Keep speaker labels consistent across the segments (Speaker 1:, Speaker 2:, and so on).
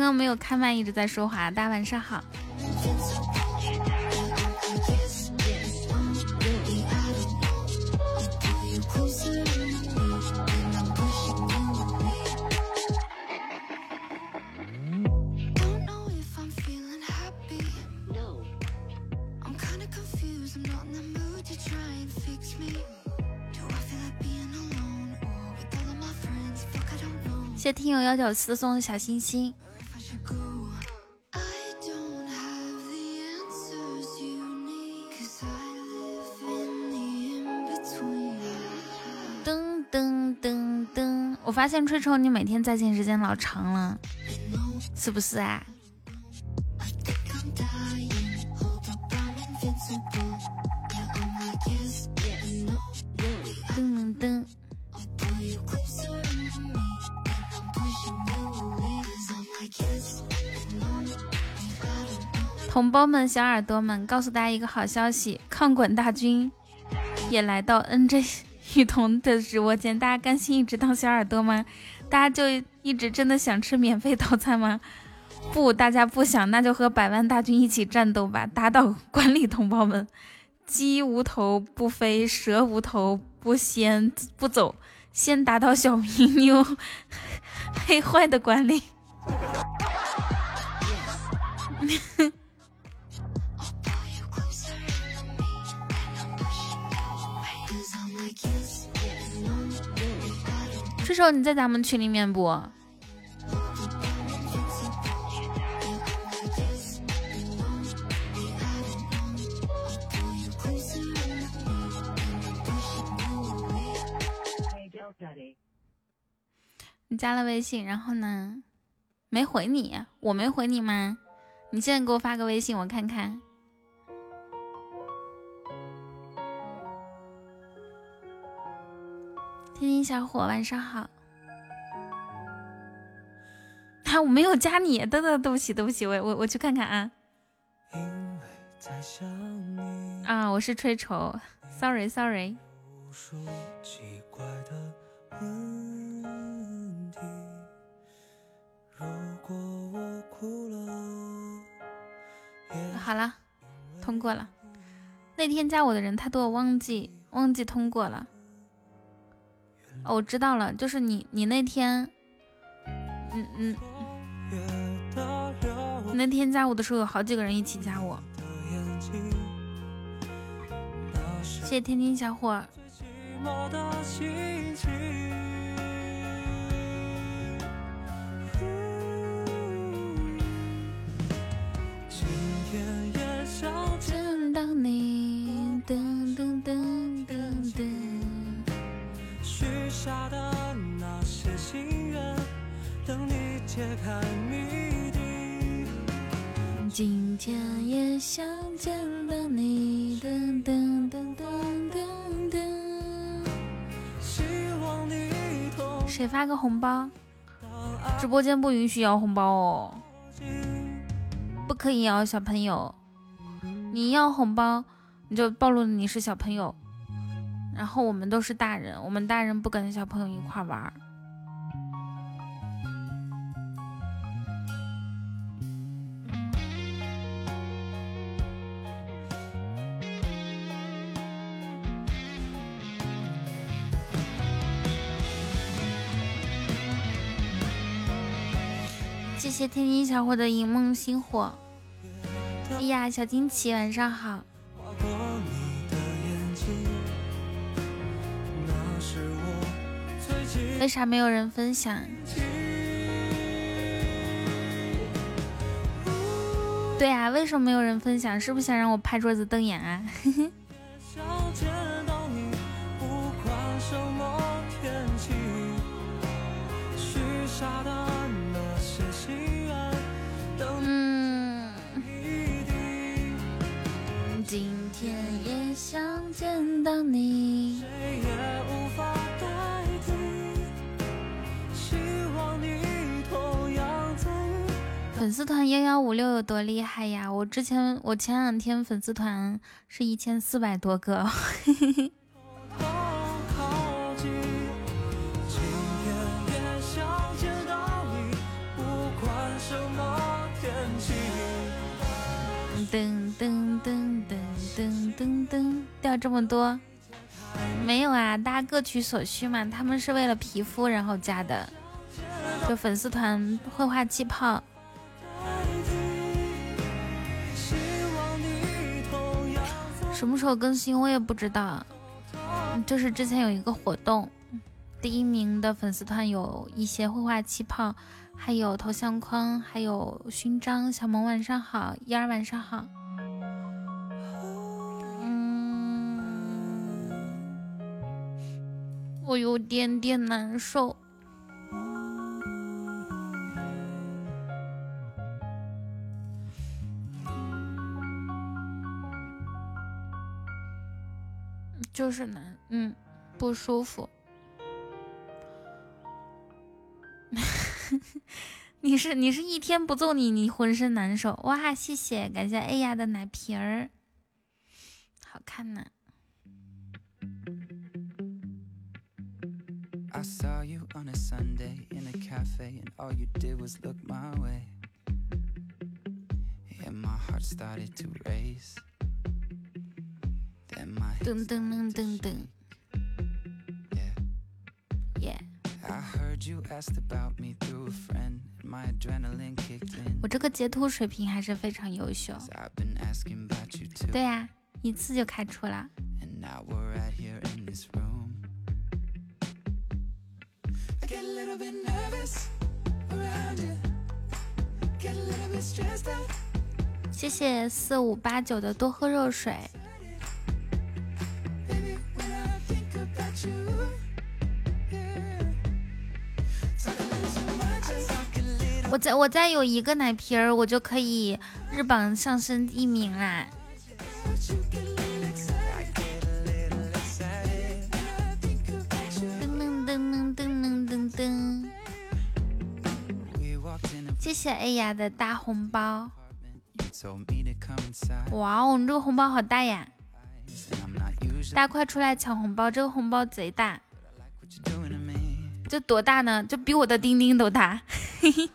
Speaker 1: 刚刚没有开麦，一直在说话。大家晚上好。谢听友幺九四送的小心心。发现吹抽你每天在线时间老长了，是不是啊？噔噔。同胞们，小耳朵们，告诉大家一个好消息，抗滚大军也来到 NJ 雨桐的直播间。大家甘心一直当小耳朵吗？大家就一直真的想吃免费套餐吗？不，大家不想，那就和百万大军一起战斗吧，打倒 管理同胞们。鸡无头不飞，蛇无头不先不走，先打倒小明妞，黑坏的管理。这时候你在咱们群里面不？你加了微信，然后呢？没回你，我没回你吗？你现在给我发个微信，我看看。天津小伙，晚上好。啊，我没有加你，等等，对不起，对不起，我我我去看看啊。啊，我是吹丑，sorry sorry。好了，通过了。那天加我的人太多，我忘记忘记通过了。哦，我知道了，就是你，你那天，嗯嗯，你那天加我的时候有好几个人一起加我。谢谢天津小伙。见到你，噔下的那些心愿，等你揭开谜底。今天也想见到你，噔噔噔噔噔噔。希望你同谁发个红包？直播间不允许要红包哦，不可以要小朋友。你要红包，你就暴露了你是小朋友。然后我们都是大人，我们大人不跟小朋友一块玩。谢谢天津小伙的银梦星火。哎呀，小惊奇，晚上好。为啥没有人分享？对啊，为什么没有人分享？是不是想让我拍桌子瞪眼啊？嗯。今天也想见到你。粉丝团幺幺五六有多厉害呀？我之前我前两天粉丝团是一千四百多个。噔噔噔噔噔噔噔，掉这么多？没有啊，大家各取所需嘛。他们是为了皮肤然后加的，就粉丝团会画气泡。什么时候更新我也不知道，就是之前有一个活动，第一名的粉丝团有一些绘画气泡，还有头像框，还有勋章。小萌晚上好，嫣儿晚上好。嗯，我有点点难受。不是难，嗯，不舒服。你是你是一天不揍你，你浑身难受哇！谢谢，感谢哎呀的奶瓶儿，好看呢。噔噔噔噔噔，耶！我这个截图水平还是非常优秀。对呀，一次就开出了。谢谢四五八九的多喝热水。再我再有一个奶瓶儿，我就可以日榜上升一名啦！噔噔噔噔噔噔噔！谢谢 A 呀的大红包！哇哦，你这个红包好大呀！大家快出来抢红包，这个红包贼大！这多大呢？就比我的钉钉都大！嘿嘿。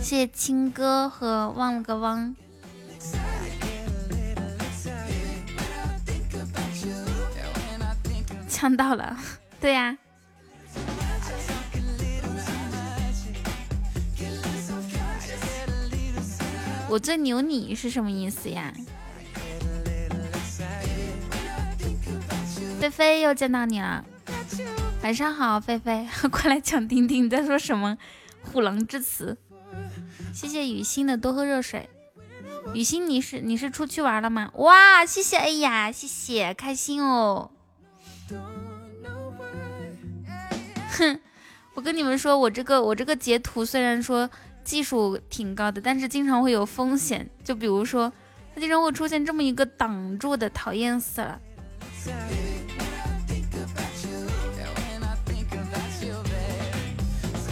Speaker 1: 谢 谢青哥和忘了个汪，抢到了，对呀。我最牛你是什么意思呀？菲菲又见到你了。晚上好，菲菲，快来抢钉钉！你在说什么虎狼之词？谢谢雨欣的多喝热水。雨欣，你是你是出去玩了吗？哇，谢谢，哎呀，谢谢，开心哦。哼，我跟你们说，我这个我这个截图虽然说技术挺高的，但是经常会有风险。就比如说，它经常会出现这么一个挡住的，讨厌死了。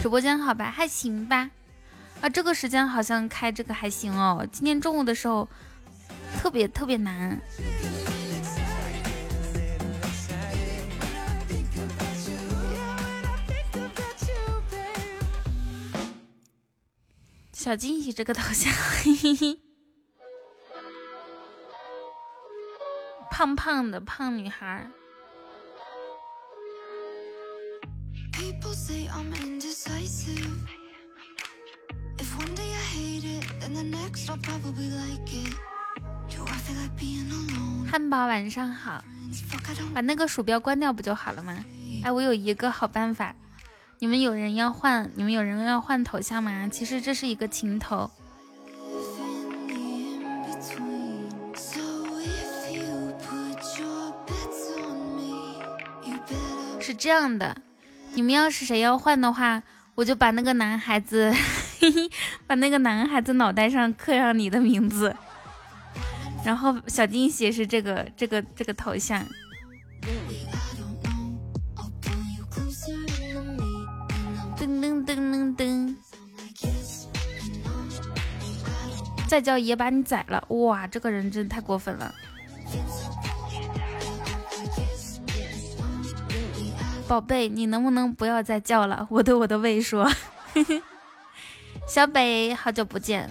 Speaker 1: 直播间好吧，还行吧。啊，这个时间好像开这个还行哦。今天中午的时候特别特别难。小惊喜这个头像，嘿嘿嘿胖胖的胖女孩。汉堡晚上好，把那个鼠标关掉不就好了吗？哎，我有一个好办法，你们有人要换，你们有人要换头像吗？其实这是一个情头，是这样的。你们要是谁要换的话，我就把那个男孩子，把那个男孩子脑袋上刻上你的名字，然后小惊喜是这个这个这个头像。噔噔噔噔噔，再叫爷把你宰了！哇，这个人真的太过分了。宝贝，你能不能不要再叫了？我对我的胃说，小北，好久不见。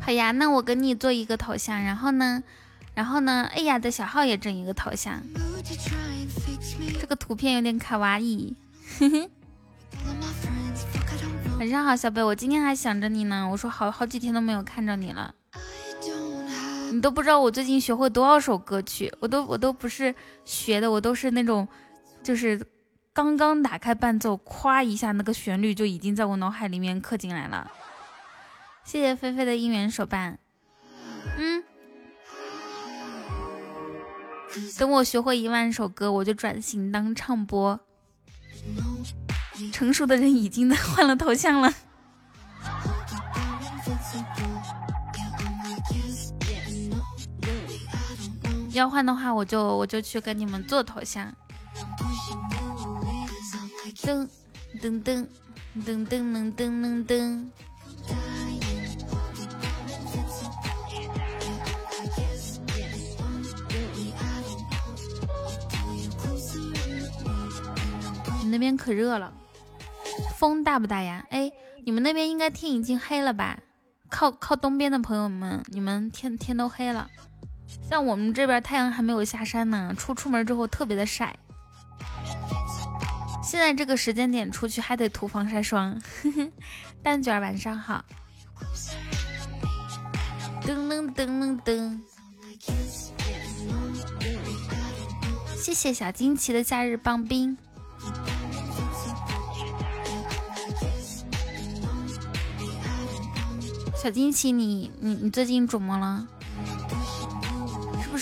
Speaker 1: 好呀，那我给你做一个头像，然后呢，然后呢，哎呀的小号也整一个头像。这个图片有点卡哇伊。晚上好，小北，我今天还想着你呢，我说好好几天都没有看着你了。你都不知道我最近学会多少首歌曲，我都我都不是学的，我都是那种，就是刚刚打开伴奏，夸一下那个旋律就已经在我脑海里面刻进来了。谢谢菲菲的应援手办。嗯，等我学会一万首歌，我就转型当唱播。成熟的人已经在 换了头像了。要换的话，我就我就去跟你们做头像。噔噔噔噔噔噔噔噔。你那边可热了，风大不大呀？哎，你们那边应该天已经黑了吧？靠靠东边的朋友们，你们天天都黑了。像我们这边太阳还没有下山呢，出出门之后特别的晒。现在这个时间点出去还得涂防晒霜。蛋卷晚上好。噔噔噔噔噔。谢谢小惊奇的夏日棒冰。小惊奇，你你你最近怎么了？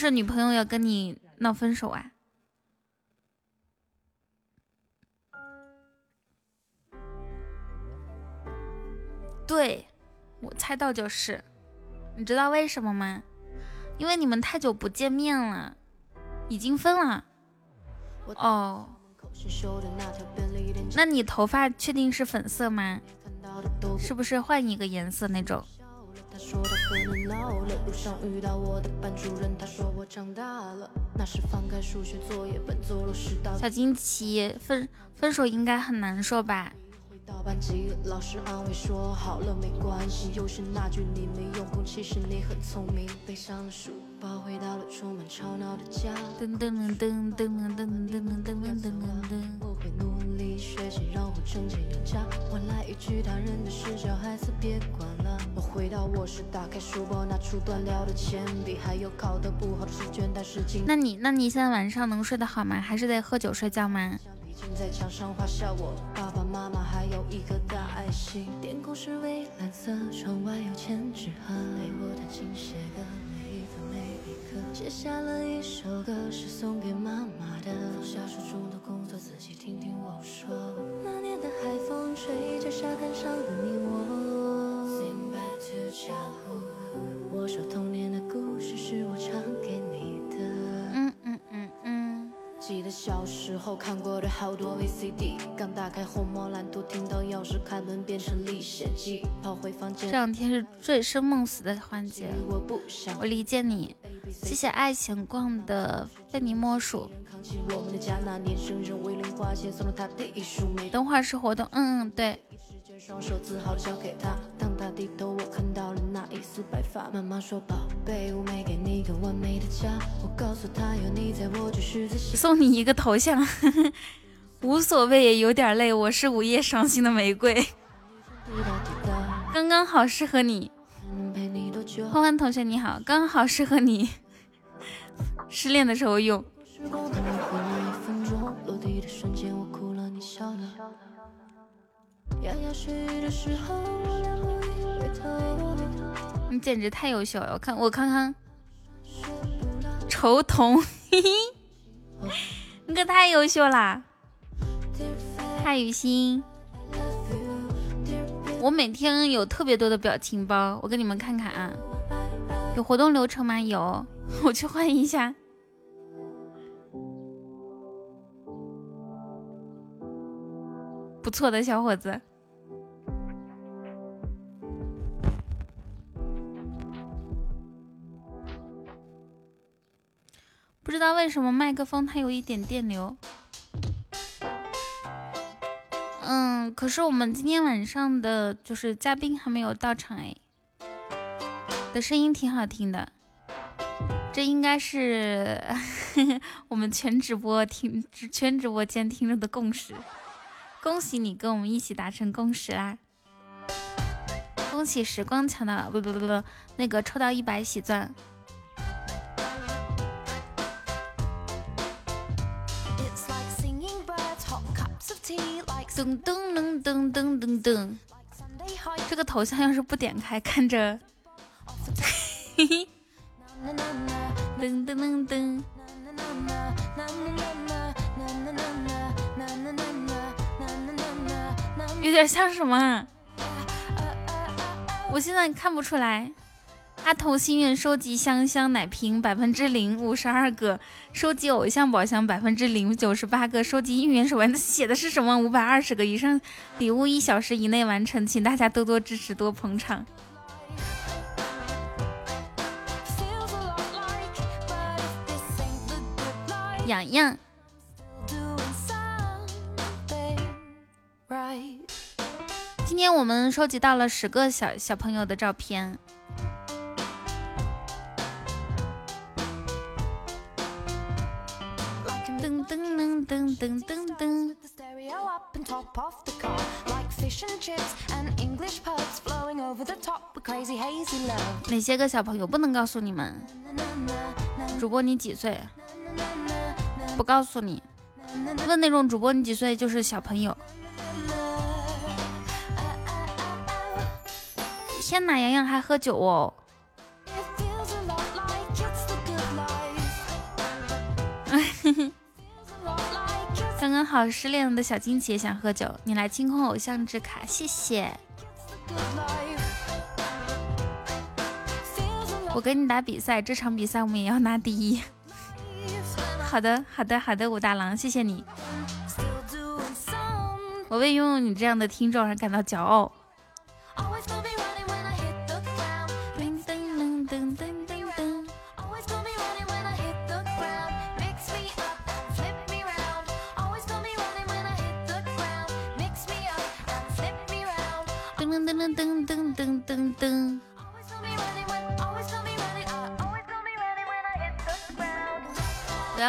Speaker 1: 是女朋友要跟你闹分手啊？对，我猜到就是。你知道为什么吗？因为你们太久不见面了，已经分了。哦，那你头发确定是粉色吗？是不是换一个颜色那种？
Speaker 2: 他说他和你闹了，路上遇到我的班主任，说我长大了，那开数学作业本，道。
Speaker 1: 小惊奇，分分手应该很难受吧？到班级，老师安慰说好了没关系，又是那句你没用功，其实你很聪明。背上书包，回到了充满吵闹的家。噔噔噔噔噔噔噔噔噔噔噔噔噔。我会努力学习，让我成绩更佳。换来一句他人的事，小孩子别管了。我回到卧室，打开书包，拿出断掉的铅笔，还有考得不好的试卷。但是今那你那你现在晚上能睡得好吗？还是得喝酒睡觉吗？在墙上画下我爸爸妈妈，还有一颗大爱心。天空是蔚蓝色，窗外有千纸鹤，陪我弹琴写歌，写下了一首歌，是送给妈妈的。放下手中的工作，仔细听听我说。那年的海风吹着沙滩上的你我。Sing back to childhood，我说童年的故事是我唱给你的。记得小时候看过的好多 VCD，刚打开虹猫蓝图，听到钥匙开门变成历险记，跑回房间。这两天是醉生梦死的环节，我不想，我理解你。谢谢爱闲逛的被你莫属。等会儿是活动，嗯嗯对。双手自豪交给他。当他低头，我看到了那一丝白发。妈妈说：“宝贝，我没给你个完美的家。”我告诉他：“有你在，我就是自信。”送你一个头像，无所谓，也有点累。我是午夜伤心的玫瑰，刚刚好适合你。欢欢同学你好，刚好适合你失恋的时候用。你简直太优秀了！我看我看看，绸童，你可太优秀啦！蔡雨欣，我每天有特别多的表情包，我给你们看看啊。有活动流程吗？有，我去换一下。不错的小伙子。不知道为什么麦克风它有一点电流。嗯，可是我们今天晚上的就是嘉宾还没有到场哎，的声音挺好听的，这应该是 我们全直播听全直播间听着的共识。恭喜你跟我们一起达成共识啦！恭喜时光抢到不不不不，那个抽到一百喜钻。噔噔噔噔噔噔噔，这个头像要是不点开，看着，嘿嘿，噔噔噔噔，有点像什么？我现在看不出来。阿童心愿收集香香奶瓶百分之零五十二个，收集偶像宝箱百分之零九十八个，收集应援手环，那写的是什么？五百二十个以上礼物一小时以内完成，请大家多多支持，多捧场。洋洋，今天我们收集到了十个小小朋友的照片。噔噔噔噔噔噔。哪些个小朋友不能告诉你们？主播你几岁？不告诉你。问那种主播你几岁就是小朋友。天哪，洋洋还喝酒哦。刚刚好，失恋的小金姐想喝酒，你来清空偶像之卡，谢谢。我跟你打比赛，这场比赛我们也要拿第一。好的，好的，好的，武大郎，谢谢你。我为拥有你这样的听众而感到骄傲。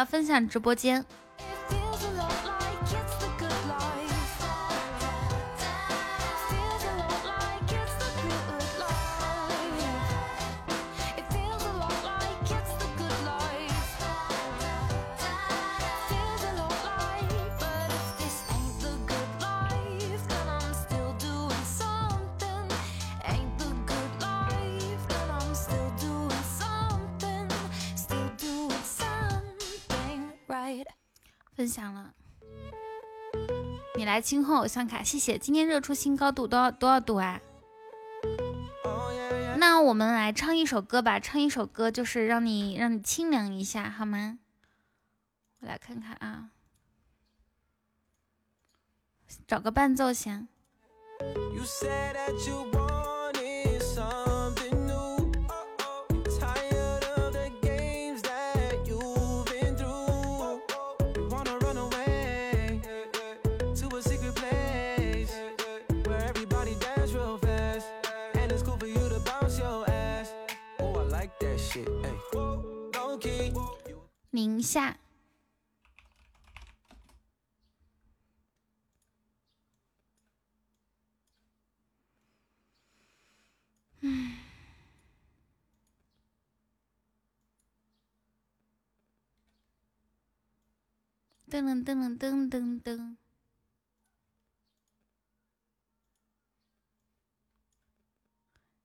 Speaker 1: 分享直播间。来清空偶像卡，谢谢。今天热出新高度，多少多少度啊？那我们来唱一首歌吧，唱一首歌，就是让你让你清凉一下，好吗？我来看看啊，找个伴奏先。宁夏，嗯，噔噔噔噔噔噔，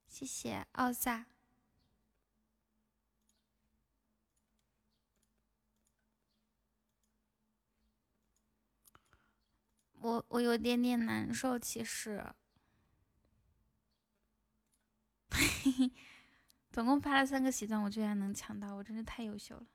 Speaker 1: 谢谢奥萨。我我有点点难受，其实，总共发了三个喜钻，我居然能抢到，我真是太优秀了。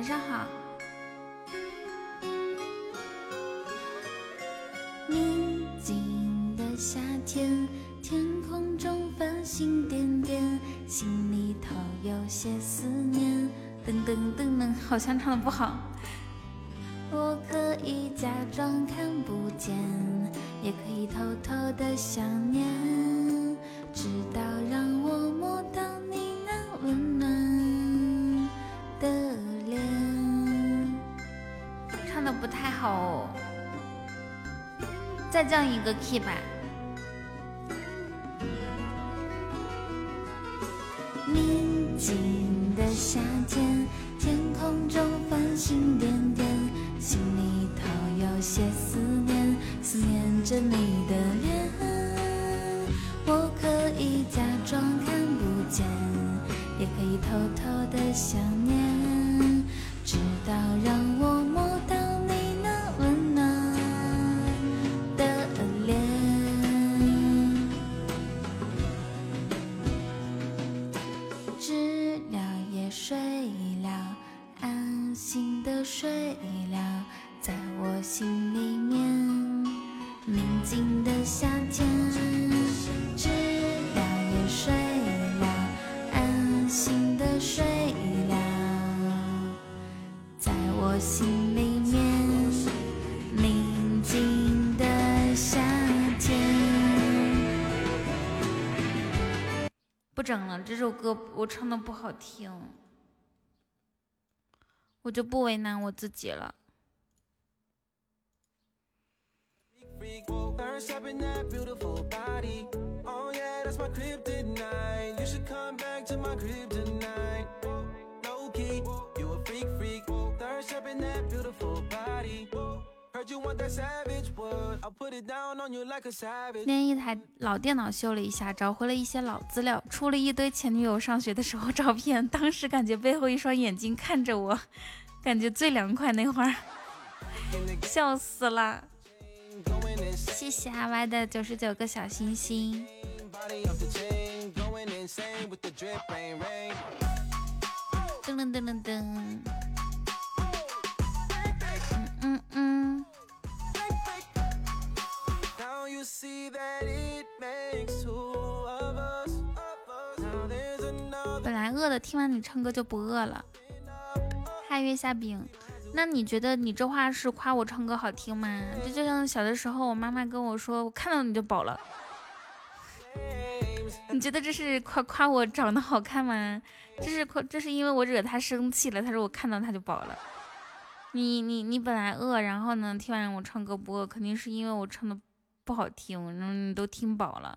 Speaker 1: 晚上好。宁静的夏天天空中繁星点点心里头有些思念。噔噔噔噔好像唱的不好。个 key 吧。这首歌我唱的不好听。我就不为难我自己了。连老电脑修了一下，找回了一些老资料，出了一堆前女友上学的时候照片。当时感觉背后一双眼睛看着我，感觉最凉快那会儿，笑死了。谢谢阿歪的九十九个小星星。噔噔噔噔噔。嗯嗯。本来饿的，听完你唱歌就不饿了。嗨，月下饼，那你觉得你这话是夸我唱歌好听吗？这就像小的时候，我妈妈跟我说，我看到你就饱了。你觉得这是夸夸我长得好看吗？这是夸，这是因为我惹她生气了，她说我看到她就饱了。你你你本来饿，然后呢，听完我唱歌不饿，肯定是因为我唱的。不好听，嗯都听饱了。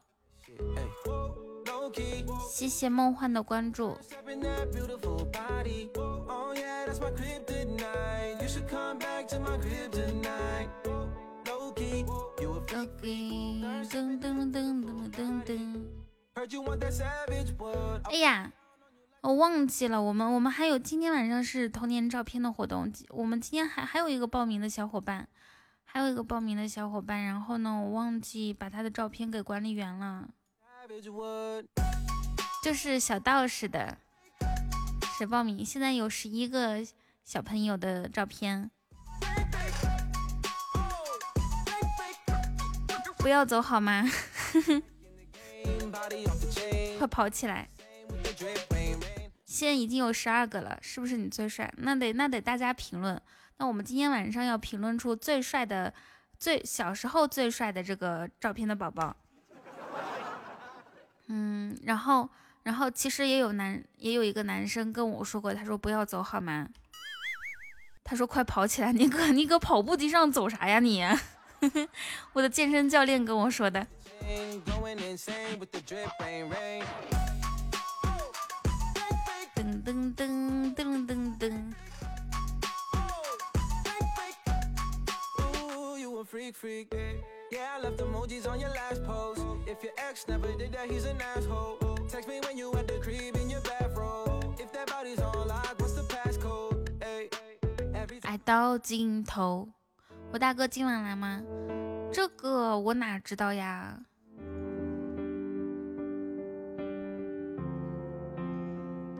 Speaker 1: 谢谢梦幻的关注。噔噔噔噔噔噔。哎呀，我忘记了，我们我们还有今天晚上是童年照片的活动，我们今天还还有一个报名的小伙伴。还有一个报名的小伙伴，然后呢，我忘记把他的照片给管理员了，就是小道士的，谁报名？现在有十一个小朋友的照片，不要走好吗？快跑起来！现在已经有十二个了，是不是你最帅？那得那得大家评论。那我们今天晚上要评论出最帅的、最小时候最帅的这个照片的宝宝。嗯，然后，然后其实也有男，也有一个男生跟我说过，他说不要走好吗？他说快跑起来，你搁你搁跑步机上走啥呀你？我的健身教练跟我说的。噔噔噔噔 freak freak. Yeah, I left emojis on your last post. If your ex never did that, he's an asshole. Text me when you at the crib in your bathrobe. If that body's on lock, what's the passcode? Hey, 爱到尽头。我大哥今晚来吗？这个我哪知道呀？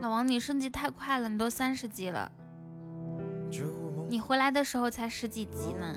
Speaker 1: 老王，你升级太快了，你都三十级了。你回来的时候才十几级呢。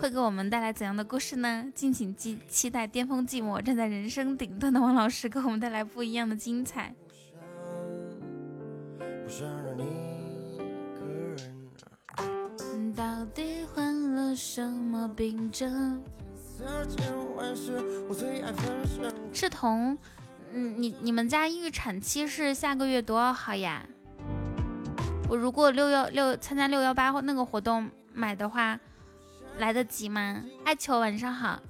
Speaker 1: 会给我们带来怎样的故事呢？敬请期期待巅峰寂寞站在人生顶端的王老师给我们带来不一样的精彩。到底患了什么病症？赤瞳，嗯，你你们家预产期是下个月多少号呀？我如果六幺六参加六幺八那个活动买的话，来得及吗？艾球晚上好。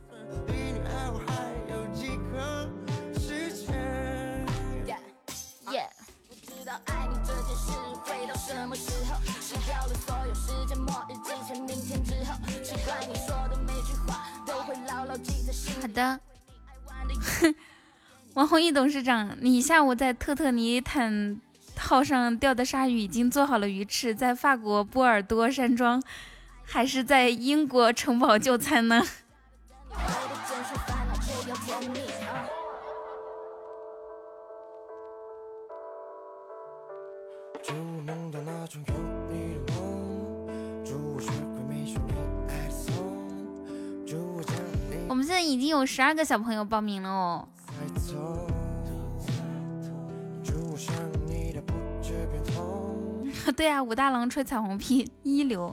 Speaker 1: 好的，王弘毅董事长，你下午在特特尼坦号上钓的鲨鱼已经做好了鱼翅，在法国波尔多山庄，还是在英国城堡就餐呢？我们现在已经有十二个小朋友报名了哦。对啊，武大郎吹彩虹屁一流。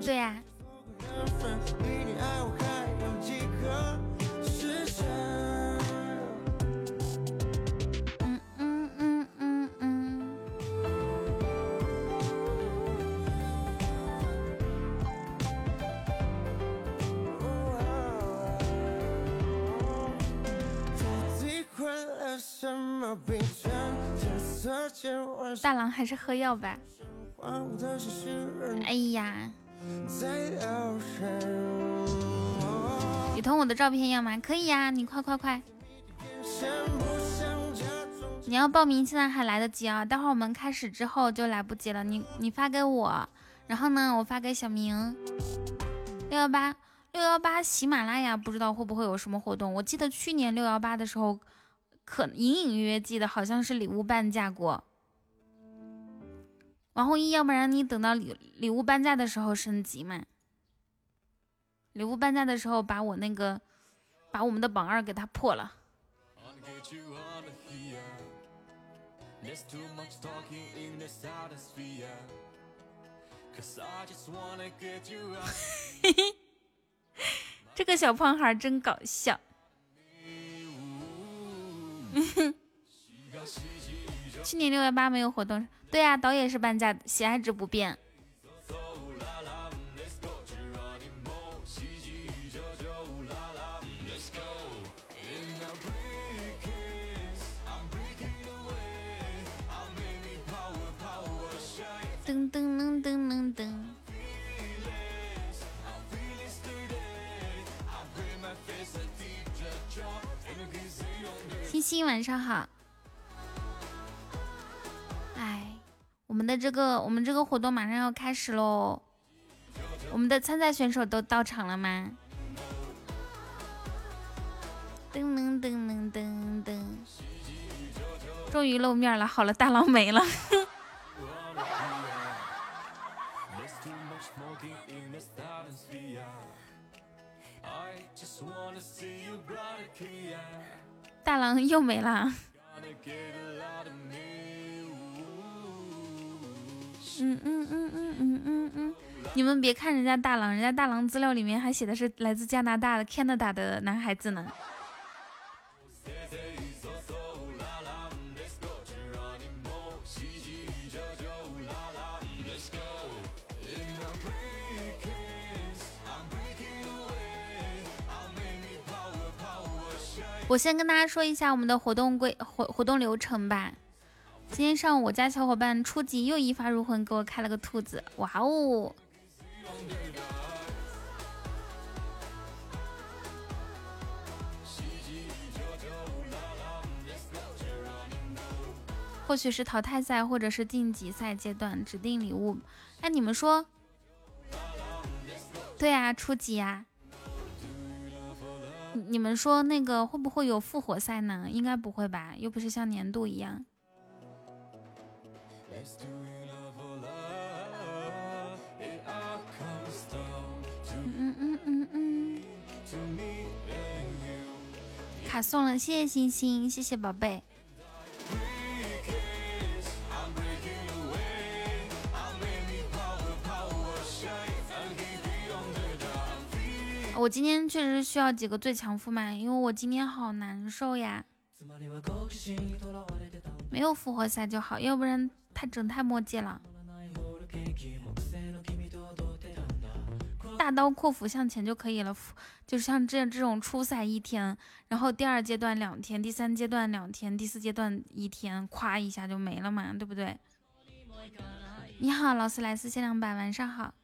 Speaker 1: 对呀。大郎还是喝药吧。哎呀，雨桐，我的照片要吗？可以呀，你快快快！你要报名，现在还来得及啊！待会儿我们开始之后就来不及了。你你发给我，然后呢，我发给小明。六幺八，六幺八，喜马拉雅不知道会不会有什么活动？我记得去年六幺八的时候。可隐隐约约记得好像是礼物半价过，王红一，要不然你等到礼礼物半价的时候升级嘛？礼物半价的时候把我那个把我们的榜二给他破了。嘿嘿，这个小胖孩真搞笑。去年六幺八没有活动，对呀，导演是半价，喜爱值不变。噔噔晚上好。哎，我们的这个我们这个活动马上要开始喽，我们的参赛选手都到场了吗？噔噔噔噔噔噔，终于露面了。好了，大郎没了。大郎又没啦。嗯嗯嗯嗯嗯嗯嗯，你们别看人家大郎，人家大郎资料里面还写的是来自加拿大的 Canada 的男孩子呢。我先跟大家说一下我们的活动规活活动流程吧。今天上午我家小伙伴初级又一发入魂，给我开了个兔子，哇哦！或许是淘汰赛，或者是晋级赛阶段指定礼物。哎，你们说？对啊，初级呀。你们说那个会不会有复活赛呢？应该不会吧，又不是像年度一样。嗯嗯嗯嗯。卡送了，谢谢星星，谢谢宝贝。我今天确实需要几个最强副麦，因为我今天好难受呀。没有复活赛就好，要不然太整太墨迹了。大刀阔斧向前就可以了，就像这这种初赛一天，然后第二阶段两天，第三阶段两天，第四阶段一天，咵一下就没了嘛，对不对？你好，劳斯莱斯限量版，晚上好。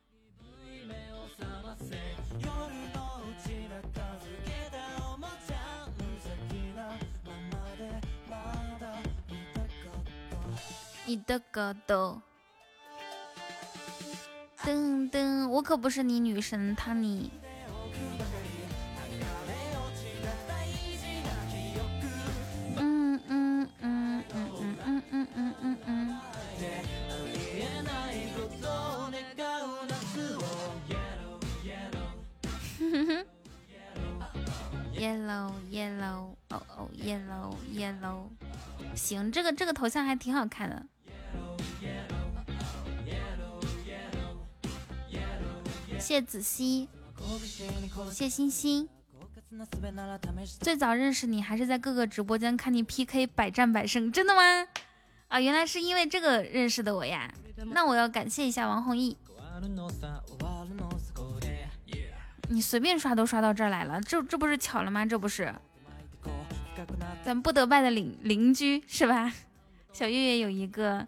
Speaker 1: 你的歌都噔噔，我可不是你女神汤尼。嗯嗯嗯嗯嗯嗯嗯嗯嗯。哼哼。Yellow yellow，哦哦，yellow yellow。行，这个这个头像还挺好看的。谢子熙，谢星星。最早认识你还是在各个直播间看你 PK 百战百胜，真的吗？啊，原来是因为这个认识的我呀。那我要感谢一下王弘毅。你随便刷都刷到这儿来了，这这不是巧了吗？这不是，咱不得拜的邻邻居是吧？小月月有一个。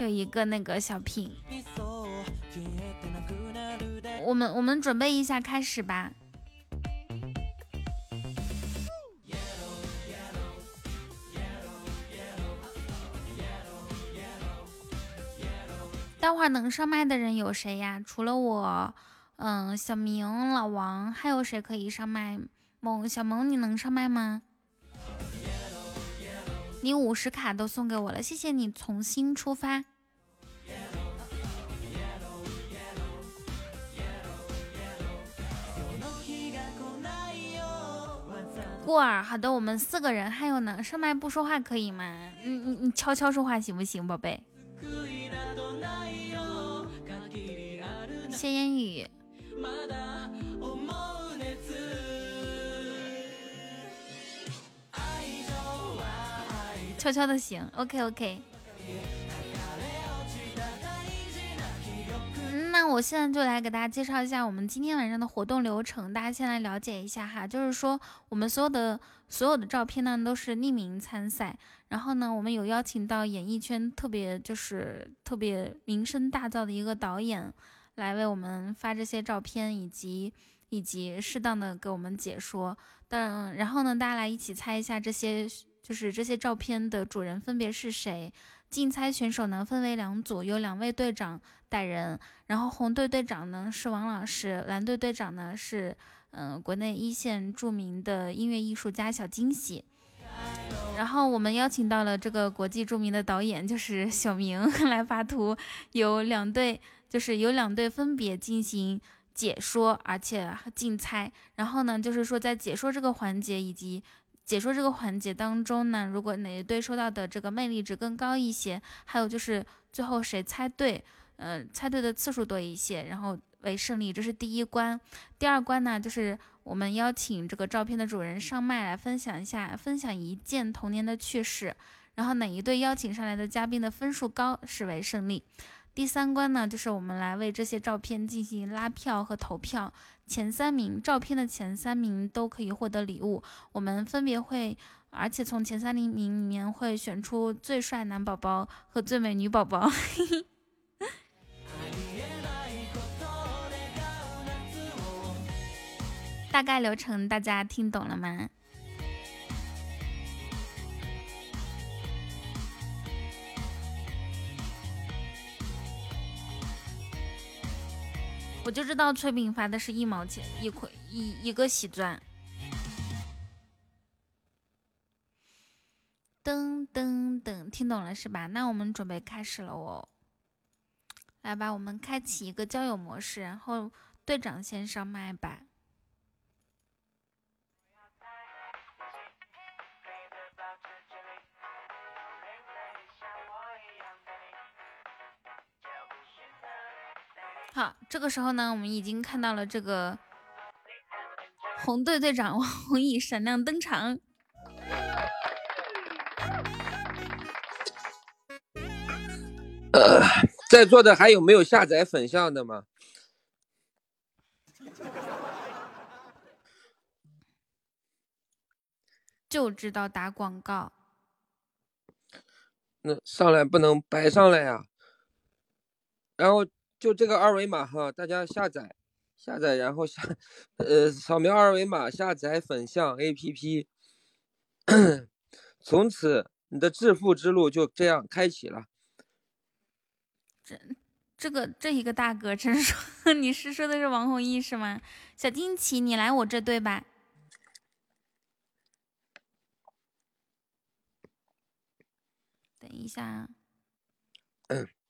Speaker 1: 有一个那个小品，我们我们准备一下开始吧。待会儿能上麦的人有谁呀？除了我，嗯，小明、老王，还有谁可以上麦？萌小萌，你能上麦吗？你五十卡都送给我了，谢谢你重新出发。过儿，好的，我们四个人，还有呢，上麦不说话可以吗？你你你悄悄说话行不行，宝贝？谢烟雨。悄悄的行，OK OK。那我现在就来给大家介绍一下我们今天晚上的活动流程，大家先来了解一下哈。就是说，我们所有的所有的照片呢都是匿名参赛，然后呢，我们有邀请到演艺圈特别就是特别名声大噪的一个导演来为我们发这些照片，以及以及适当的给我们解说。但然后呢，大家来一起猜一下这些。就是这些照片的主人分别是谁？竞猜选手呢分为两组，有两位队长带人。然后红队队长呢是王老师，蓝队队长呢是嗯国内一线著名的音乐艺术家小惊喜。然后我们邀请到了这个国际著名的导演，就是 小明来发图，有两队，就是有两队分别进行解说，而且竞猜。然后呢，就是说在解说这个环节以及。解说这个环节当中呢，如果哪一队收到的这个魅力值更高一些，还有就是最后谁猜对，呃，猜对的次数多一些，然后为胜利，这是第一关。第二关呢，就是我们邀请这个照片的主人上麦来分享一下，分享一件童年的趣事，然后哪一队邀请上来的嘉宾的分数高是为胜利。第三关呢，就是我们来为这些照片进行拉票和投票。前三名照片的前三名都可以获得礼物，我们分别会，而且从前三名里面会选出最帅男宝宝和最美女宝宝。大概流程大家听懂了吗？我就知道崔饼发的是一毛钱一块一一个喜钻。噔噔噔，听懂了是吧？那我们准备开始了哦。来吧，我们开启一个交友模式，然后队长先上麦吧。好，这个时候呢，我们已经看到了这个红队队长王弘毅闪亮登场。
Speaker 3: 呃，在座的还有没有下载粉象的吗？
Speaker 1: 就知道打广告。
Speaker 3: 那上来不能白上来呀，然后。就这个二维码哈，大家下载下载，然后下呃扫描二维码下载粉象 APP，从此你的致富之路就这样开启了。
Speaker 1: 这这个这一个大哥真说 你是说的是王弘毅是吗？小金奇，你来我这对吧。等一下。嗯。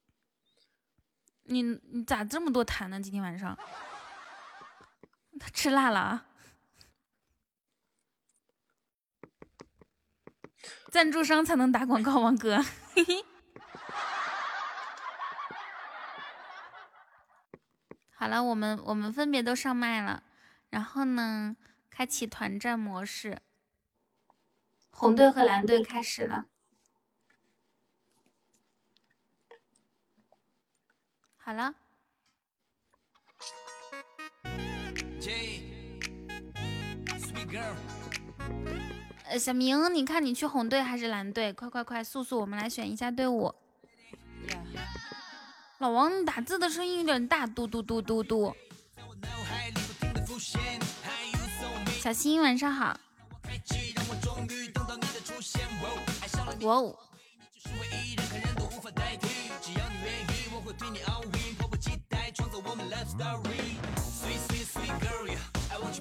Speaker 1: 你你咋这么多痰呢？今天晚上他吃辣了啊！赞助商才能打广告，王哥。好了，我们我们分别都上麦了，然后呢，开启团战模式，红队和蓝队开始了。好了，呃，小明，你看你去红队还是蓝队？快快快，速速，我们来选一下队伍。老王，你打字的声音有点大，嘟嘟嘟嘟嘟。小新，晚上好。哇哦。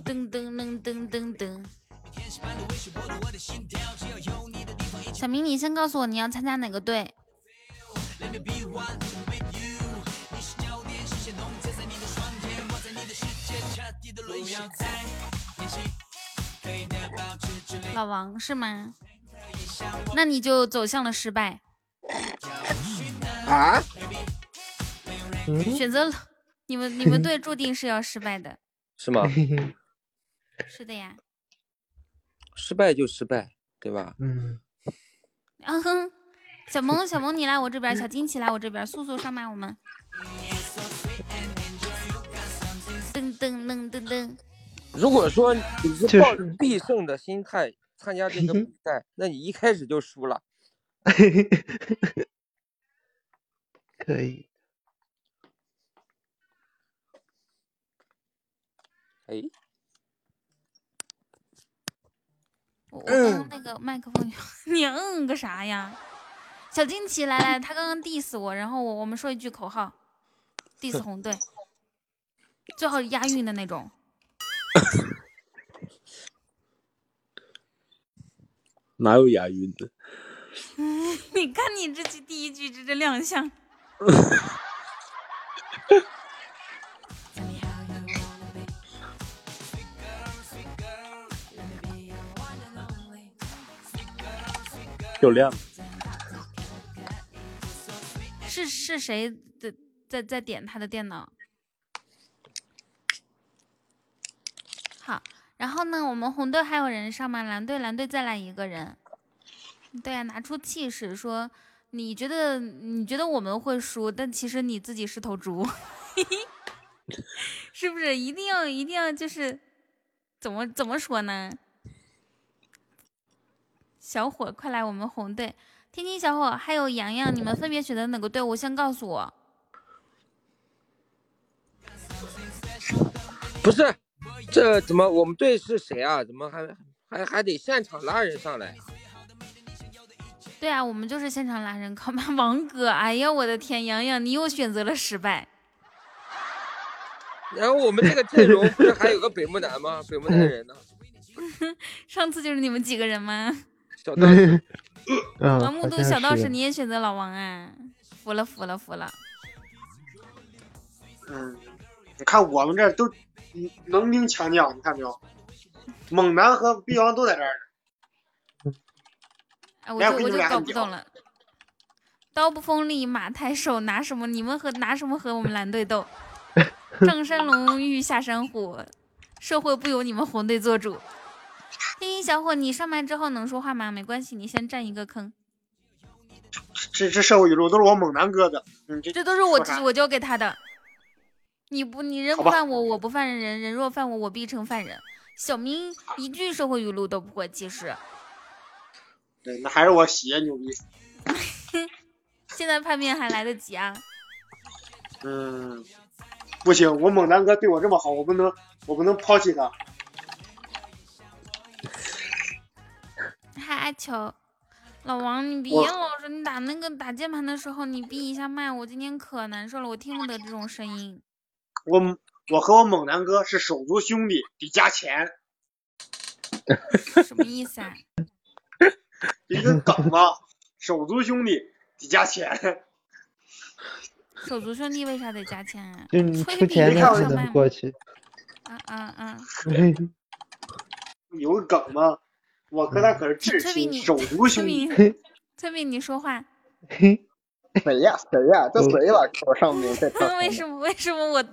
Speaker 1: 噔噔噔噔噔噔！小明，你先告诉我你要参加哪个队？老王是吗？那你就走向了失败。
Speaker 3: 啊？
Speaker 1: 选择了你们，你们 队注定是要失败的，
Speaker 3: 是吗？
Speaker 1: 是的呀。
Speaker 3: 失败就失败，对吧？
Speaker 1: 嗯。嗯哼，小萌，小萌，你来我这边，小金奇来我这边，速速上麦，我们。噔噔噔噔噔。
Speaker 3: 如果说你是抱着必胜的心态参加这个比赛，那你一开始就输了。
Speaker 4: 可以。
Speaker 3: 哎，
Speaker 1: 我刚刚那个麦克风，你嗯个啥呀？小惊奇来来，他刚刚 diss 我，然后我我们说一句口号，diss 红队，最好押韵的那种。
Speaker 4: 哪有押韵的？
Speaker 1: 你看你这句第一句这这亮相。
Speaker 4: 漂亮。
Speaker 1: 是是谁的在在点他的电脑？好，然后呢，我们红队还有人上吗？蓝队蓝队再来一个人。对呀，拿出气势说，你觉得你觉得我们会输，但其实你自己是头猪，是不是？一定要一定要就是怎么怎么说呢？小伙，快来我们红队！天津小伙还有洋洋，你们分别选择哪个队伍？先告诉我。
Speaker 3: 不是，这怎么我们队是谁啊？怎么还还还得现场拉人上来？
Speaker 1: 对啊，我们就是现场拉人，靠妈？王哥，哎呀，我的天，洋洋，你又选择了失败。
Speaker 3: 然后我们这个阵容不是还有个北木南吗？北木南人呢？
Speaker 1: 上次就是你们几个人吗？
Speaker 3: 小道士，
Speaker 1: 王木都小道士，你也选择老王啊？服了，服了，服了。
Speaker 5: 嗯，你看我们这都能兵强将，你看没有？猛男和逼王都在这儿。
Speaker 1: 哎，我就我就搞不懂了。刀不锋利，马太瘦，拿什么？你们和拿什么和我们蓝队斗？上山龙遇下山虎，社会不由你们红队做主。天音小伙，你上麦之后能说话吗？没关系，你先占一个坑。
Speaker 5: 这这社会语录都是我猛男哥的，
Speaker 1: 这都是我我教给他的。你不，你人不犯我，我不犯人，人若犯我，我必成犯人。小明一句社会语录都不会，其实。
Speaker 5: 对，那还是我喜牛逼。
Speaker 1: 现在叛变还来得及啊。
Speaker 5: 嗯，不行，我猛男哥对我这么好，我不能，我不能抛弃他。
Speaker 1: 嗨，阿球，老王，你别老是你打那个打键盘的时候，你闭一下麦，我今天可难受了，我听不得这种声音。
Speaker 5: 我我和我猛男哥是手足兄弟，得加钱。
Speaker 1: 什么意思啊？
Speaker 5: 一个梗吗，手足兄弟得加钱。
Speaker 1: 手足兄弟为啥得加钱啊？
Speaker 6: 就你出钱才能过去。
Speaker 1: 啊啊啊！
Speaker 5: 有个梗吗？我和他可是至亲，手足兄弟。
Speaker 1: 崔斌，你说话。
Speaker 7: 谁呀？谁呀？这谁了？我上面在。
Speaker 1: 为什么？为什么我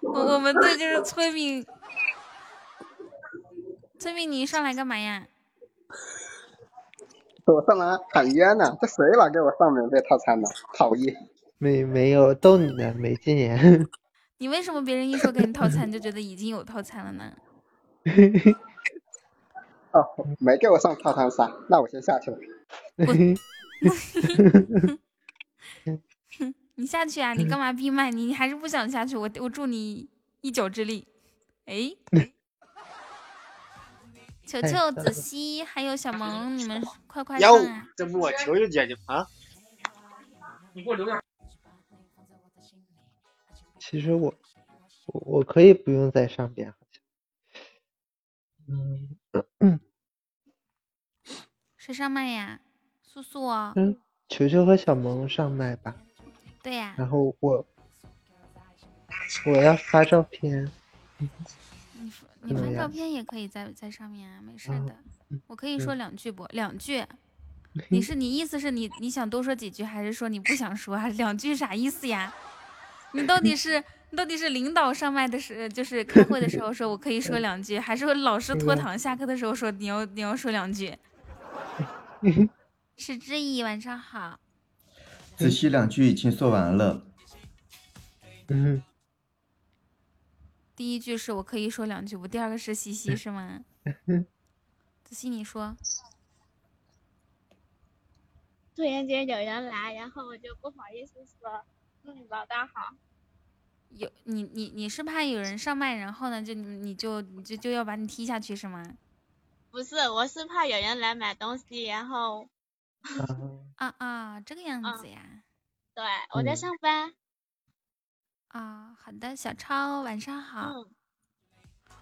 Speaker 1: 我我们队就是崔斌？崔斌，你上来干嘛呀？
Speaker 7: 我上来喊冤呢！这谁了？给我上免费套餐呢？讨厌！
Speaker 6: 没没有逗你呢，没禁言。
Speaker 1: 你为什么别人一说给你套餐就觉得已经有套餐了呢？
Speaker 7: 哦，没给我上套餐三，那我先下去了。
Speaker 1: 你下去啊！你干嘛闭麦？你你还是不想下去？我我助你一脚之力。哎，球球、子熙还有小萌，你们快快上啊！
Speaker 5: 这不我球球姐姐啊？
Speaker 3: 你给我留点。
Speaker 6: 其实我我我可以不用在上边，好像。嗯。
Speaker 1: 谁上麦呀？素素。
Speaker 6: 嗯，球球和小萌上麦吧。
Speaker 1: 对呀。
Speaker 6: 然后我我要发照片。
Speaker 1: 你你发照片也可以在在上面啊，没事的。我可以说两句不？两句。你是你意思是你你想多说几句，还是说你不想说？还 是两句啥意思呀？你到底是到底是领导上麦的时，就是开会的时候说我可以说两句，还是说老师拖堂下课的时候说你要你要说两句？是之意，晚上好。
Speaker 8: 子熙两句已经说完了。
Speaker 6: 嗯。
Speaker 1: 第一句是我可以说两句，不？第二个是西西是吗？子熙，你说。
Speaker 9: 突然间有人来，然后我就不好意思说，嗯，老大好。
Speaker 1: 有你你你是怕有人上麦，然后呢，就你你就你就就要把你踢下去是吗？
Speaker 9: 不是，我是怕有人来买东西，然后。
Speaker 1: 啊啊，这个样子呀。
Speaker 9: 对，我在上班。
Speaker 1: 啊，好的，小超，晚上好。
Speaker 9: 嗯。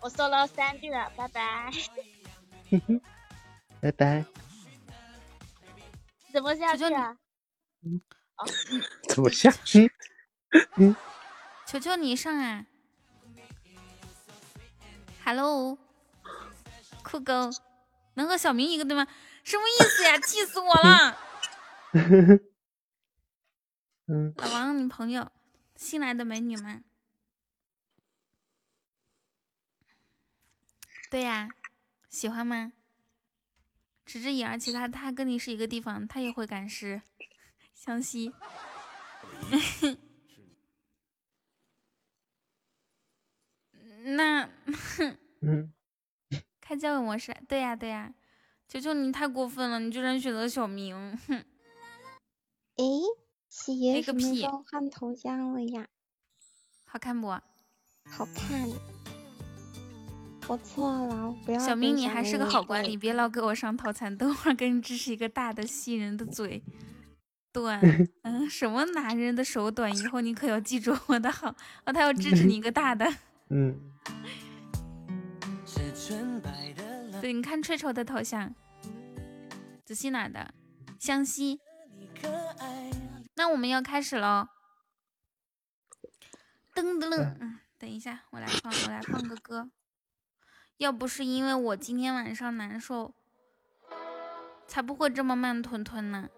Speaker 9: 我说了三句了，拜拜。
Speaker 6: 拜拜。
Speaker 9: 怎么下去啊？
Speaker 4: 哦。怎么下去？
Speaker 6: 嗯。
Speaker 1: 求求你上啊！Hello。酷狗，能和小明一个对吗？什么意思呀？气死我了！
Speaker 6: 嗯，
Speaker 1: 老王，你朋友新来的美女们？对呀，喜欢吗？池之以，而且他他跟你是一个地方，他也会赶尸。湘西。那，
Speaker 6: 嗯，
Speaker 1: 开交友模式，对呀对呀，求求你太过分了，你居然选择小明，哼！
Speaker 10: 诶，喜爷
Speaker 1: 什么
Speaker 10: 时候换头像了呀？
Speaker 1: 好看不？
Speaker 10: 好看。我错了，不要。
Speaker 1: 小明，你还是个好管理，别老给我上套餐，等会儿给你支持一个大的吸人的嘴。短，嗯，什么男人的手短？以后你可要记住我的好，哦，他要支持你一个大的。
Speaker 6: 嗯。
Speaker 1: 对，你看吹丑的头像，子熙哪的？湘西。那我们要开始喽。噔噔噔，嗯，等一下，我来放，我来放个歌。要不是因为我今天晚上难受，才不会这么慢吞吞呢。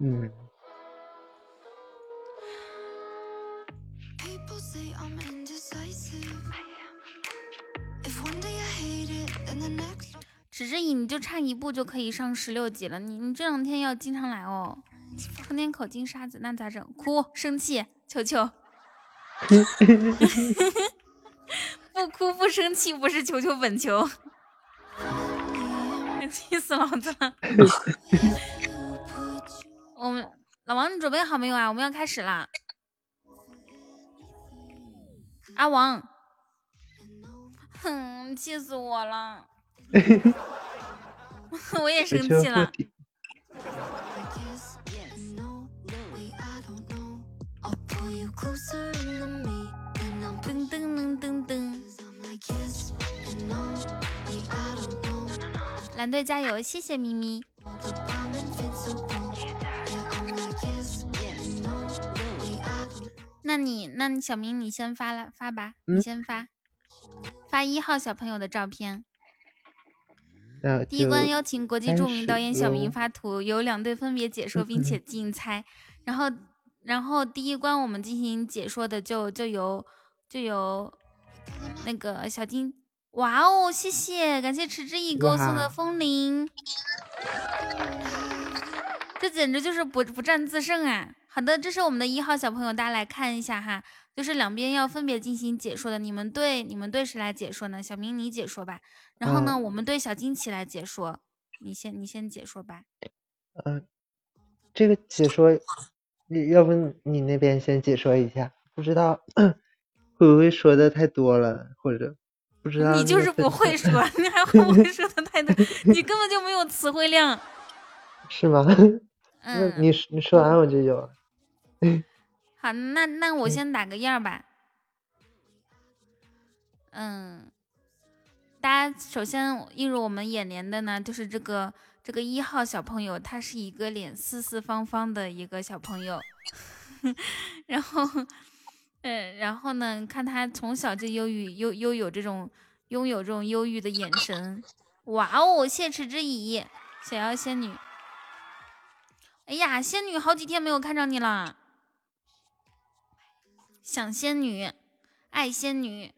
Speaker 6: 嗯。
Speaker 1: 池之以，你就差一步就可以上十六级了。你你这两天要经常来哦。充点口金沙子，那咋整？哭？生气？求求！不哭不生气，不是求求本求。气死老子了！我们老王，你准备好没有啊？我们要开始啦！阿王，哼，气死我了！我也生气了。噔噔噔噔噔！蓝队加油！谢谢咪咪。那你，那小明，你先发了，发吧，你先发，发一号小朋友的照片。第一关邀请国际著名导演小明发图，由两队分别解说并且竞猜。然后，然后第一关我们进行解说的就就由就由那个小金。哇哦，谢谢，感谢持之以给我送的风铃，这简直就是不不战自胜啊！好的，这是我们的一号小朋友，大家来看一下哈，就是两边要分别进行解说的。你们队，你们队谁来解说呢？小明你解说吧。然后呢，我们队小金奇来解说。你先，你先解说吧。
Speaker 6: 嗯，这个解说，你要不你那边先解说一下？不知道会不会说的太多了，或者不知道。
Speaker 1: 你就是不会说，你还会不会说的太多？你根本就没有词汇量。
Speaker 6: 是吗？
Speaker 1: 嗯，
Speaker 6: 你你说完我就有。
Speaker 1: 好，那那我先打个样吧。嗯，大家首先映入我们眼帘的呢，就是这个这个一号小朋友，他是一个脸四四方方的一个小朋友。然后，嗯，然后呢，看他从小就忧郁，又又有这种拥有这种忧郁的眼神。哇哦，谢池之乙，小妖仙女。哎呀，仙女好几天没有看着你了。想仙女，爱仙女，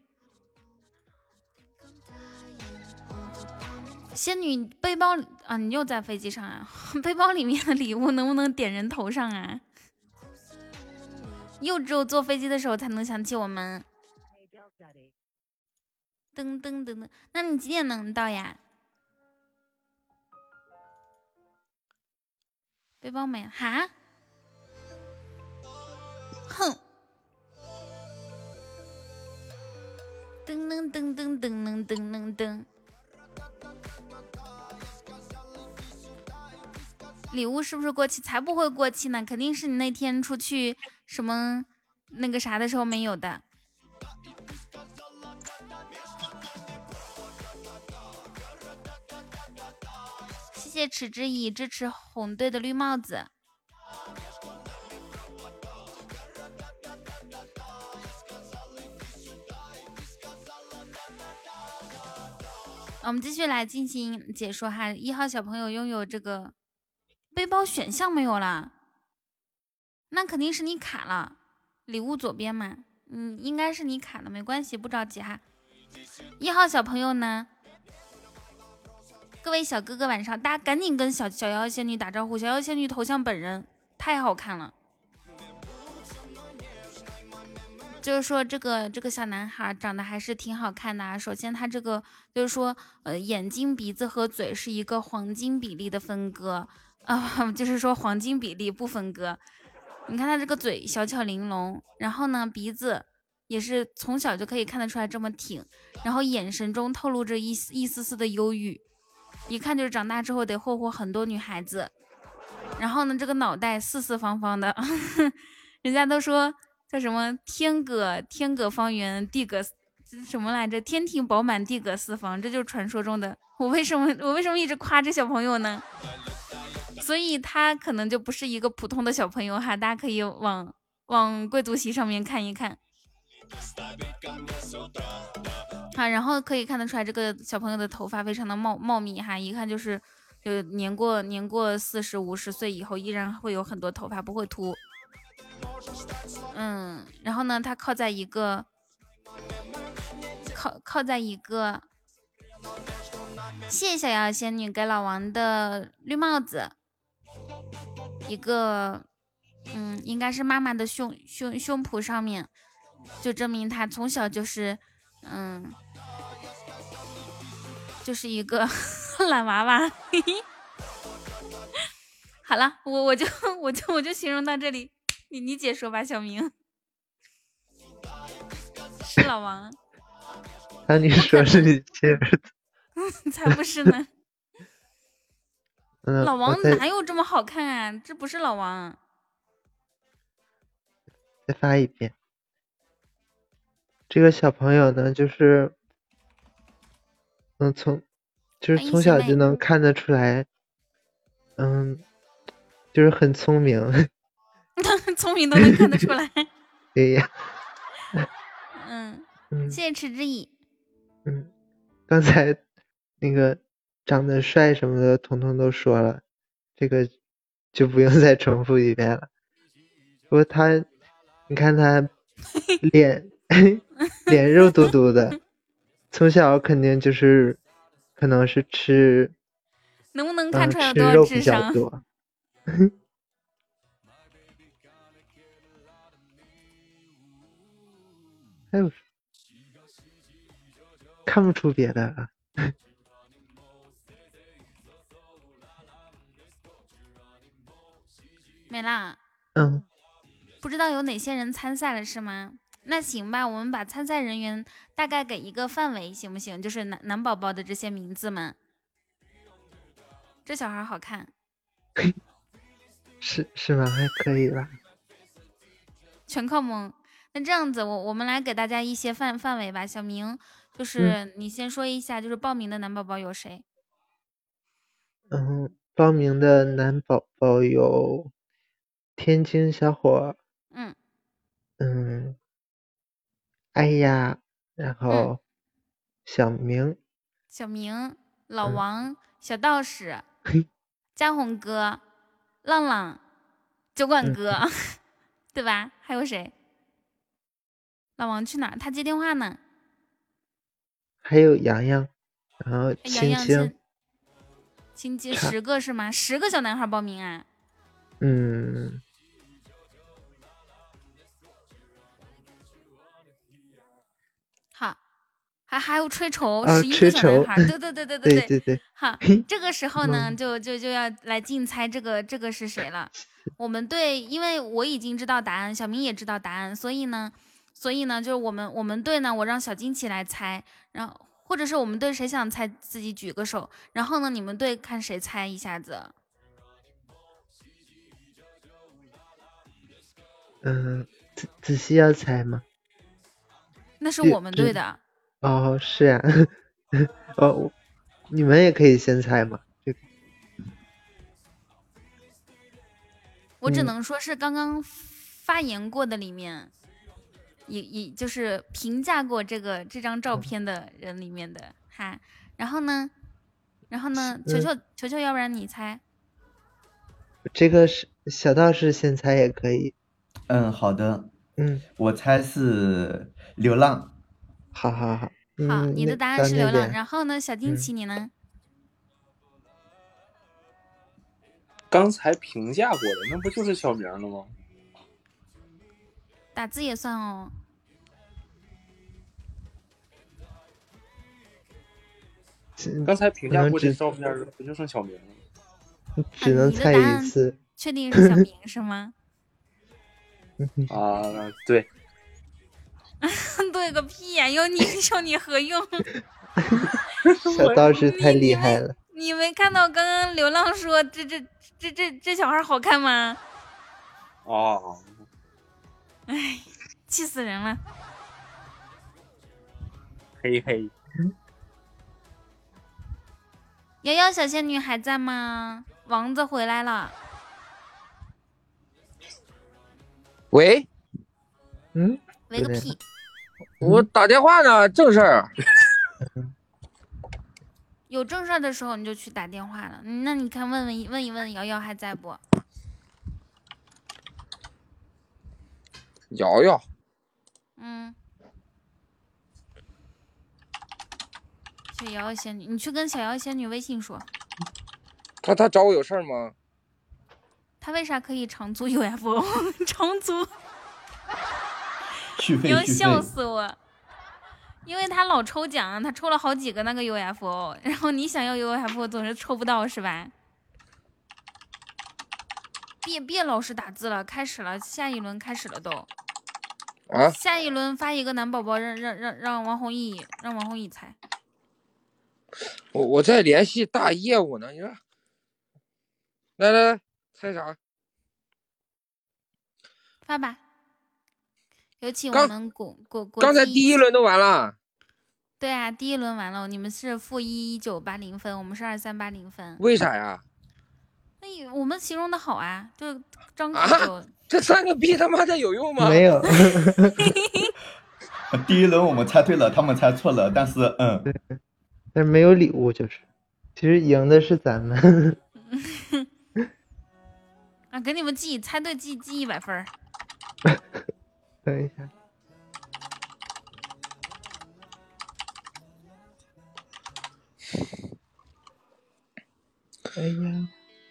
Speaker 1: 仙女背包啊，你又在飞机上啊？背包里面的礼物能不能点人头上啊？又只有坐飞机的时候才能想起我们。噔噔噔噔，那你几点能到呀？背包没了哈？哼！噔噔噔噔噔噔噔噔！礼物是不是过期？才不会过期呢！肯定是你那天出去什么那个啥的时候没有的。谢谢池之以支持红队的绿帽子。我们继续来进行解说哈。一号小朋友拥有这个背包选项没有啦？那肯定是你卡了。礼物左边嘛，嗯，应该是你卡了，没关系，不着急哈。一号小朋友呢？各位小哥哥晚上，大家赶紧跟小小妖仙女打招呼。小妖仙女头像本人太好看了。就是说，这个这个小男孩长得还是挺好看的啊。首先，他这个就是说，呃，眼睛、鼻子和嘴是一个黄金比例的分割啊，就是说黄金比例不分割。你看他这个嘴小巧玲珑，然后呢，鼻子也是从小就可以看得出来这么挺，然后眼神中透露着一丝一丝丝的忧郁，一看就是长大之后得霍霍很多女孩子。然后呢，这个脑袋四四方方的，人家都说。叫什么？天阁天阁方圆，地阁什么来着？天庭饱满，地阁四方，这就是传说中的。我为什么我为什么一直夸这小朋友呢？所以他可能就不是一个普通的小朋友哈，大家可以往往贵族席上面看一看。好，然后可以看得出来，这个小朋友的头发非常的茂茂密哈，一看就是就年过年过四十五十岁以后，依然会有很多头发，不会秃。嗯，然后呢，他靠在一个靠靠在一个，谢谢小妖仙女给老王的绿帽子，一个嗯，应该是妈妈的胸胸胸脯上面，就证明他从小就是嗯，就是一个 懒娃娃。好了，我我就 我就我就形容到这里。你你解说吧，小明，是老王。
Speaker 6: 那你说是你亲儿
Speaker 1: 子？才不是呢。老王哪有这么好看啊？这不是老王。
Speaker 6: 再发一遍。这个小朋友呢，就是，嗯，从，就是从小就能看得出来，嗯，就是很聪明。
Speaker 1: 聪明都能看得出来。
Speaker 6: 对 呀。
Speaker 1: 嗯，谢谢池之意。
Speaker 6: 嗯，刚才那个长得帅什么的，彤彤都说了，这个就不用再重复一遍了。不过他，你看他 脸脸肉嘟嘟的，从小肯定就是可能是吃，
Speaker 1: 能不能看出来有多少智商？
Speaker 6: 还有看不出别的了。
Speaker 1: 没啦。
Speaker 6: 嗯。
Speaker 1: 不知道有哪些人参赛了是吗？那行吧，我们把参赛人员大概给一个范围，行不行？就是男男宝宝的这些名字们。这小孩好看。
Speaker 6: 是是吧？还可以吧。
Speaker 1: 全靠蒙。那这样子，我我们来给大家一些范范围吧。小明，就是你先说一下，就是报名的男宝宝有谁？
Speaker 6: 嗯，报名的男宝宝有天津小伙。
Speaker 1: 嗯。
Speaker 6: 嗯。哎呀，然后小明。
Speaker 1: 小明，老王，小道士，江红哥，浪浪，酒馆哥，对吧？还有谁？老王去哪？他接电话呢。
Speaker 6: 还有洋洋，然后青青，
Speaker 1: 青青十个是吗？十个小男孩报名啊？
Speaker 6: 嗯。
Speaker 1: 好，还还有吹筹，十一个小男孩。对对对对
Speaker 6: 对
Speaker 1: 对
Speaker 6: 对。
Speaker 1: 好，这个时候呢，就就就要来竞猜这个这个是谁了。我们队，因为我已经知道答案，小明也知道答案，所以呢。所以呢，就是我们我们队呢，我让小金奇来猜，然后或者是我们队谁想猜自己举个手，然后呢，你们队看谁猜一下子。
Speaker 6: 嗯，仔仔细要猜吗？
Speaker 1: 那是我们队的。
Speaker 6: 哦，是呀。哦，你们也可以先猜嘛。这个。
Speaker 1: 我只能说是刚刚发言过的里面。也也就是评价过这个这张照片的人里面的哈，然后呢？然后呢？球球球球，要不然你猜。
Speaker 6: 这个是小道士先猜也可以。
Speaker 8: 嗯，好的。
Speaker 6: 嗯，
Speaker 8: 我猜是流浪。
Speaker 6: 好好好。
Speaker 1: 好，你的答案是流浪。然后呢，小惊奇，
Speaker 6: 嗯
Speaker 1: 你呢？
Speaker 4: 刚才评价过的，那不就是小明了吗？
Speaker 1: 打字也算哦。
Speaker 4: 刚才评价过这照片，不就剩小明了？
Speaker 6: 只能猜一次。
Speaker 1: 确定是小明是吗？
Speaker 4: 啊，对。
Speaker 1: 对个屁呀！有你有你何用？
Speaker 6: 小道士太厉害了。
Speaker 1: 你没看到刚刚流浪说这这这这这小孩好看吗？
Speaker 4: 哦。
Speaker 1: 哎，气死人了！
Speaker 4: 嘿嘿。
Speaker 1: 瑶瑶小仙女还在吗？王子回来了。
Speaker 3: 喂。
Speaker 6: 嗯。
Speaker 1: 喂个屁！
Speaker 3: 我打电话呢，正事儿。
Speaker 1: 有正事儿的时候你就去打电话了。那你看，问问问一问瑶瑶还在不？
Speaker 3: 瑶瑶。
Speaker 1: 嗯。小瑶瑶仙女，你去跟小瑶仙女微信说。
Speaker 3: 他他找我有事儿吗？
Speaker 1: 他为啥可以长租 UFO？长租？
Speaker 8: 续费
Speaker 1: 要笑死我！因为他老抽奖，他抽了好几个那个 UFO，然后你想要 UFO 总是抽不到，是吧？别别老是打字了，开始了，下一轮开始了都。
Speaker 3: 啊！
Speaker 1: 下一轮发一个男宝宝，让让让让王弘毅，让王弘毅猜。
Speaker 3: 我我在联系大业务呢，你说。来来来，猜啥？
Speaker 1: 发吧。有请我们国国国。
Speaker 3: 刚才第一轮都完了。
Speaker 1: 对啊，第一轮完了，你们是负一一九八零分，我们是二三八零分。
Speaker 3: 为啥呀？
Speaker 1: 那我们形容的好啊，就张口就。
Speaker 3: 啊、这三个逼他妈的有用吗？
Speaker 6: 没有。
Speaker 8: 第一轮我们猜对了，他们猜错了，但是嗯，
Speaker 6: 但是没有礼物，就是，其实赢的是咱们。
Speaker 1: 啊，给你们记，猜对记记一百分。
Speaker 6: 等一下，哎呀，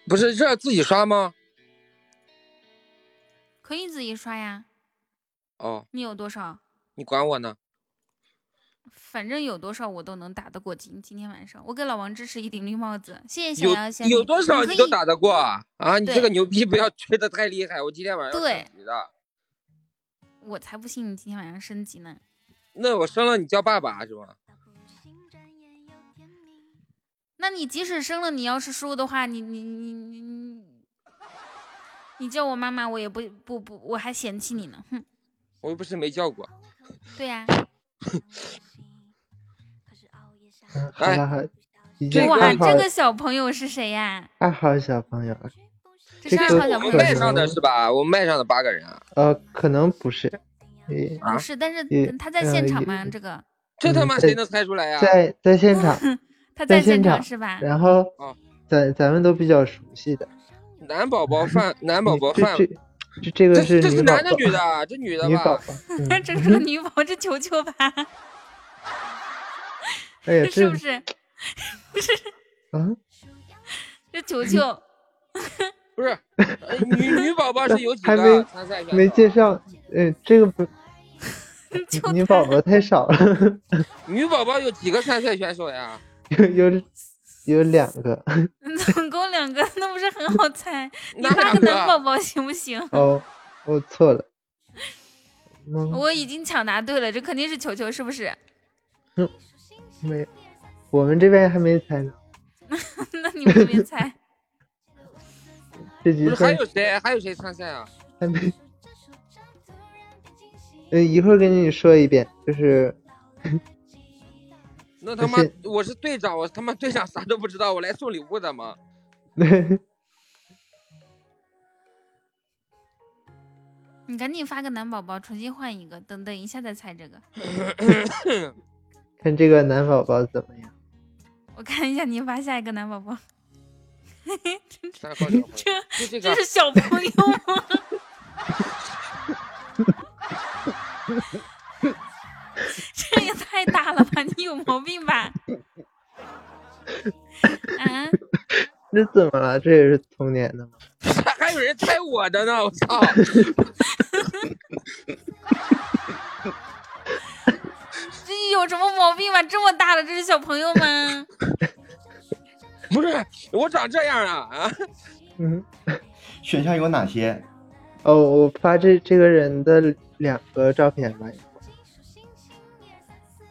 Speaker 3: 不是这自己刷吗？
Speaker 1: 可以自己刷呀。
Speaker 3: 哦。
Speaker 1: 你有多少？
Speaker 3: 你管我呢？
Speaker 1: 反正有多少我都能打得过今今天晚上，我给老王支持一顶绿帽子，谢谢小姚仙
Speaker 3: 有有多少你都打得过啊？你这个牛逼不要吹的太厉害，我今天晚上
Speaker 1: 对
Speaker 3: 的。
Speaker 1: 我才不信你今天晚上升级呢。
Speaker 3: 那我升了你叫爸爸是吗？
Speaker 1: 那你即使生了，你要是输的话，你你你你你，你叫我妈妈，我也不不不，我还嫌弃你呢，哼。
Speaker 3: 我又不是没叫过。
Speaker 1: 对呀、
Speaker 6: 嗯，好了好，
Speaker 1: 哇，这个小朋友是谁呀？
Speaker 6: 二号小朋友。
Speaker 1: 这是二号小朋友。
Speaker 3: 麦上的是吧？我们麦上的八个人啊。
Speaker 6: 呃，可能不是。
Speaker 1: 不是，但是他在现场吗？这个。
Speaker 3: 这他妈谁能猜出来呀？
Speaker 6: 在在现场。
Speaker 1: 他在
Speaker 6: 现
Speaker 1: 场是吧？
Speaker 6: 然后，咱咱们都比较熟悉的。
Speaker 3: 男宝宝饭，男宝宝饭。
Speaker 6: 这这这个
Speaker 3: 是
Speaker 6: 这
Speaker 3: 是男的女的？这女的吧？
Speaker 6: 女宝宝。
Speaker 1: 这是个女宝宝，这球球吧？
Speaker 6: 哎呀，
Speaker 1: 是不是？不是。
Speaker 6: 啊？
Speaker 1: 这球球。
Speaker 3: 不是，女女宝宝是有几
Speaker 6: 个
Speaker 3: 参
Speaker 6: 赛选手？没介绍，嗯，这个不，女宝宝太少了。
Speaker 3: 女宝宝有几个参赛选手呀？
Speaker 6: 有有有两个。
Speaker 1: 总共两个，那不是很好猜？你发个男宝宝行不行？
Speaker 6: 哦，我错了。
Speaker 1: 我已经抢答对了，这肯定是球球，是不是？
Speaker 6: 嗯，没，我们这边还没猜呢。
Speaker 1: 那你们这边猜？
Speaker 6: 这局
Speaker 3: 还有谁？还有谁参赛啊？
Speaker 6: 还没。嗯，一会儿跟你说一遍，就是。
Speaker 3: 那他妈我是队长，我他妈队长啥都不知道，我来送礼物的吗？
Speaker 1: 你赶紧发个男宝宝，重新换一个，等等一下再猜这个。
Speaker 6: 看这个男宝宝怎么样？
Speaker 1: 我看一下你发下一个男宝宝。
Speaker 3: 三号小朋友，
Speaker 1: 这
Speaker 3: 这
Speaker 1: 是小朋友吗？太大了吧！你有毛病吧？啊？
Speaker 6: 这怎么了？这也是童年的吗？
Speaker 3: 还有人猜我的呢！我操！
Speaker 1: 这有什么毛病吗？这么大了，这是小朋友吗？
Speaker 3: 不是，我长这样啊啊！
Speaker 6: 嗯，
Speaker 8: 选项有哪些？
Speaker 6: 哦，我发这这个人的两个照片吧。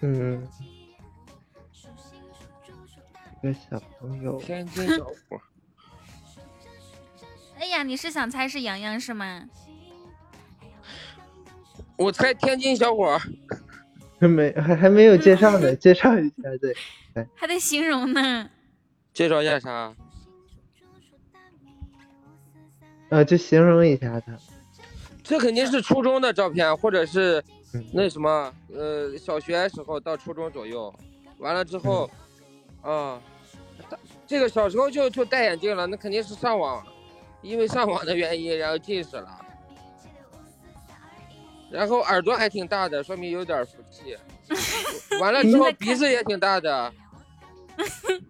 Speaker 6: 嗯，一个小朋友，
Speaker 3: 天津小伙。
Speaker 1: 哎呀，你是想猜是洋洋是吗？
Speaker 3: 我猜天津小伙。
Speaker 6: 没还还没有介绍呢，介绍一下对。
Speaker 1: 还得形容呢。
Speaker 3: 介绍一下啥？
Speaker 6: 呃，就形容一下他。
Speaker 3: 这肯定是初中的照片，或者是那什么，呃，小学时候到初中左右，完了之后，啊，这个小时候就就戴眼镜了，那肯定是上网，因为上网的原因，然后近视了。然后耳朵还挺大的，说明有点福气。完了之后鼻子也挺大的。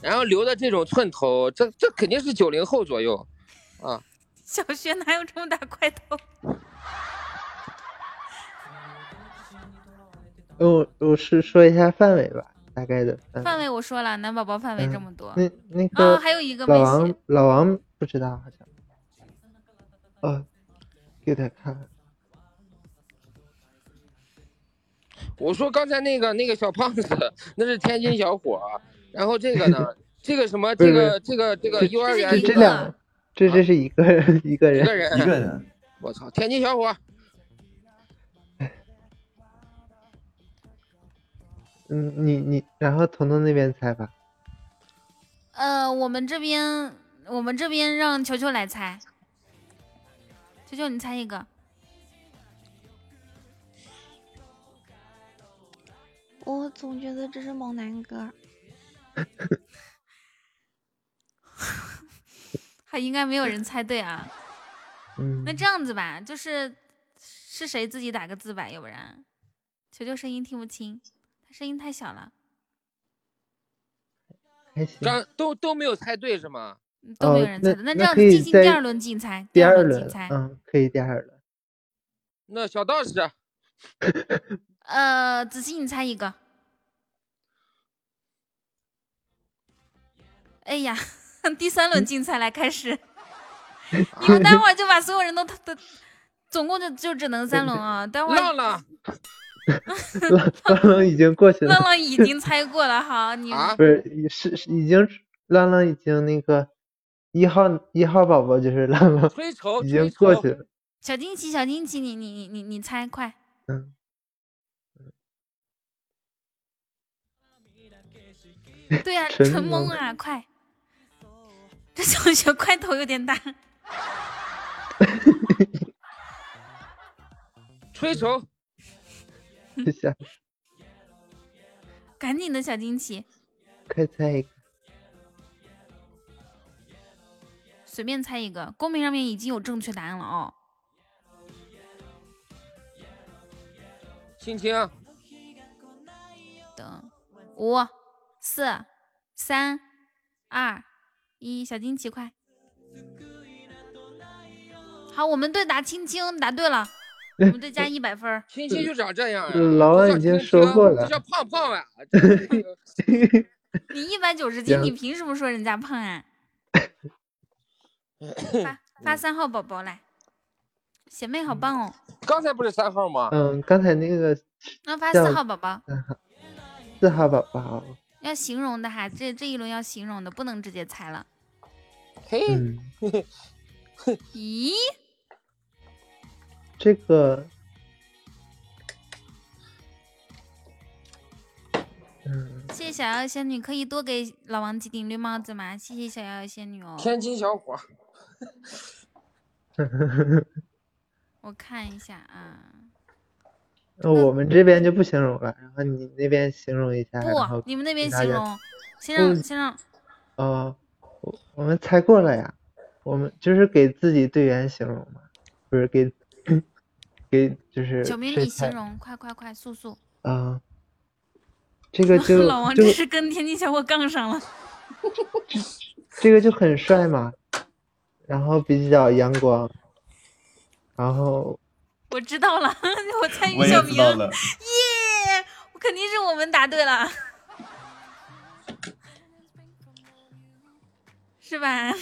Speaker 3: 然后留的这种寸头，这这肯定是九零后左右，啊。
Speaker 1: 小学哪有这么大块头？
Speaker 6: 我我是说一下范围吧，大概的
Speaker 1: 范围。我说了，男宝宝范围这么多。
Speaker 6: 那那个
Speaker 1: 还有一个
Speaker 6: 老王，老王不知道好像。哦，给他看。
Speaker 3: 我说刚才那个那个小胖子，那是天津小伙。然后这个呢？这个什么？这个这个这个幼儿园
Speaker 6: 这两，这这是一个人 一个人
Speaker 3: 一个人
Speaker 8: 一个人。
Speaker 3: 我操！天津小伙。
Speaker 6: 嗯，你你，然后彤彤那边猜吧。
Speaker 1: 呃，我们这边我们这边让球球来猜。球球，你猜一个。
Speaker 10: 我总觉得这是猛男哥。
Speaker 1: 还应该没有人猜对啊。
Speaker 6: 嗯。
Speaker 1: 那这样子吧，就是是谁自己打个字吧，要不然球球声音听不清，他声音太小了。
Speaker 3: 刚都都没有猜对是吗？
Speaker 1: 都没有人猜的。
Speaker 6: 那
Speaker 1: 这样进行第二轮竞猜。
Speaker 6: 第
Speaker 1: 二
Speaker 6: 轮竞猜。嗯，可以第二轮。
Speaker 3: 那小道士。
Speaker 1: 呃，子欣，你猜一个。哎呀，第三轮竞猜来开始，你们待会儿就把所有人都都，总共就就只能三轮啊！待会儿
Speaker 3: 浪浪，
Speaker 6: 浪浪已经过去了，
Speaker 1: 浪浪已经猜过了，好，你
Speaker 6: 不是是是已经浪浪已经那个一号一号宝宝就是浪浪，已经过去了。
Speaker 1: 小惊奇，小惊奇，你你你你你猜快，
Speaker 6: 嗯，
Speaker 1: 对呀，纯懵啊，快。这小学块头有点大，
Speaker 3: 吹球，
Speaker 1: 赶紧的小惊奇，
Speaker 6: 快猜一个，
Speaker 1: 随便猜一个，公屏上面已经有正确答案了哦。
Speaker 3: 青青，
Speaker 1: 等五四三二。一小惊奇，快！好，我们对答青青，答对了，我们 再加一百分。
Speaker 3: 青青就长这样啊，
Speaker 6: 老王已经说过了，
Speaker 3: 这叫胖胖 呀。
Speaker 1: 你一百九十斤，你凭什么说人家胖啊？发发三号宝宝来，姐妹好棒哦！
Speaker 3: 刚才不是三号吗？
Speaker 6: 嗯，刚才那个。
Speaker 1: 那发四号宝宝。
Speaker 6: 四号宝宝。
Speaker 1: 要形容的哈，这这一轮要形容的，不能直接猜了。
Speaker 3: 嘿，
Speaker 1: 咦，
Speaker 6: 这个，
Speaker 1: 嗯，谢谢小妖仙女，可以多给老王几顶绿帽子吗？谢谢小妖仙女哦。
Speaker 3: 天津小伙，
Speaker 1: 我看一下啊。
Speaker 6: 那我们这边就不形容了，然后你那边形容一下，
Speaker 1: 不，你们那边形容，先让先让
Speaker 6: 哦，我我们猜过了呀，我们就是给自己队员形容嘛，不是给 给就是
Speaker 1: 小明你形容，快快快，速速。
Speaker 6: 啊？这个就
Speaker 1: 老王这是跟天津小伙杠上了。
Speaker 6: 这个就很帅嘛，然后比较阳光，然后
Speaker 1: 我知道了，我参与
Speaker 8: 我也
Speaker 1: 小明，耶！我肯定是我们答对了，是吧？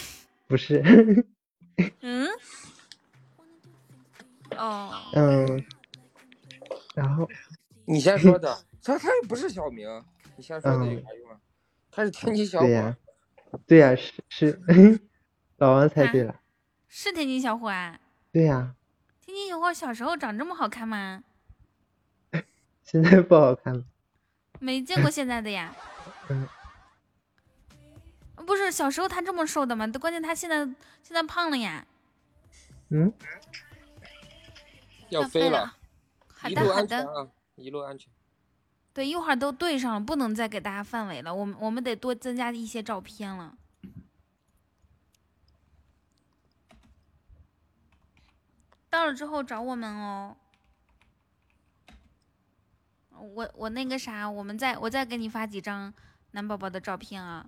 Speaker 6: 不是，
Speaker 1: 嗯，哦，
Speaker 6: 嗯，然后
Speaker 3: 你先说 的，他他又不是小明，你先说的有
Speaker 6: 嗯
Speaker 3: 啥用啊？他是天津小伙
Speaker 6: 对呀，，对呀，是是，老王猜对了，
Speaker 1: 是天津小伙啊？
Speaker 6: 对呀，
Speaker 1: 天津小伙小时候长这么好看吗？
Speaker 6: 现在不好看了，
Speaker 1: 没见过现在的呀。
Speaker 6: 嗯，
Speaker 1: 不是小时候他这么瘦的吗？关键他现在现在胖了呀。
Speaker 6: 嗯，
Speaker 3: 要飞了，
Speaker 1: 好
Speaker 3: 一路
Speaker 1: 的好的，
Speaker 3: 安全啊，一路安全。
Speaker 1: 对，一会儿都对上了，不能再给大家范围了。我们我们得多增加一些照片了。到了之后找我们哦。我我那个啥，我们再我再给你发几张男宝宝的照片啊。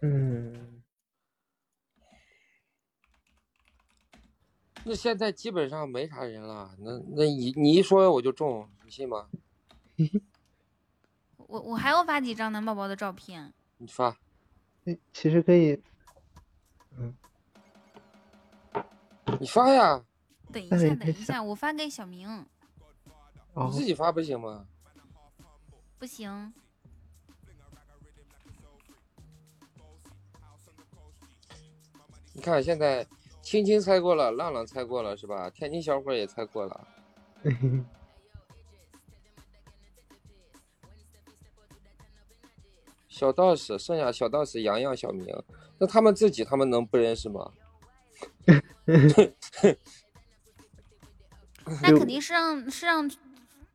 Speaker 6: 嗯，
Speaker 3: 那现在基本上没啥人了，那那你你一说我就中，你信吗？
Speaker 1: 我我还要发几张男宝宝的照片。
Speaker 3: 你发，
Speaker 6: 哎其实可以，
Speaker 3: 你发呀，
Speaker 1: 等一下，等一下，我发给小明。
Speaker 6: 哦
Speaker 3: 你自己发不行吗？
Speaker 1: 不行，
Speaker 3: 你看现在青青猜过了，浪浪猜过了是吧？天津小伙也猜过了，小道士剩下小道士洋洋小明，那他们自己他们能不认识吗？
Speaker 1: 那肯 定是让是让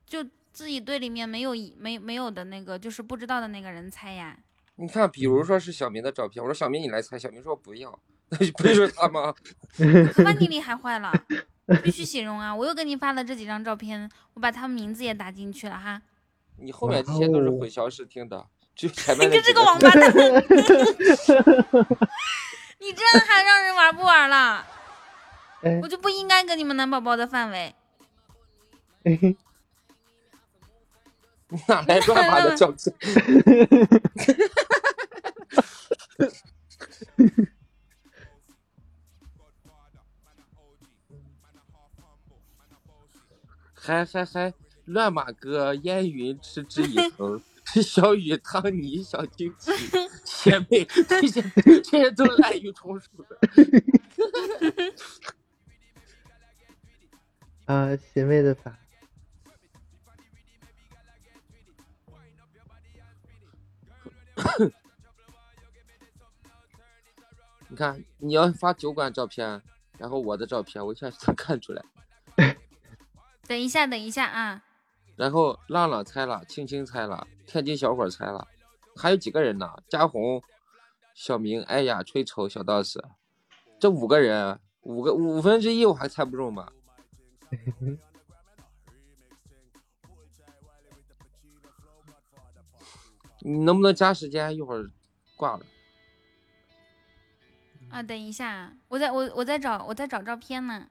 Speaker 1: 就自己队里面没有一没没有的那个，就是不知道的那个人猜呀。
Speaker 3: 你看，比如说是小明的照片，我说小明你来猜，小明说不要，那 就不是他吗？
Speaker 1: 可把你厉害坏了，必须形容啊！我又给你发了这几张照片，我把他们名字也打进去了哈。
Speaker 3: 你后面这些都是混淆视听的，就前面
Speaker 1: 你这个王八蛋！你这样还让人玩不玩了？
Speaker 6: 哎
Speaker 1: 我就不应该跟你们男宝宝的范围。
Speaker 3: 哪来乱码的照片？还还还，乱马哥烟云嗤之以恒，小雨汤尼小惊奇，邪魅这些 这些都滥竽充数的。
Speaker 6: 啊，邪魅的法，
Speaker 3: 你看，你要发酒馆照片，然后我的照片，我一下就能看出来。
Speaker 1: 等一下，等一下啊！
Speaker 3: 然后浪浪猜了，青青猜了，天津小伙猜了，还有几个人呢？佳红、小明、哎呀、吹丑、小道士，这五个人，五个五分之一我还猜不中吧？你能不能加时间？一会儿挂了。
Speaker 1: 啊，等一下啊，我在我我在找我在找照片呢。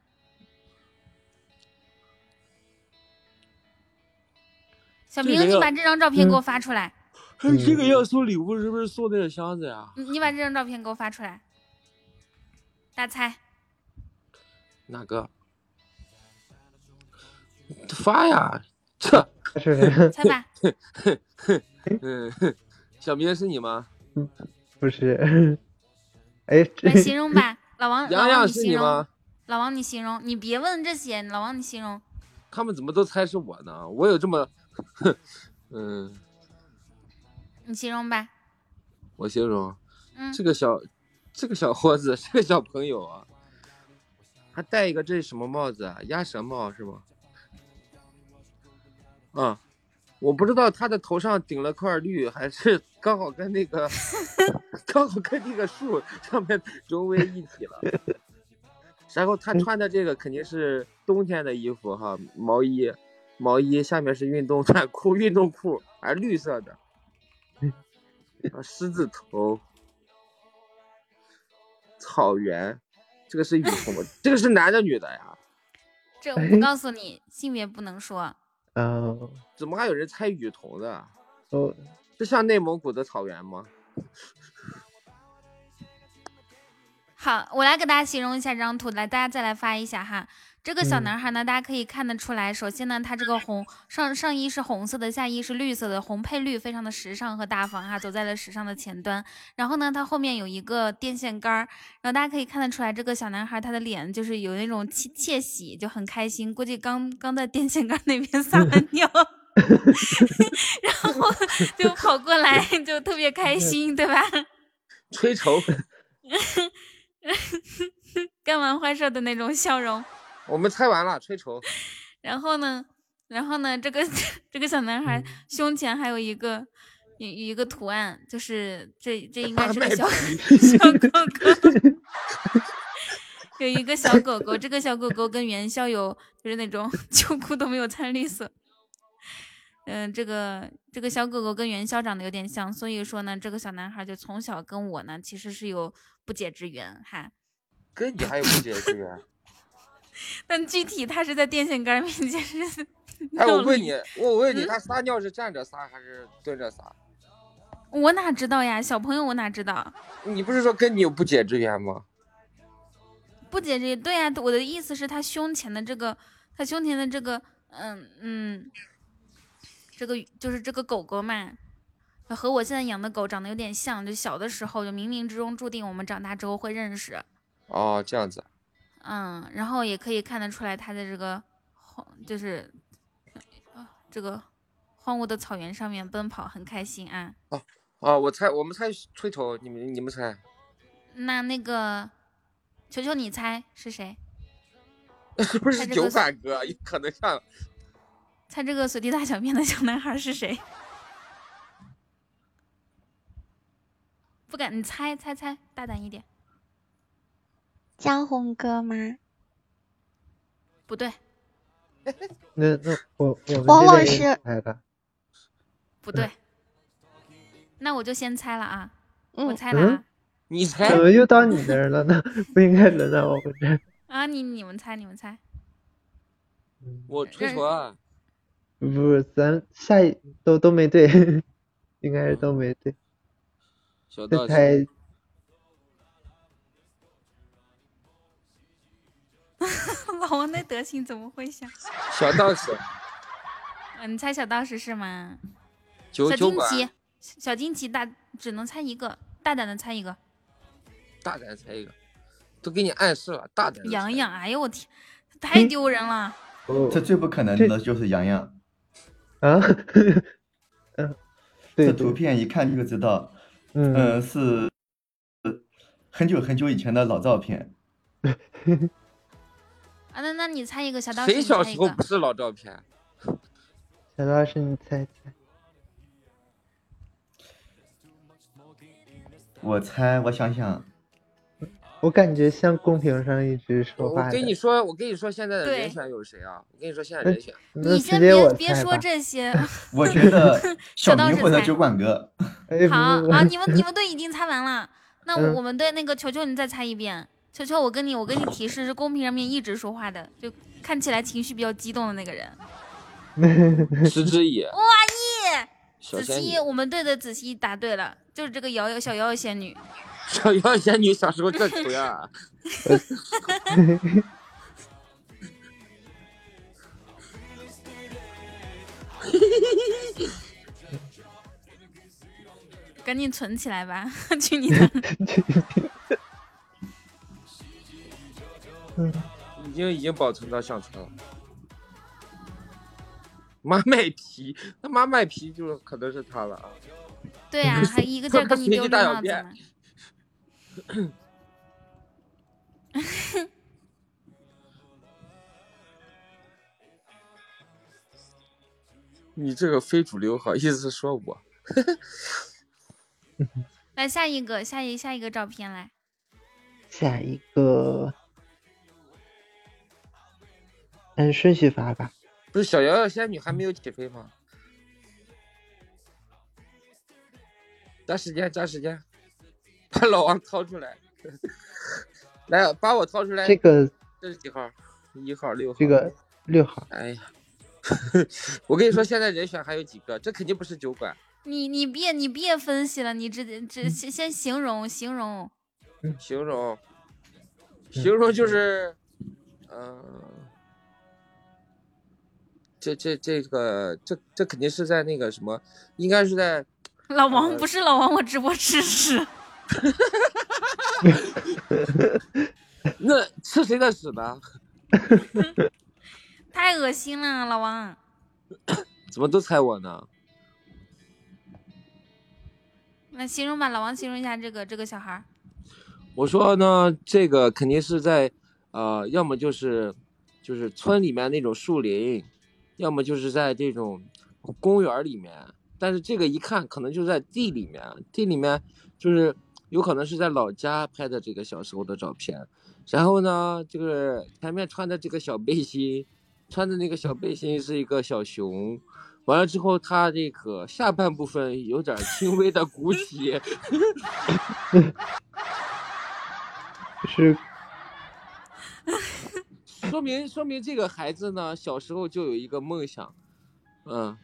Speaker 1: 小明，你把这张照片给我发出来。
Speaker 3: 这个要送礼物是不是送那个箱子呀？
Speaker 1: 你你把这张照片给我发出来。大猜，
Speaker 3: 哪个？发呀！这
Speaker 6: 是
Speaker 1: 猜吧。
Speaker 3: 嗯，小明是你吗？
Speaker 6: 不是？哎，
Speaker 1: 来形容吧，老王，老王
Speaker 3: 洋洋是
Speaker 1: 你形容。
Speaker 3: 你吗？
Speaker 1: 老王你形容，你别问这些，老王你形容。
Speaker 3: 他们怎么都猜是我呢？我有这么，嗯，
Speaker 1: 你形容吧。
Speaker 3: 我形容，
Speaker 1: 嗯
Speaker 3: 这个小，这个小伙子，这个小朋友啊，还戴一个这是什么帽子啊？鸭舌帽是吗？啊，我不知道他的头上顶了块绿，还是刚好跟那个 刚好跟那个树上面融为一体了。然后他穿的这个肯定是冬天的衣服哈，毛衣，毛衣下面是运动短裤、运动裤，还是绿色的。啊，狮子头，草原，这个是雨桐，这个是男的女的呀？
Speaker 1: 这我告诉你，性别不能说。
Speaker 6: 哦，
Speaker 3: 怎么还有人猜雨桐的？
Speaker 6: 哦，
Speaker 3: 这像内蒙古的草原吗？
Speaker 1: 好，我来给大家形容一下这张图，来，大家再来发一下哈。这个小
Speaker 6: 嗯
Speaker 1: 男孩呢，大家可以看得出来，首先呢，他这个红上上衣是红色的，下衣是绿色的，红配绿，非常的时尚和大方哈，走在了时尚的前端。然后呢，他后面有一个电线杆儿，然后大家可以看得出来，这个小男孩他的脸就是有那种窃窃喜，就很开心，估计刚刚在电线杆那边撒完尿。然后就跑过来，就特别开心，对吧？
Speaker 3: 吹绸，
Speaker 1: 干完坏事的那种笑容。
Speaker 3: 我们猜完了，吹绸。
Speaker 1: 然后呢，然后呢，这个这个小男孩胸前还有一个有一个图案，就是这这应该是个小小狗狗，有一个小狗狗，这个小狗狗跟元宵有就是那种秋裤都没有掺绿色。嗯，这个这个小狗狗跟元宵长得有点像，所以说呢，这个小男孩就从小跟我呢其实是有不解之缘哈。
Speaker 3: 跟你还有不解之缘？
Speaker 1: 但具体他是在电线杆面前是。
Speaker 3: 哎，我问你，我问
Speaker 1: 嗯
Speaker 3: 你，他撒尿是站着撒还是蹲着撒？
Speaker 1: 我哪知道呀，小朋友我哪知道？
Speaker 3: 你不是说跟你有不解之缘吗？
Speaker 1: 不解之缘，对呀，我的意思是，他胸前的这个，他胸前的这个，嗯嗯，这个就是这个狗狗嘛，和我现在养的狗长得有点像，就小的时候就冥冥之中注定我们长大之后会认识。
Speaker 3: 哦，这样子。
Speaker 1: 嗯，然后也可以看得出来，他在这个荒就是，呃，这个荒芜的草原上面奔跑很开心啊。
Speaker 3: 哦哦，我猜，我们猜吹头，你们你们猜？
Speaker 1: 那那个，球球你猜是谁？
Speaker 3: 是 不是九感哥？有可能像
Speaker 1: 猜这个随地大小便的小男孩是谁？不敢，你猜猜猜，大胆一点。
Speaker 10: 江红哥吗？
Speaker 1: 不对，
Speaker 6: 那那我我们
Speaker 10: 王老
Speaker 6: 这边也
Speaker 10: 师
Speaker 6: 猜的，
Speaker 1: 不对。那我就先猜了啊，
Speaker 10: 嗯
Speaker 1: 我猜了啊。
Speaker 3: 你猜
Speaker 6: 怎么又到你那儿了呢？不应该轮到我们这儿。
Speaker 1: 啊，你你们猜，你们猜。
Speaker 3: 我吹头啊？
Speaker 6: 不是，咱下一都都没对，应该是都没对。
Speaker 3: 小道
Speaker 6: 这猜
Speaker 1: 老王那德行怎么会想？
Speaker 3: 小道士，
Speaker 1: 嗯，你猜小道士是吗？小
Speaker 3: 九九管，
Speaker 1: 惊奇，小惊奇大只能猜一个，大胆的猜一个。
Speaker 3: 大胆猜一个，都给你暗示了，大胆。
Speaker 1: 洋洋，哎呦我天，太丢人了。
Speaker 6: 哦
Speaker 8: 这最不可能的就是洋洋。
Speaker 6: 啊，嗯，对
Speaker 8: 这图片一看就知道，
Speaker 6: 嗯
Speaker 8: 呃，是很久很久以前的老照片。
Speaker 1: 啊，那那你猜一个小道士，
Speaker 3: 谁小时候不。是老照片？
Speaker 6: 小道士你猜猜，
Speaker 8: 我猜，我想想，
Speaker 6: 我感觉像公屏上一直说话我。
Speaker 3: 跟你说，我跟你说，现在的
Speaker 1: 对
Speaker 3: 人选有谁啊？我跟你说，现在人选，
Speaker 1: 你先别别说这些。
Speaker 8: 我觉得
Speaker 1: 小
Speaker 8: 小
Speaker 1: 道士猜
Speaker 8: 明或者酒馆哥。
Speaker 1: 好啊，你们你们队已经猜完了，那我们队那个球球你再猜一遍。球球，我跟你我跟你提示是公屏上面一直说话的，就看起来情绪比较激动的那个人。
Speaker 3: 石之野，
Speaker 1: 哇耶！子期，
Speaker 3: 小仙女，
Speaker 1: 我们队的子熙答对了，就是这个瑶瑶小瑶瑶仙女。
Speaker 3: 小瑶仙女小时候这图呀。
Speaker 1: 赶紧存起来吧，去你的！
Speaker 3: 已经已经保存到相册了。妈卖皮，他妈卖皮就可能是他了啊。
Speaker 1: 对呀、还一个劲儿给你丢
Speaker 3: 大小
Speaker 1: 帽子
Speaker 3: 便
Speaker 1: 呢。
Speaker 3: 你这个非主流，好意思说我？
Speaker 1: 来下一个，下一下一个照片来。
Speaker 6: 下一个，按顺序发吧。
Speaker 3: 不是小瑶瑶仙女还没有起飞吗？加时间，加时间，把老王掏出来，来把我掏出来。
Speaker 6: 这个
Speaker 3: 这是几号？一号、六号。
Speaker 6: 这个六号。
Speaker 3: 哎呀，我跟你说，现在人选还有几个？这肯定不是酒馆。
Speaker 1: 你你别你别分析了，你直接只先先形容形容。
Speaker 3: 形容，形容就是，嗯、这这这个这这肯定是在那个什么，应该是在
Speaker 1: 老王不是老王，我直播吃屎。
Speaker 3: 那吃谁的屎呢？
Speaker 1: 太恶心了，老王。
Speaker 3: 怎么都猜我呢？
Speaker 1: 那形容吧，老王形容一下这个这个小孩儿。
Speaker 3: 我说呢，这个肯定是在，呃，要么就是就是村里面那种树林，要么就是在这种公园里面。但是这个一看可能就在地里面，地里面就是有可能是在老家拍的这个小时候的照片。然后呢，这个前面穿的这个小背心，穿的那个小背心是一个小熊。完了之后，他这个下半部分有点轻微的鼓起。
Speaker 6: 是，
Speaker 3: 说明说明这个孩子呢，小时候就有一个梦想，嗯，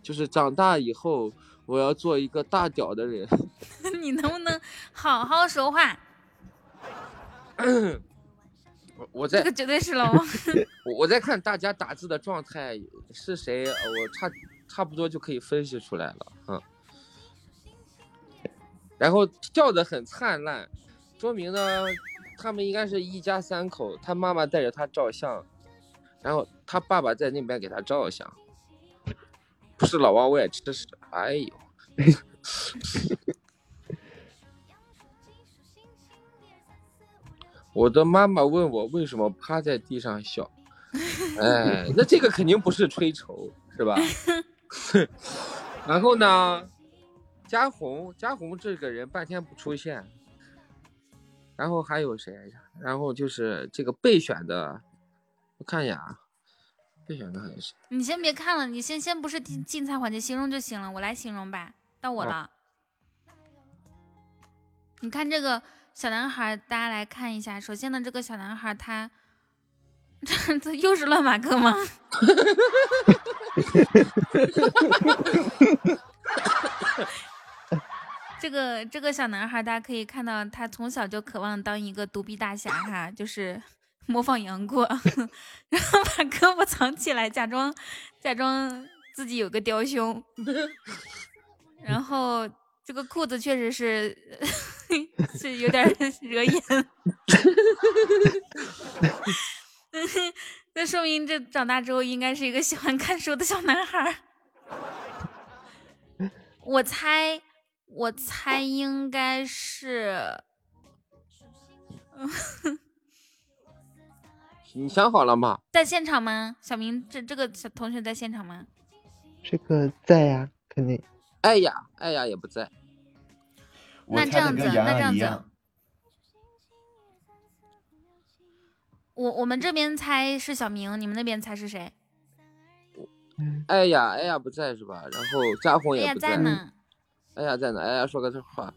Speaker 3: 就是长大以后我要做一个大屌的人。
Speaker 1: 你能不能好好说话？
Speaker 3: 我我在
Speaker 1: 这个绝对是老王。
Speaker 3: 我我在看大家打字的状态是谁，我差差不多就可以分析出来了，嗯。然后笑得很灿烂，说明呢，他们应该是一家三口。他妈妈带着他照相，然后他爸爸在那边给他照相。不是老王，我也吃屎！哎呦，我的妈妈问我为什么趴在地上笑，哎，那这个肯定不是吹酬，是吧？然后呢？嘉宏，嘉宏这个人半天不出现，然后还有谁？然后就是这个备选的，我看一下啊，备选的还有谁？
Speaker 1: 你先别看了，你先先不是竞竞猜环节，形容就行了，我来形容吧。到我了，你看这个小男孩，大家来看一下。首先呢，这个小男孩他，这这 又是乱马哥吗？这个这个小男孩，大家可以看到，他从小就渴望当一个独臂大侠哈，就是 模仿杨过，然后把胳膊藏起来，假装假装自己有个雕胸，然后这个裤子确实是是有点惹眼，那说明这长大之后应该是一个喜欢看书的小男孩。我猜。我猜应该是，
Speaker 3: 你想好了吗？
Speaker 1: 在现场吗？小明，这这个小同学在现场吗？
Speaker 6: 这个在呀，肯定。
Speaker 3: 哎呀，哎呀，也不在。
Speaker 1: 那这样子，那这样子，我我们这边猜是小明，你们那边猜是谁？
Speaker 3: 哎呀，哎呀不在是吧？然后嘉宏也不
Speaker 1: 在呢。
Speaker 3: 哎呀，在哪？哎呀，说个这话。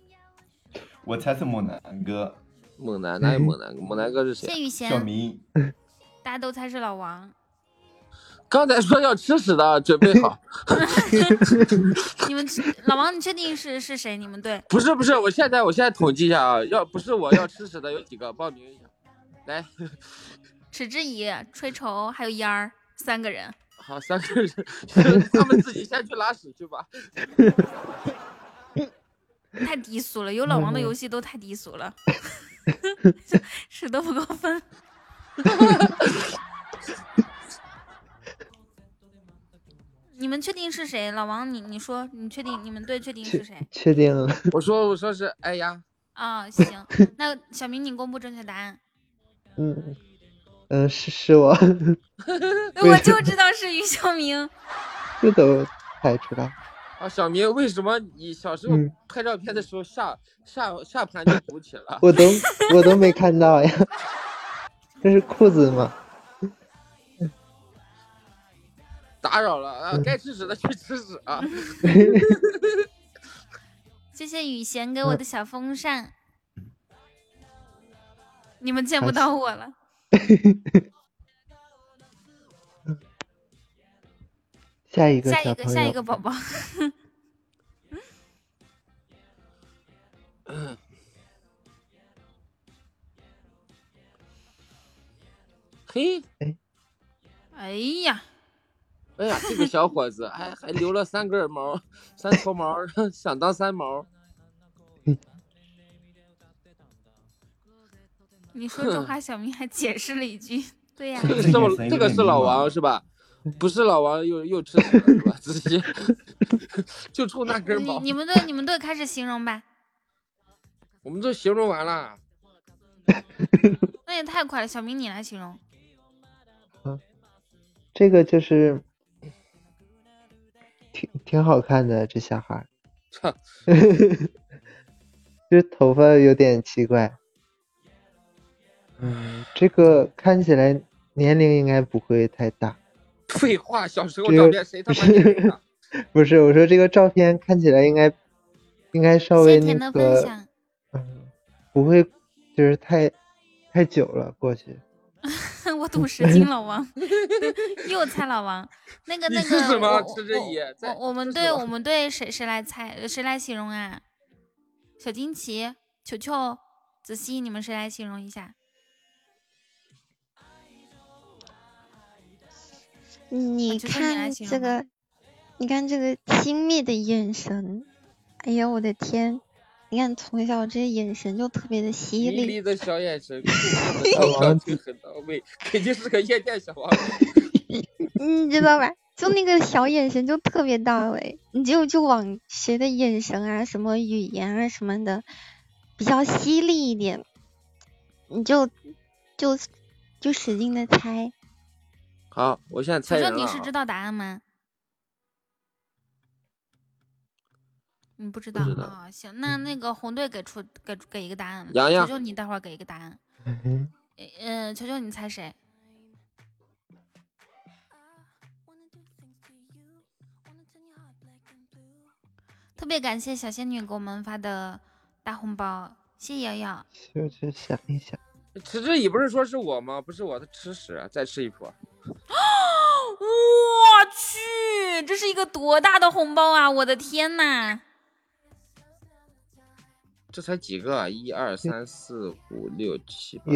Speaker 8: 我猜是猛男哥。
Speaker 3: 猛男哪有猛男？猛男哥是谁？
Speaker 1: 谢雨贤。
Speaker 8: 小明。
Speaker 1: 大家都猜是老王。
Speaker 3: 刚才说要吃屎的，准备好。
Speaker 1: 你们老王，你确定是是谁？你们队？
Speaker 3: 不是不是，我现在我现在统计一下啊，要不是我要吃屎的有几个？报名一下。来。
Speaker 1: 池之怡、吹愁还有烟儿三个人。
Speaker 3: 好，三个人，他们自己先去拉屎去吧。
Speaker 1: 太低俗了，有老王的游戏都太低俗了，是都不够分。你们确定是谁？老王，你你说，你确定你们队确定是谁？
Speaker 6: 确定了。
Speaker 3: 我说我说是哎呀。
Speaker 1: 啊、哦，行，那小明你公布正确答案。
Speaker 6: 嗯。嗯，是是我，
Speaker 1: 我就知道是于小明。
Speaker 6: 这都猜出来。
Speaker 3: 啊，小明，为什么你小时候
Speaker 6: 嗯
Speaker 3: 拍照片的时候下下下盘就鼓起了？
Speaker 6: 我都我都没看到呀，这是裤子吗？
Speaker 3: 打扰了啊，
Speaker 6: 嗯
Speaker 3: 该吃屎的去吃屎啊！
Speaker 1: 谢谢雨贤给我的小风扇，你们见不到我了。
Speaker 6: 下一个
Speaker 1: 下一个
Speaker 6: 小朋友，
Speaker 1: 下一个宝宝，
Speaker 3: 嘿，
Speaker 1: 哎呀，
Speaker 3: 哎呀，这个小伙子还还留了三根毛，三撮毛，想当三毛。
Speaker 1: 你说中华，小明还解释了一句，对呀、
Speaker 3: 这个是我 这个是老王是吧？不是老王又又吃屎了是吧？直接 就冲那根毛，
Speaker 1: 你你们队你们队开始形容吧，
Speaker 3: 我们都形容完了。
Speaker 1: 那也太快了，小明你来形容。
Speaker 6: 这个就是挺挺好看的，这小孩儿，
Speaker 3: 操，
Speaker 6: 这头发有点奇怪。嗯，这个看起来年龄应该不会太大。
Speaker 3: 废话，小时候照片谁他妈年龄大？
Speaker 6: 不是，我说这个照片看起来应该应该稍微那个，
Speaker 1: 享，
Speaker 6: 嗯，不会就是太太久了过去。
Speaker 1: 我赌十斤老王，又猜老王。那个那个，
Speaker 3: 吃什么
Speaker 1: 我
Speaker 3: 吃这
Speaker 1: 我
Speaker 3: 野
Speaker 1: 我我们队我们队谁谁来猜谁来形容啊？小金奇、球球、子熙，你们谁来形容一下？
Speaker 10: 你看这个，你看这个轻蔑的眼神，哎呀，我的天！你看从小这眼神就特别的犀利，
Speaker 3: 犀利的小眼神，酷酷的手上就很到位，肯定是个夜店小王。
Speaker 10: 你知道吧？就那个小眼神就特别到位，你就就往谁的眼神啊、什么语言啊什么的比较犀利一点，你就就就使劲的猜。
Speaker 3: 好，我现在猜人了啊。
Speaker 1: 你是知道答案吗？你不知道
Speaker 3: 不知道
Speaker 1: 啊、行，那那个红队给出给给一个答案，
Speaker 3: 洋洋
Speaker 1: 求求你待会儿给一个答案。
Speaker 6: 嗯，
Speaker 1: 呃，求求你猜谁？特别感谢小仙女给我们发的大红包，谢谢瑶瑶。
Speaker 6: 就去想一想。
Speaker 3: 池之以不是说是我吗？不是我，他吃屎，再吃一波。
Speaker 1: 我去，这是一个多大的红包啊！我的天呐！
Speaker 3: 这才几个啊？一二三四五六七八，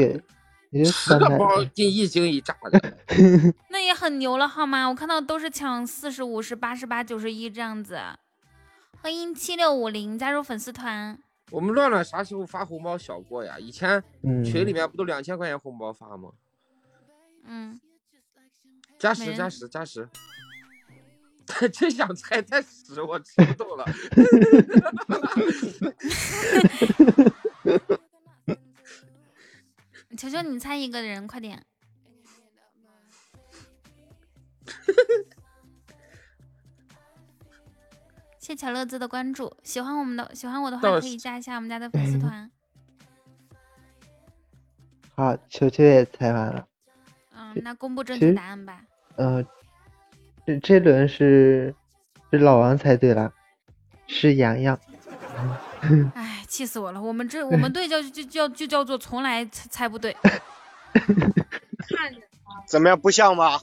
Speaker 3: 十个包进一惊一乍的。
Speaker 1: 那也很牛了好吗？我看到都是抢四十五十、八十八、九十一这样子。欢迎七六五零加入粉丝团。
Speaker 3: 我们乱乱啥时候发红包小过呀？以前
Speaker 6: 嗯
Speaker 3: 群里面不都两千块钱红包发吗？
Speaker 1: 嗯，
Speaker 3: 加十加十加十。他 真想猜猜屎，我吃不动了。
Speaker 1: 求求你猜一个人，快点！谢巧乐子的关注，喜欢我们的喜欢我的话可以加一下我们家的粉丝团。
Speaker 6: 好，球球也猜完了。
Speaker 1: 嗯，那公布正确答案吧。
Speaker 6: 呃，这这轮是是老王猜对了，是洋洋。
Speaker 1: 哎，气死我了！我们这我们队叫就叫就叫做从来猜猜不对。
Speaker 5: 看着怎么样？不像吧？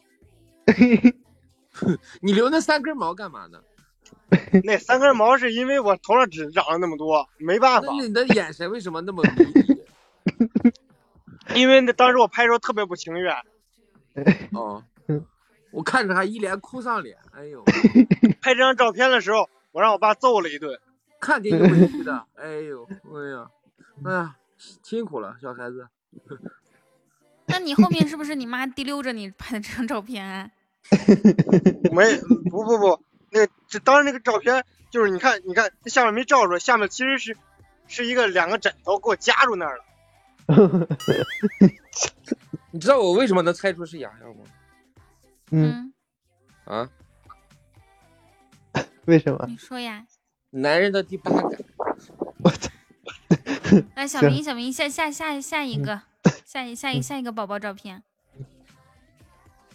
Speaker 3: 你留那三根毛干嘛呢？
Speaker 5: 那三根毛是因为我头上只长了那么多，没办法
Speaker 3: 那。你的眼神为什么那么迷离？
Speaker 5: 因为那当时我拍的时候特别不情愿。
Speaker 3: 哦，我看着他一脸哭丧脸，哎呦，
Speaker 5: 拍这张照片的时候，我让我爸揍了一顿。
Speaker 3: 看挺有委屈的，哎呦，哎呀，哎呀，辛苦了，小孩子。
Speaker 1: 那你后面是不是你妈提溜着你拍的这张照片啊？
Speaker 5: 没，不不不，那这当时那个照片就是你看，你看这下面没照出来，下面其实是是一个两个枕头给我夹住那儿了。
Speaker 3: 你知道我为什么能猜出是洋洋吗？
Speaker 6: 嗯
Speaker 3: 啊？
Speaker 6: 为什么？
Speaker 1: 你说呀。
Speaker 3: 男人的第八感。
Speaker 6: 我操！
Speaker 1: 来，小明，小明，下下下下一个，下一 下一下一个宝宝照片。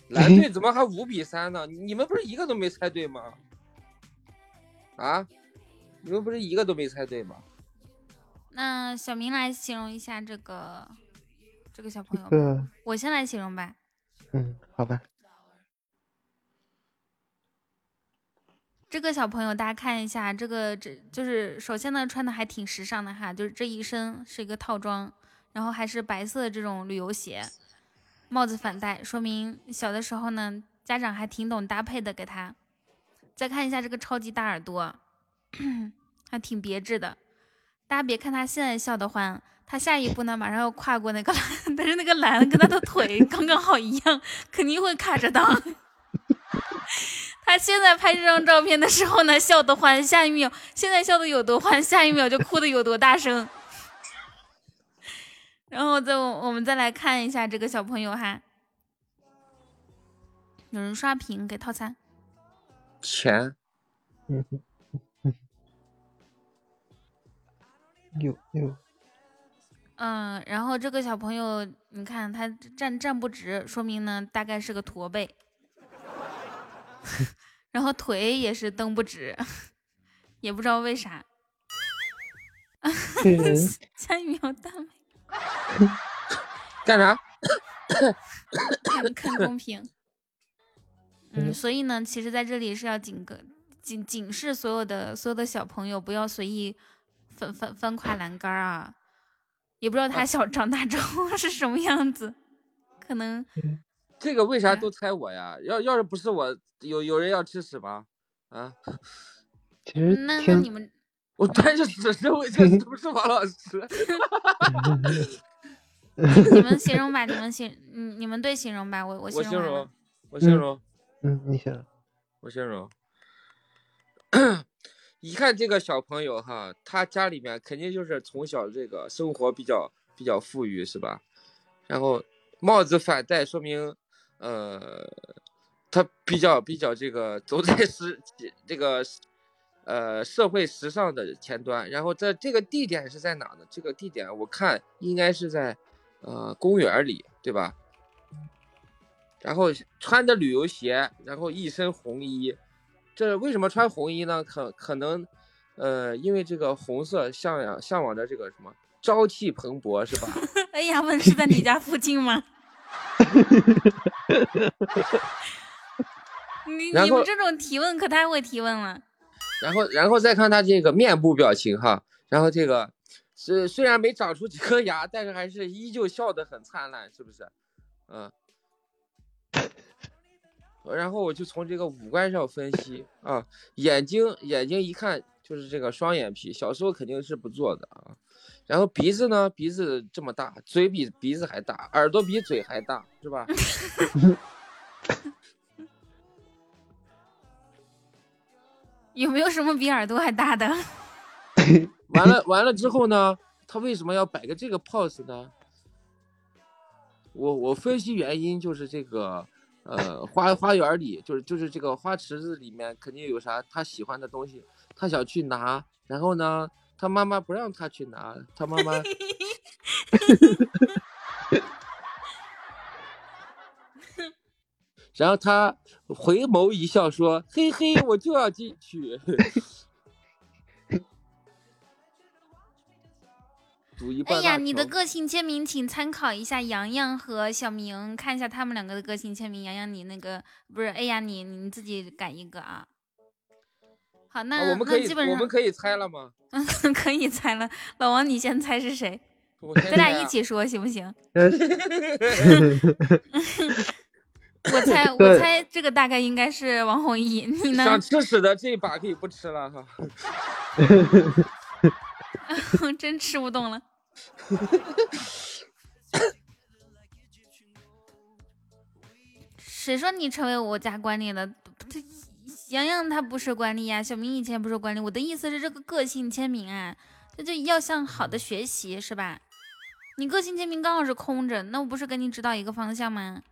Speaker 3: 蓝队怎么还五比三呢？你们不是一个都没猜对吗？啊？你们不是一个都没猜对吗？
Speaker 1: 那小明来形容一下这个这个小朋友。我先来形容吧。
Speaker 6: 嗯，好吧。
Speaker 1: 这个小朋友，大家看一下，这个这就是首先呢，穿的还挺时尚的哈，就是这一身是一个套装，然后还是白色的这种旅游鞋，帽子反戴，说明小的时候呢，家长还挺懂搭配的给他。再看一下这个超级大耳朵，还挺别致的。大家别看他现在笑得欢，他下一步呢，马上要跨过那个栏，但是那个栏跟他的腿刚刚好一样，肯定会卡着裆。他现在拍这张照片的时候呢，笑得欢，下一秒现在笑的有多欢，下一秒就哭的有多大声。然后再我们再来看一下这个小朋友哈，有人刷屏给套餐，
Speaker 3: 钱，
Speaker 6: 嗯嗯，有有，
Speaker 1: 嗯，然后这个小朋友你看他站站不直，说明呢大概是个驼背。然后腿也是蹬不直，也不知道为啥。下一秒大美，
Speaker 3: 干啥？
Speaker 1: 看看公屏。嗯，所以呢，其实在这里是要警个警警示所有的所有的小朋友，不要随意翻翻翻跨栏杆啊！也不知道他小长大之后是什么样子，可能。
Speaker 3: 这个为啥都猜我呀？要要是不是我，有有人要吃屎吗？啊？
Speaker 6: 其实
Speaker 1: 那那你们，
Speaker 3: 我端着屎，这位这不是王老师。
Speaker 1: 你们形容吧，你们形，你你们对形容吧，我
Speaker 3: 我
Speaker 1: 形
Speaker 3: 容，我形容，
Speaker 6: 嗯，你形容，
Speaker 3: 我形容。一看这个小朋友哈，他家里面肯定就是从小这个生活比较比较富裕，是吧？然后帽子反戴，说明。呃，他比较比较这个走在时这个呃社会时尚的前端，然后在这个地点是在哪呢？这个地点我看应该是在呃公园里，对吧？然后穿的旅游鞋，然后一身红衣，这为什么穿红衣呢？可可能呃因为这个红色向向向往着这个什么朝气蓬勃，是吧？
Speaker 1: 哎呀，问是在你家附近吗？你你们这种提问可太会提问了。
Speaker 3: 然后，然后再看他这个面部表情哈，然后这个是虽然没长出几颗牙，但是还是依旧笑得很灿烂，是不是？嗯。然后我就从这个五官上分析啊，眼睛眼睛一看就是这个双眼皮，小时候肯定是不做的啊。然后鼻子呢？鼻子这么大，嘴比鼻子还大，耳朵比嘴还大，是吧？
Speaker 1: 有没有什么比耳朵还大的？
Speaker 3: 完了完了之后呢？他为什么要摆个这个 pose 呢？我我分析原因就是这个，呃，花花园里就是就是这个花池子里面肯定有啥他喜欢的东西，他想去拿，然后呢？他妈妈不让他去拿，他妈妈，然后他回眸一笑说：“嘿嘿，我就要进去。”
Speaker 1: 哎呀，你的个性签名，请参考一下洋洋和小明，看一下他们两个的个性签名。洋洋，你那个不是？哎呀，你你自己改一个啊。好，那
Speaker 3: 我们可以
Speaker 1: 基本上
Speaker 3: 我们可以猜了吗？
Speaker 1: 嗯，可以猜了。老王，你先猜是谁？咱俩一起说行不行？我猜，我猜这个大概应该是王弘毅。你呢？
Speaker 3: 想吃屎的这一把可以不吃了哈。
Speaker 1: 真吃不动了。谁说你成为我家管理了？洋洋他不是管理呀，小明以前不是管理。我的意思是这个个性签名啊，那就要向好的学习是吧？你个性签名刚好是空着，那我不是跟你指导一个方向吗？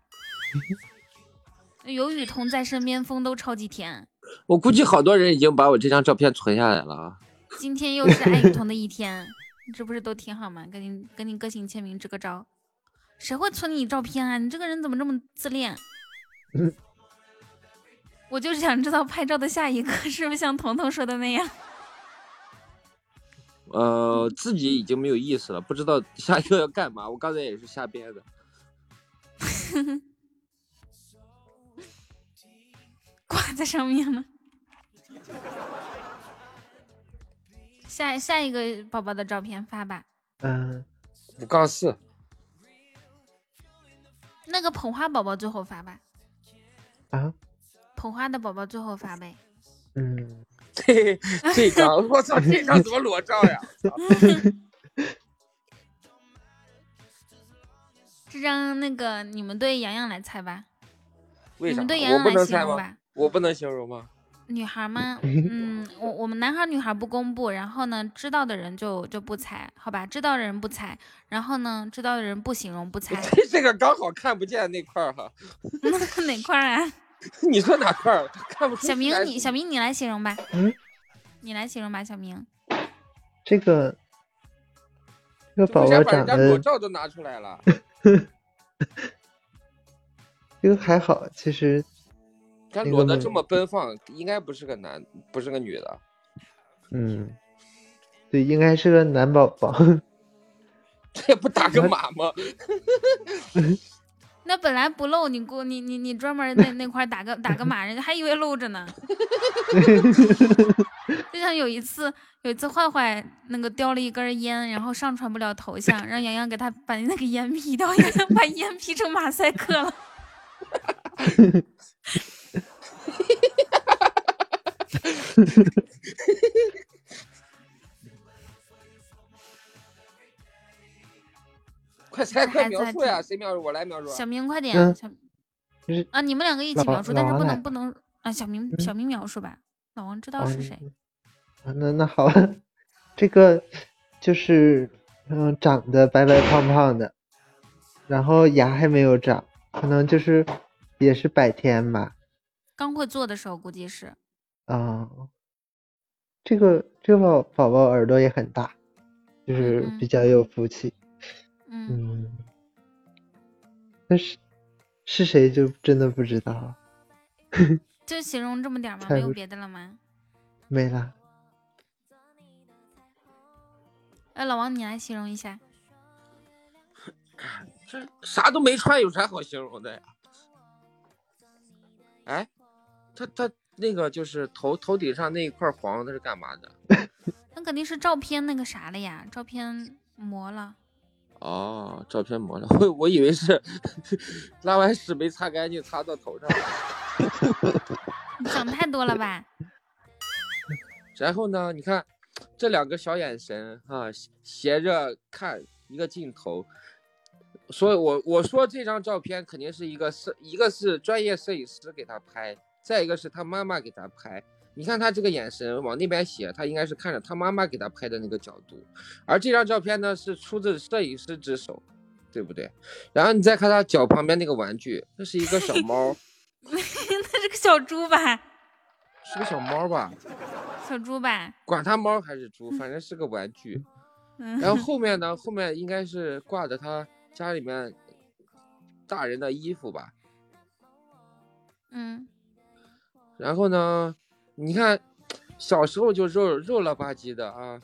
Speaker 1: 有雨桐在身边，风都超级甜。
Speaker 3: 我估计好多人已经把我这张照片存下来了啊。
Speaker 1: 今天又是爱雨桐的一天，这不是都挺好吗？跟你跟你个性签名支个招。谁会存你照片啊？你这个人怎么这么自恋？我就是想知道拍照的下一个是不是像彤彤说的那样。
Speaker 3: 呃，自己已经没有意思了，不知道下一个要干嘛。我刚才也是瞎编的。
Speaker 1: 挂在上面了。下下一个宝宝的照片发吧。
Speaker 6: 嗯，
Speaker 3: 五杠四。
Speaker 1: 那个捧花宝宝最后发吧。
Speaker 6: 啊？
Speaker 1: 捧花的宝宝最后发呗。
Speaker 6: 嗯。
Speaker 3: 这 这张，我操，这张多裸照呀！
Speaker 1: 这张那个你们对洋洋来猜吧。
Speaker 3: 为啥？
Speaker 1: 你们对洋洋来形容吧。
Speaker 3: 我不能形容吗？
Speaker 1: 女孩吗？嗯，我我们男孩女孩不公布，然后呢，知道的人就就不猜，好吧？知道的人不猜，然后呢，知道的人不形容不猜。
Speaker 3: 这个刚好看不见那块儿哈。
Speaker 1: 哪块啊？
Speaker 3: 你说哪块儿？看不出。
Speaker 1: 小明，你小明你来形容吧。
Speaker 6: 嗯。
Speaker 1: 你来形容吧，小明。
Speaker 6: 这个这个宝宝长得。
Speaker 3: 口罩都拿出来了。
Speaker 6: 这个还好，其实。
Speaker 3: 他裸的这么奔放，应该不是个男，不是个女的。
Speaker 6: 嗯，对，应该是个男宝宝。
Speaker 3: 这也不打个码吗？
Speaker 1: 那本来不露，你过你你你专门那那块打个打个码，人家还以为露着呢。就像有一次，有一次坏坏那个叼了一根烟，然后上传不了头像，让洋洋给他把那个烟 P 掉，洋洋把烟 P 成马赛克了。
Speaker 3: 快猜快描述呀！谁描述？我来描述。
Speaker 1: 小明快点，小啊！你们两个一起描述，但是不能不能啊！小明小明描述吧，老王知道是谁。
Speaker 6: 啊，那那好，这个就是嗯，长得白白胖胖的，然后牙还没有长，可能就是也是百天吧。
Speaker 1: 刚会做的时候估计是。
Speaker 6: 啊，这个这个宝宝宝耳朵也很大，就是比较有福气。嗯，但是是谁就真的不知道。
Speaker 1: 就形容这么点吗？没有别的了吗？
Speaker 6: 没了。
Speaker 1: 哎，老王，你来形容一下。
Speaker 3: 这啥都没穿，有啥好形容的呀？哎，他他。那个就是头头顶上那一块黄，那是干嘛的？
Speaker 1: 那肯定是照片那个啥了呀，照片磨了。
Speaker 3: 哦，照片磨了，我我以为是拉完屎没擦干净，擦到头上了。
Speaker 1: 你想太多了吧？
Speaker 3: 然后呢？你看这两个小眼神啊，斜着看一个镜头，所以我我说这张照片肯定是一个摄，一个是专业摄影师给他拍。再一个是他妈妈给他拍，你看他这个眼神往那边斜，他应该是看着他妈妈给他拍的那个角度。而这张照片呢是出自摄影师之手，对不对？然后你再看他脚旁边那个玩具，那是一个小猫，
Speaker 1: 那是个小猪吧？
Speaker 3: 是个小猫吧？
Speaker 1: 小猪吧？
Speaker 3: 管它猫还是猪，反正是个玩具。然后后面呢？后面应该是挂着他家里面大人的衣服吧？
Speaker 1: 嗯。
Speaker 3: 然后呢？你看，小时候就肉肉了吧唧的啊！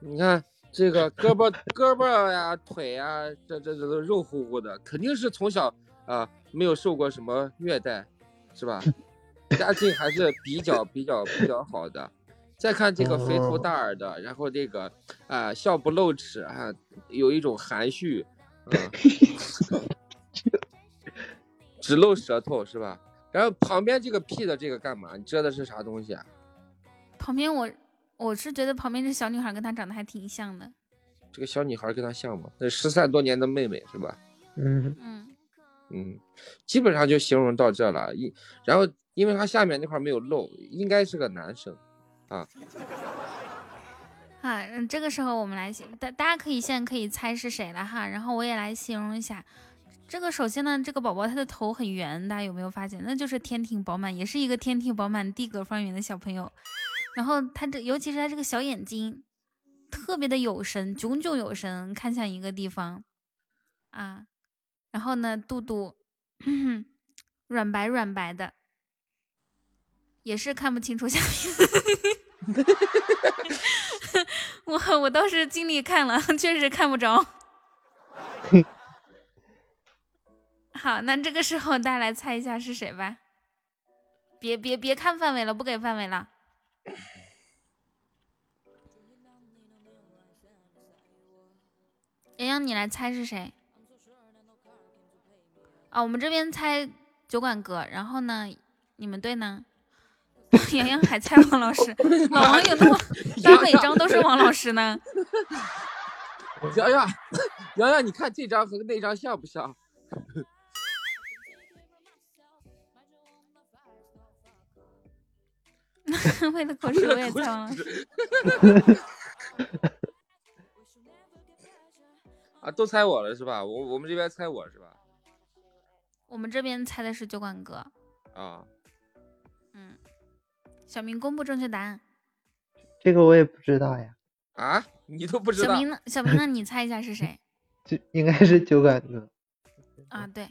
Speaker 3: 你看这个胳膊胳膊呀、腿呀，这这这都肉乎乎的，肯定是从小啊没有受过什么虐待，是吧？家境还是比较比较比较好的。再看这个肥头大耳的，然后这个啊笑不露齿啊，有一种含蓄，只露舌头是吧？然后旁边这个屁的这个干嘛？你遮的是啥东西啊？
Speaker 1: 旁边我我是觉得旁边这小女孩跟她长得还挺像的。
Speaker 3: 这个小女孩跟她像吗？那失散多年的妹妹是吧？
Speaker 6: 嗯
Speaker 1: 嗯
Speaker 3: 嗯，基本上就形容到这了。一然后因为她下面那块没有露，应该是个男生啊。
Speaker 1: 好，嗯，这个时候我们来，大大家可以现在可以猜是谁了哈，然后我也来形容一下。这个首先呢，这个宝宝他的头很圆，大家有没有发现？那就是天庭饱满，也是一个天庭饱满、地阁方圆的小朋友。然后他这，尤其是他这个小眼睛，特别的有神，炯炯有神，看向一个地方啊。然后呢，肚肚 软白软白的，也是看不清楚下面。我我倒是尽力看了，确实看不着。好，那这个时候大家来猜一下是谁吧。别别别看范围了，不给范围了。洋洋，你来猜是谁？啊，我们这边猜酒馆哥，然后呢，你们队呢？洋洋还猜王老师，老王有那么大每张都是王老师呢？
Speaker 3: 洋洋，洋洋，你看这张和那张像不像？
Speaker 1: 为了口水我也猜了。
Speaker 3: 啊，都猜我了是吧？我我们这边猜我是吧？
Speaker 1: 我们这边猜的是酒馆哥。
Speaker 3: 啊。
Speaker 1: 嗯。小明公布正确答案。
Speaker 6: 这个我也不知道呀。
Speaker 3: 啊？你都不知道？
Speaker 1: 小明呢？小明呢？你猜一下是谁？
Speaker 6: 就应该是酒馆哥。
Speaker 1: 啊，对。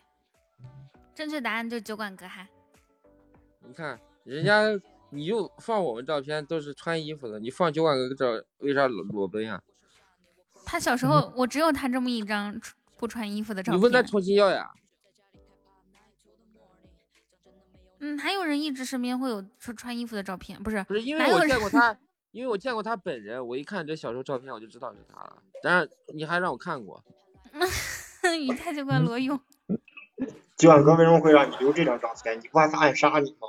Speaker 1: 正确答案就是酒馆哥哈。
Speaker 3: 你看人家。你就放我们照片都是穿衣服的，你放九万哥照为啥裸裸奔呀？
Speaker 1: 他小时候我只有他这么一张不穿衣服的照片。
Speaker 3: 你问他重新要呀？
Speaker 1: 嗯，还有人一直身边会有穿穿衣服的照片，不是？
Speaker 3: 不是，因为我见过他，因为我见过他本人，我一看这小时候照片我就知道是他了。但是你还让我看过。
Speaker 1: 你太就怪罗勇。
Speaker 5: 九万哥为什么会让你留这张照片？你不怕他暗杀你吗？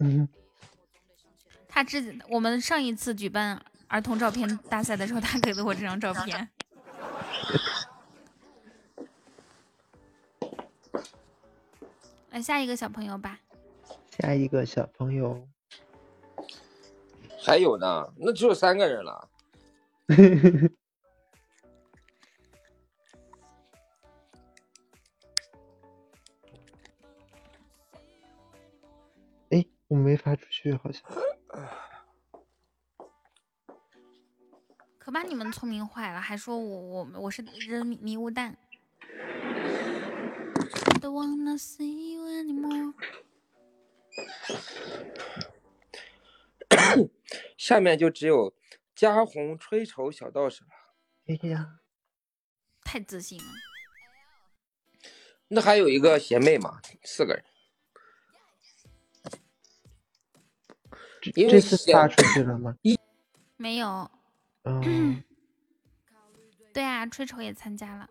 Speaker 6: 嗯。
Speaker 1: 他之我们上一次举办儿童照片大赛的时候，他给了我这张照片。来下一个小朋友吧。
Speaker 6: 下一个小朋友。
Speaker 3: 还有呢，那只有三个人了。
Speaker 6: 哎，我没发出去，好像。
Speaker 1: 可把你们聪明坏了，还说我我我是扔迷雾弹。
Speaker 3: 下面就只有嘉红吹愁小道士了。
Speaker 1: 太自信了。
Speaker 3: 那还有一个邪妹嘛，四个人。
Speaker 6: 这次发出去了吗？
Speaker 1: 没有。
Speaker 6: 嗯，
Speaker 1: 对啊，吹丑也参加了。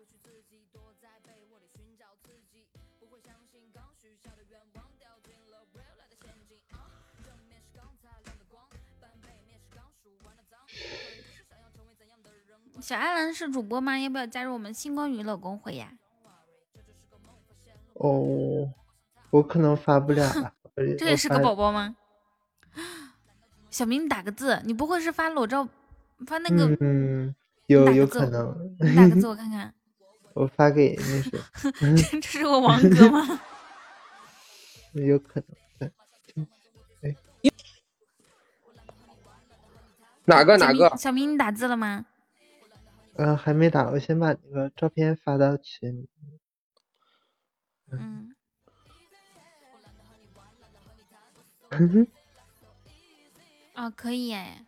Speaker 1: 小艾伦是主播吗？要不要加入我们星光娱乐公会呀？
Speaker 6: 哦，我可能发不了了。
Speaker 1: 这也是个宝宝吗？小明你打个字，你不会是发裸照？发那个，
Speaker 6: 嗯，有 有可能。
Speaker 1: 你打个字我看看。
Speaker 6: 我发给那谁。
Speaker 1: 这是我王哥吗？
Speaker 6: 有可能。哎，
Speaker 3: 哪个哪个？
Speaker 1: 小明，你打字了吗？
Speaker 6: 嗯，还没打。我先把那个照片发到群里。
Speaker 1: 嗯。哦，可以哎。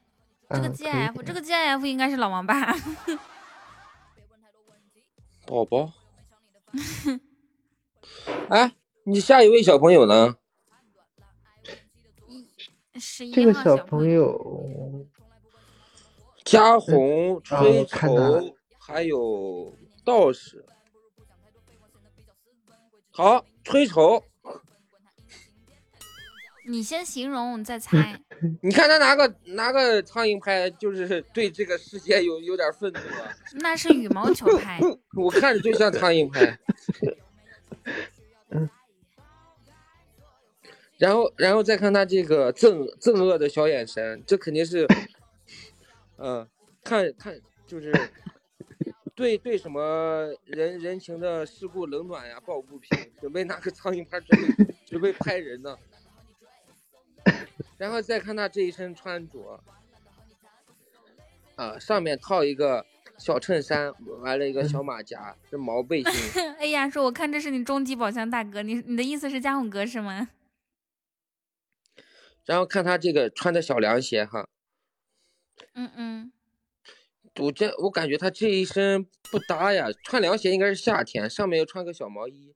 Speaker 1: 这个 G F，这个 G F 应该是老王吧？
Speaker 3: 宝宝。哎，你下一位小朋友呢？
Speaker 6: 这个
Speaker 1: 小
Speaker 6: 朋友，
Speaker 3: 嘉红、吹头，还有道士。好，吹头。
Speaker 1: 你先形容，再猜。
Speaker 3: 你看他拿个拿个苍蝇拍，就是对这个世界有有点愤怒。
Speaker 1: 那是羽毛球拍。
Speaker 3: 我看着就像苍蝇拍。然后，然后再看他这个憎憎恶的小眼神，这肯定是，嗯，看看就是对对什么人人情的世故冷暖呀抱不平，准备拿个苍蝇拍准备准备拍人呢。然后再看他这一身穿着，啊，上面套一个小衬衫，完了一个小马甲，这毛背心。
Speaker 1: 哎呀，说我看这是你终极宝箱大哥，你你的意思是家宏哥是吗？
Speaker 3: 然后看他这个穿的小凉鞋哈，
Speaker 1: 嗯嗯，
Speaker 3: 我这我感觉他这一身不搭呀，穿凉鞋应该是夏天，上面又穿个小毛衣。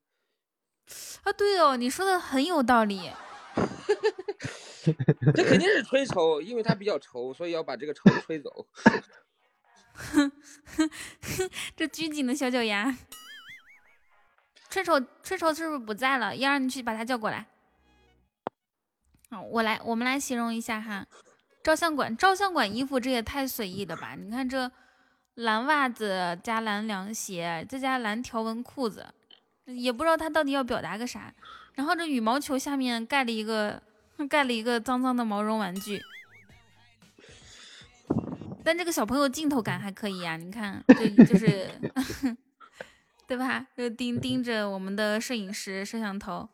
Speaker 1: 啊，对哦，你说的很有道理。
Speaker 3: 这肯定是吹愁，因为他比较愁，所以要把这个愁吹走。
Speaker 1: 这拘谨的小脚丫，吹丑吹丑是不是不在了？要让你去把他叫过来。好，我来，我们来形容一下哈。照相馆，照相馆衣服这也太随意了吧？你看这蓝袜子加蓝凉鞋，再加蓝条纹裤子，也不知道他到底要表达个啥。然后这羽毛球下面盖了一个。盖了一个脏脏的毛绒玩具，但这个小朋友镜头感还可以呀，你看，就就是，对吧？就盯盯着我们的摄影师摄像头，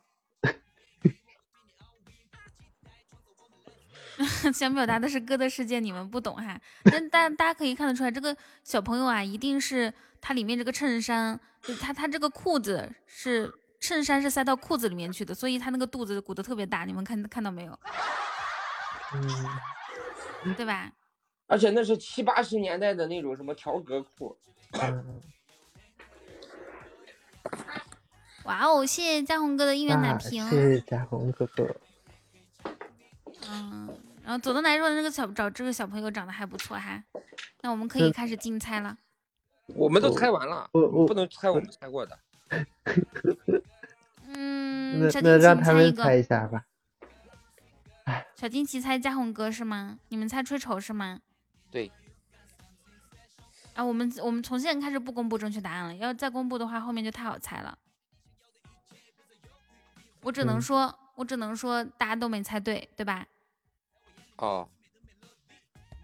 Speaker 1: 想表达的是哥的世界，你们不懂哈。但大大家可以看得出来，这个小朋友啊，一定是他里面这个衬衫，就他他这个裤子是。衬衫是塞到裤子里面去的，所以他那个肚子鼓得特别大，你们看看到没有？嗯，对吧？
Speaker 3: 而且那是七八十年代的那种什么条格裤。
Speaker 1: 哇哦，谢谢嘉宏哥的应援奶瓶。
Speaker 6: 谢谢嘉宏哥哥。
Speaker 1: 嗯，然后左东来说那个小找这个小朋友长得还不错哈，那我们可以开始竞猜了。
Speaker 3: 我们都猜完了，我我不能猜我们猜过的。
Speaker 1: 嗯，
Speaker 6: 那那让他们猜一下吧。
Speaker 1: 小金奇猜嘉宏哥是吗？你们猜吹丑是吗？
Speaker 3: 对。
Speaker 1: 啊，我们我们从现在开始不公布正确答案了，要再公布的话，后面就太好猜了。我只能说，我只能说大家都没猜对，对吧？
Speaker 3: 哦，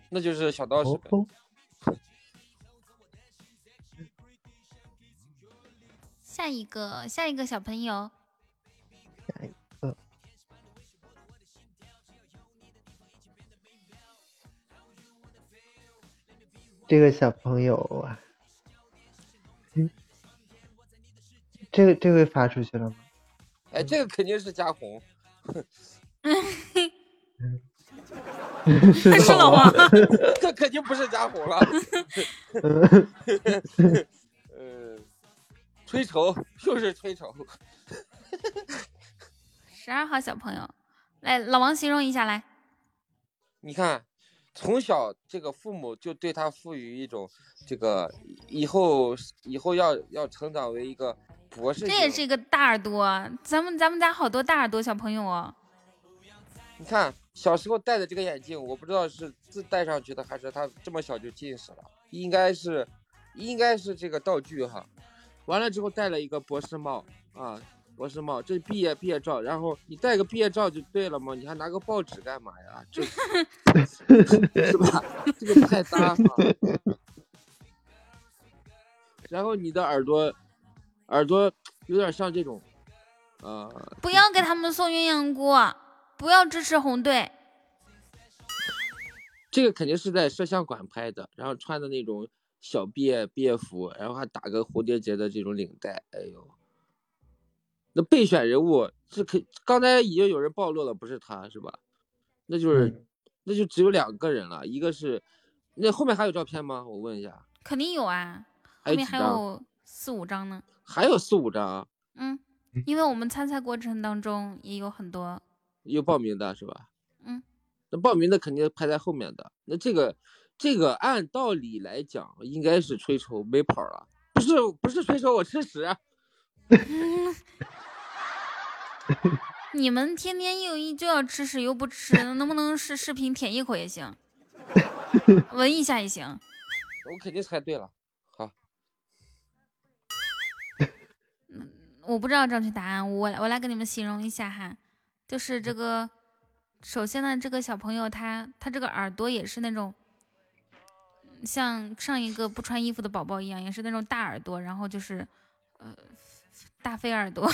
Speaker 3: 那就是小道士。
Speaker 1: 下一个，下一个小朋友。
Speaker 6: 下一个。这个小朋友啊，嗯，这个这个发出去了吗？
Speaker 3: 哎，这个肯定是加红。
Speaker 1: 是老王。
Speaker 3: 这肯定不是加红了。吹丑又是吹丑，
Speaker 1: 十二号小朋友，来老王形容一下来。
Speaker 3: 你看，从小这个父母就对他赋予一种这个以后以后要要成长为一个博士。
Speaker 1: 这也是一个大耳朵，咱们咱们家好多大耳朵小朋友哦。
Speaker 3: 你看小时候戴的这个眼镜，我不知道是自戴上去的还是他这么小就近视了，应该是应该是这个道具哈。完了之后戴了一个博士帽啊，博士帽，这是毕业毕业照，然后你戴个毕业照就对了嘛，你还拿个报纸干嘛呀？这 是吧？这个不太搭了。然后你的耳朵，耳朵有点像这种，呃，
Speaker 1: 不要给他们送鸳鸯锅，不要支持红队。
Speaker 3: 这个肯定是在摄像馆拍的，然后穿的那种。小毕业毕业服，然后还打个蝴蝶结的这种领带，哎呦，那备选人物这可刚才已经有人暴露了，不是他是吧？那就是那就只有两个人了，一个是那后面还有照片吗？我问一下，
Speaker 1: 肯定有啊，后面还有四五张呢，
Speaker 3: 还有四五张，
Speaker 1: 嗯，因为我们参赛过程当中也有很多
Speaker 3: 有报名的是吧？
Speaker 1: 嗯，
Speaker 3: 那报名的肯定排在后面的，那这个。这个按道理来讲，应该是吹筹没跑了，不是不是吹筹，我吃屎。
Speaker 1: 你们天天一有一就要吃屎又不吃，能不能视视频舔一口也行，闻一下也行。
Speaker 3: 我肯定猜对了，好。
Speaker 1: 我不知道正确答案，我我来给你们形容一下哈，就是这个，首先呢，这个小朋友他他这个耳朵也是那种。像上一个不穿衣服的宝宝一样，也是那种大耳朵，然后就是呃大飞耳朵，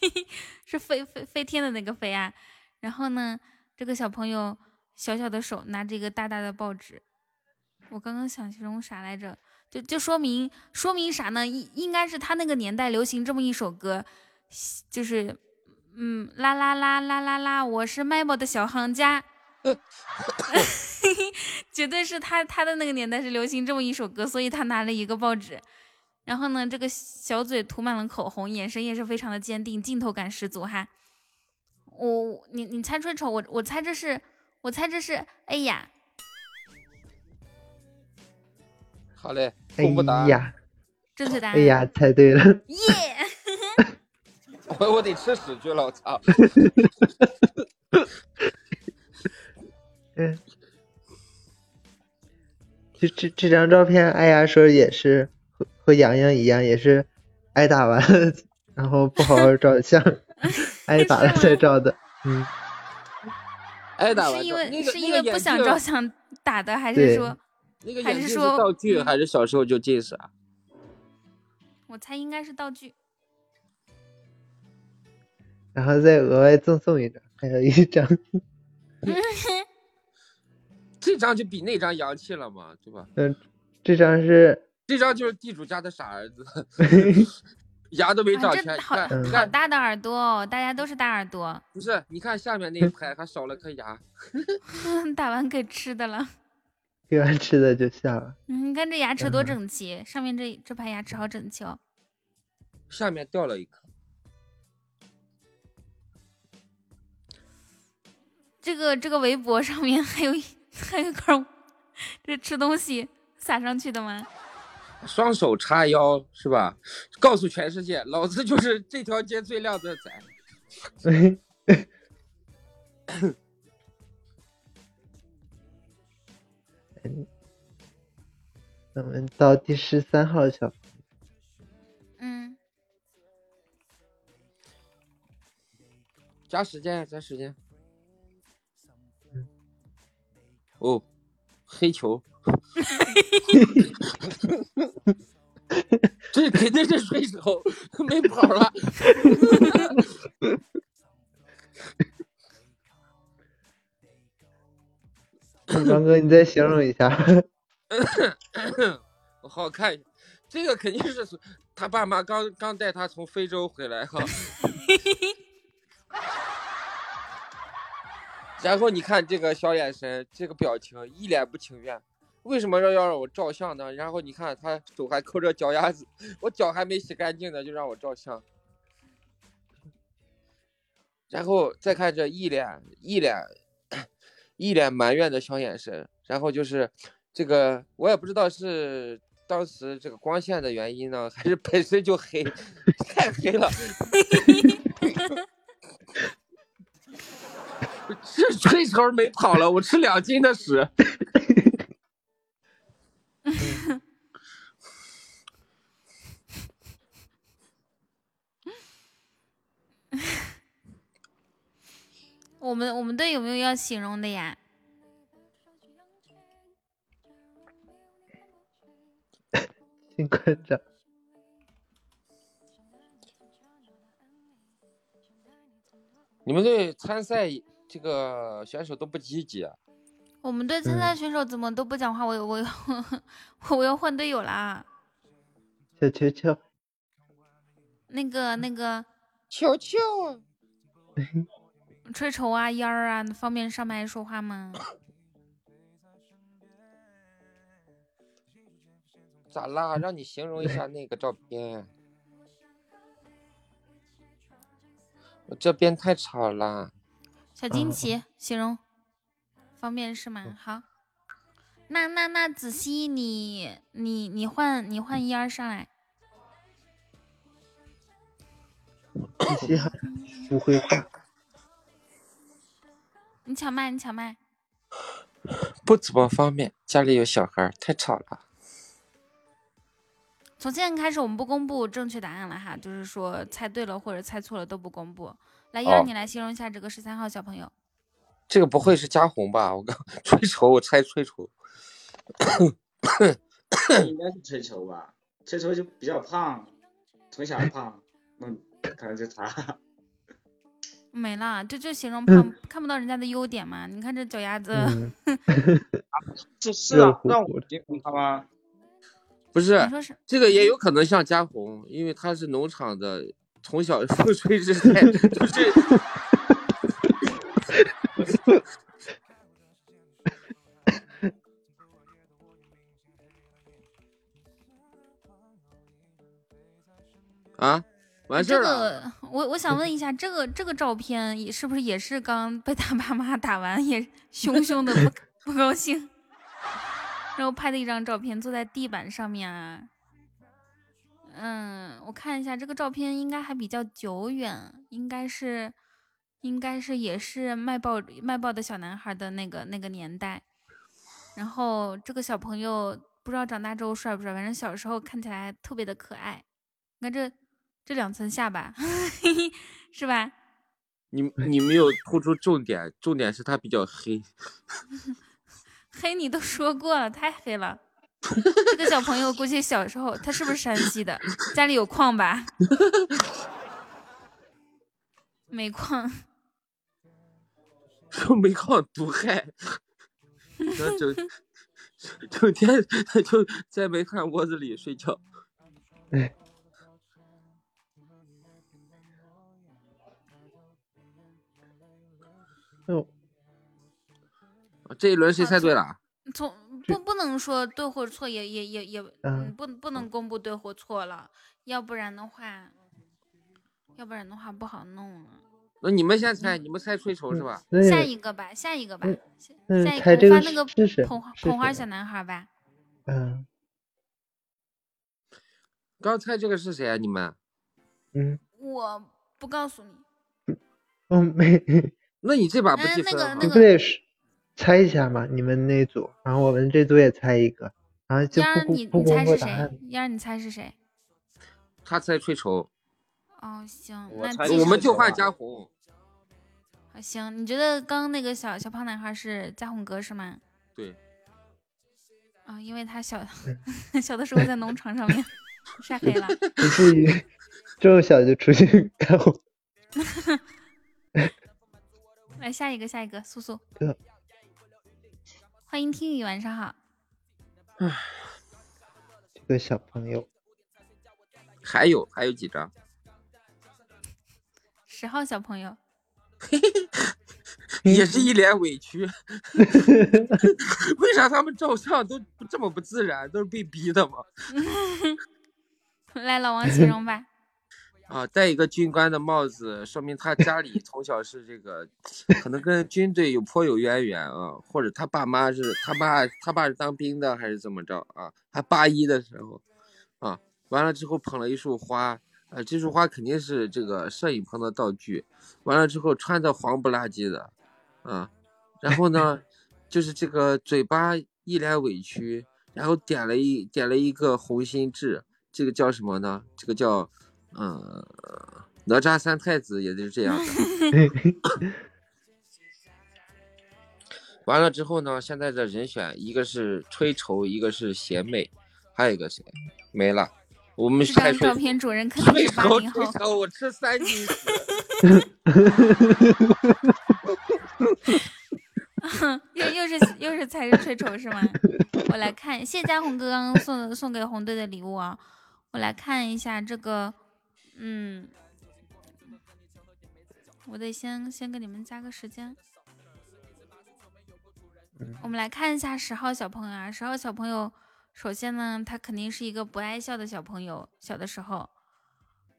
Speaker 1: 是飞飞飞天的那个飞啊。然后呢，这个小朋友小小的手拿着一个大大的报纸，我刚刚想形容啥来着？就就说明说明啥呢？应应该是他那个年代流行这么一首歌，就是嗯啦啦啦啦啦啦，我是卖报的小行家。绝对是他他的那个年代是流行这么一首歌，所以他拿了一个报纸，然后呢，这个小嘴涂满了口红，眼神也是非常的坚定，镜头感十足哈。我你你猜吹丑，我我猜这是我猜这是哎呀，
Speaker 3: 好嘞，
Speaker 6: 哎
Speaker 3: 公布答案。
Speaker 6: 呀，
Speaker 1: 正确答案。
Speaker 6: 哎呀，猜对了。
Speaker 1: 耶！
Speaker 3: 我我得吃屎去了，我操！
Speaker 6: 嗯，这这这张照片，哎呀，说也是和和洋洋一样，也是挨打完了，然后不好好照相，挨打了才照的。嗯，
Speaker 3: 挨打完
Speaker 1: 是因为
Speaker 3: 照那个
Speaker 1: 是因为不想照相打的，还是说
Speaker 3: 那个眼镜是
Speaker 1: 还是说
Speaker 3: 道具还是小时候就近视啊？
Speaker 1: 我猜应该是道具。
Speaker 6: 然后再额外赠送一张，还有一张。
Speaker 3: 这张就比那张洋气了嘛，对吧？
Speaker 6: 嗯，这张是
Speaker 3: 这张就是地主家的傻儿子，牙都没
Speaker 1: 啊
Speaker 3: 长全。
Speaker 1: 这好好，大的耳朵哦，大家都是大耳朵，
Speaker 3: 不是，你看下面那一排还少了颗牙。
Speaker 1: 打完给吃的了。
Speaker 6: 给完吃的就下了。
Speaker 1: 嗯，你看这牙齿多
Speaker 6: 嗯
Speaker 1: 整齐，上面这这排牙齿好整齐哦。
Speaker 3: 下面掉了一颗。
Speaker 1: 这个这个围脖上面还有一还有一块，这吃东西撒上去的吗？
Speaker 3: 双手叉腰是吧？告诉全世界，老子就是这条街最靓的仔。
Speaker 6: 嗯我们到第十三号小，
Speaker 1: 嗯，
Speaker 3: 加时间，加时间。哦，黑球，这肯定是水手，没跑了。
Speaker 6: 王哥，你再形容一下。
Speaker 3: 我好好看一下，这个肯定是他爸妈刚刚带他从非洲回来哈。然后你看这个小眼神，这个表情，一脸不情愿。为什么要让我照相呢？然后你看他手还抠着脚丫子，我脚还没洗干净呢，就让我照相。然后再看这一脸一脸一脸埋怨的小眼神，然后就是这个我也不知道是当时这个光线的原因呢，还是本身就黑，太黑了。这吹头没跑了，我吃两斤的屎。
Speaker 1: 我们我们队有没有要形容的呀？
Speaker 6: 请馆长。
Speaker 3: 你们队参赛这个选手都不积极啊？
Speaker 1: 我们队参赛选手怎么都不讲话？我我 我我要换队友啦！
Speaker 6: 小球球，
Speaker 1: 那个那个
Speaker 3: 球球，
Speaker 1: 吹丑啊烟儿啊，方便上麦说话吗？
Speaker 3: 咋啦？让你形容一下那个照片。我这边太吵了。
Speaker 1: 小惊奇，形容方便是吗？好，那那那子熙，你你你换你换一二上来。
Speaker 6: 不会换。
Speaker 1: 你抢麦，你抢麦。
Speaker 3: 不怎么方便，家里有小孩，太吵了。
Speaker 1: 从现在开始，我们不公布正确答案了哈，就是说猜对了或者猜错了都不公布。来，一儿，
Speaker 3: 哦
Speaker 1: 你来形容一下这个十三号小朋友。
Speaker 3: 这个不会是嘉红吧？我刚 吹丑，我猜吹丑。
Speaker 11: 应该是吹球吧，吹球就比较胖，从小胖，嗯，可能就他。
Speaker 1: 没了，这就形容胖，看不到人家的优点嘛？你看这脚丫子，
Speaker 11: 这是啊，让我形容他吗？
Speaker 3: 不是
Speaker 1: 你说是，
Speaker 3: 这个也有可能像嘉红，因为他是农场的，从小风吹日晒，就是。啊，完事
Speaker 1: 这
Speaker 3: 儿了。
Speaker 1: 个我我想问一下，这个这个照片也是不是也是刚被他爸妈打完，也凶凶的不 不高兴，然后拍的一张照片，坐在地板上面啊。嗯，我看一下这个照片，应该还比较久远，应该是应该是也是卖报卖报的小男孩的那个那个年代。然后这个小朋友不知道长大之后帅不帅，反正小时候看起来特别的可爱。你看这这两层下巴，是吧？
Speaker 3: 你你没有突出重点，重点是他比较黑。
Speaker 1: 黑你都说过了，太黑了。这个小朋友估计小时候他是不是山西的？家里有矿吧？煤矿。
Speaker 3: 说煤矿毒害，整整天他就在煤炭窝子里睡觉。
Speaker 6: 哎。哦，
Speaker 3: 这一轮谁猜对了？
Speaker 1: 从不不能说对或错，也也也也，嗯，不不能公布对或错了，要不然的话，要不然的话不好弄了。
Speaker 3: 那你们先猜，你们猜吹球是吧？
Speaker 1: 下一个吧，下一个吧，下一
Speaker 6: 个
Speaker 1: 我发那个捧花捧花小男孩吧。
Speaker 6: 嗯。
Speaker 3: 刚猜这个是谁啊？你们？
Speaker 6: 嗯。
Speaker 1: 我不告诉你。
Speaker 6: 嗯，没。
Speaker 3: 那你这把不计分
Speaker 1: 啊？
Speaker 6: 你不得是猜一下嘛？你们那组，然后我们这组也猜一个，然后就不不公布答案。
Speaker 1: 燕儿，你猜是谁？
Speaker 3: 他猜吹球。
Speaker 1: 哦，行，
Speaker 3: 那我们就换嘉宏。
Speaker 1: 好，行，你觉得刚刚那个小小胖男孩是嘉宏哥是吗？
Speaker 3: 对。
Speaker 1: 啊，因为他小 小的时候在农场上面 晒黑了。
Speaker 6: 不至于 这么小就出去干活。
Speaker 1: 来下一个，下一个，素素。
Speaker 6: 哥，
Speaker 1: 欢迎听雨，晚上好。
Speaker 6: 啊，这个小朋友
Speaker 3: 还有还有几张？
Speaker 1: 十号小朋友，
Speaker 3: 也是一脸委屈。为啥他们照相都这么不自然？都是被逼的吗？
Speaker 1: 来，老王形容吧。
Speaker 3: 啊，戴一个军官的帽子，说明 他家里从小是这个，可能跟军队有颇有渊源啊，或者他爸妈是他爸，他爸是当兵的还是怎么着啊？他八一的时候，啊，完了之后捧了一束花，啊，这束花肯定是这个摄影棚的道具，完了之后穿的黄不拉几的，啊，然后呢，就是这个嘴巴一脸委屈，然后点了一点了一个红心痣，这个叫什么呢？这个叫。嗯，哪吒三太子也就是这样的。完了之后呢，现在的人选一个是吹愁，一个是贤妹，还有一个谁？没了。我们
Speaker 1: 这张照片主人肯定是八零后。
Speaker 3: 我吃三斤屎。
Speaker 1: 又又是又是才是吹愁是吗？我来看，谢谢嘉宏哥刚刚送送给红队的礼物啊！我来看一下这个。嗯，我得先先给你们加个时间。我们来看一下十号小朋友啊，十号小朋友，首先呢，他肯定是一个不爱笑的小朋友，小的时候，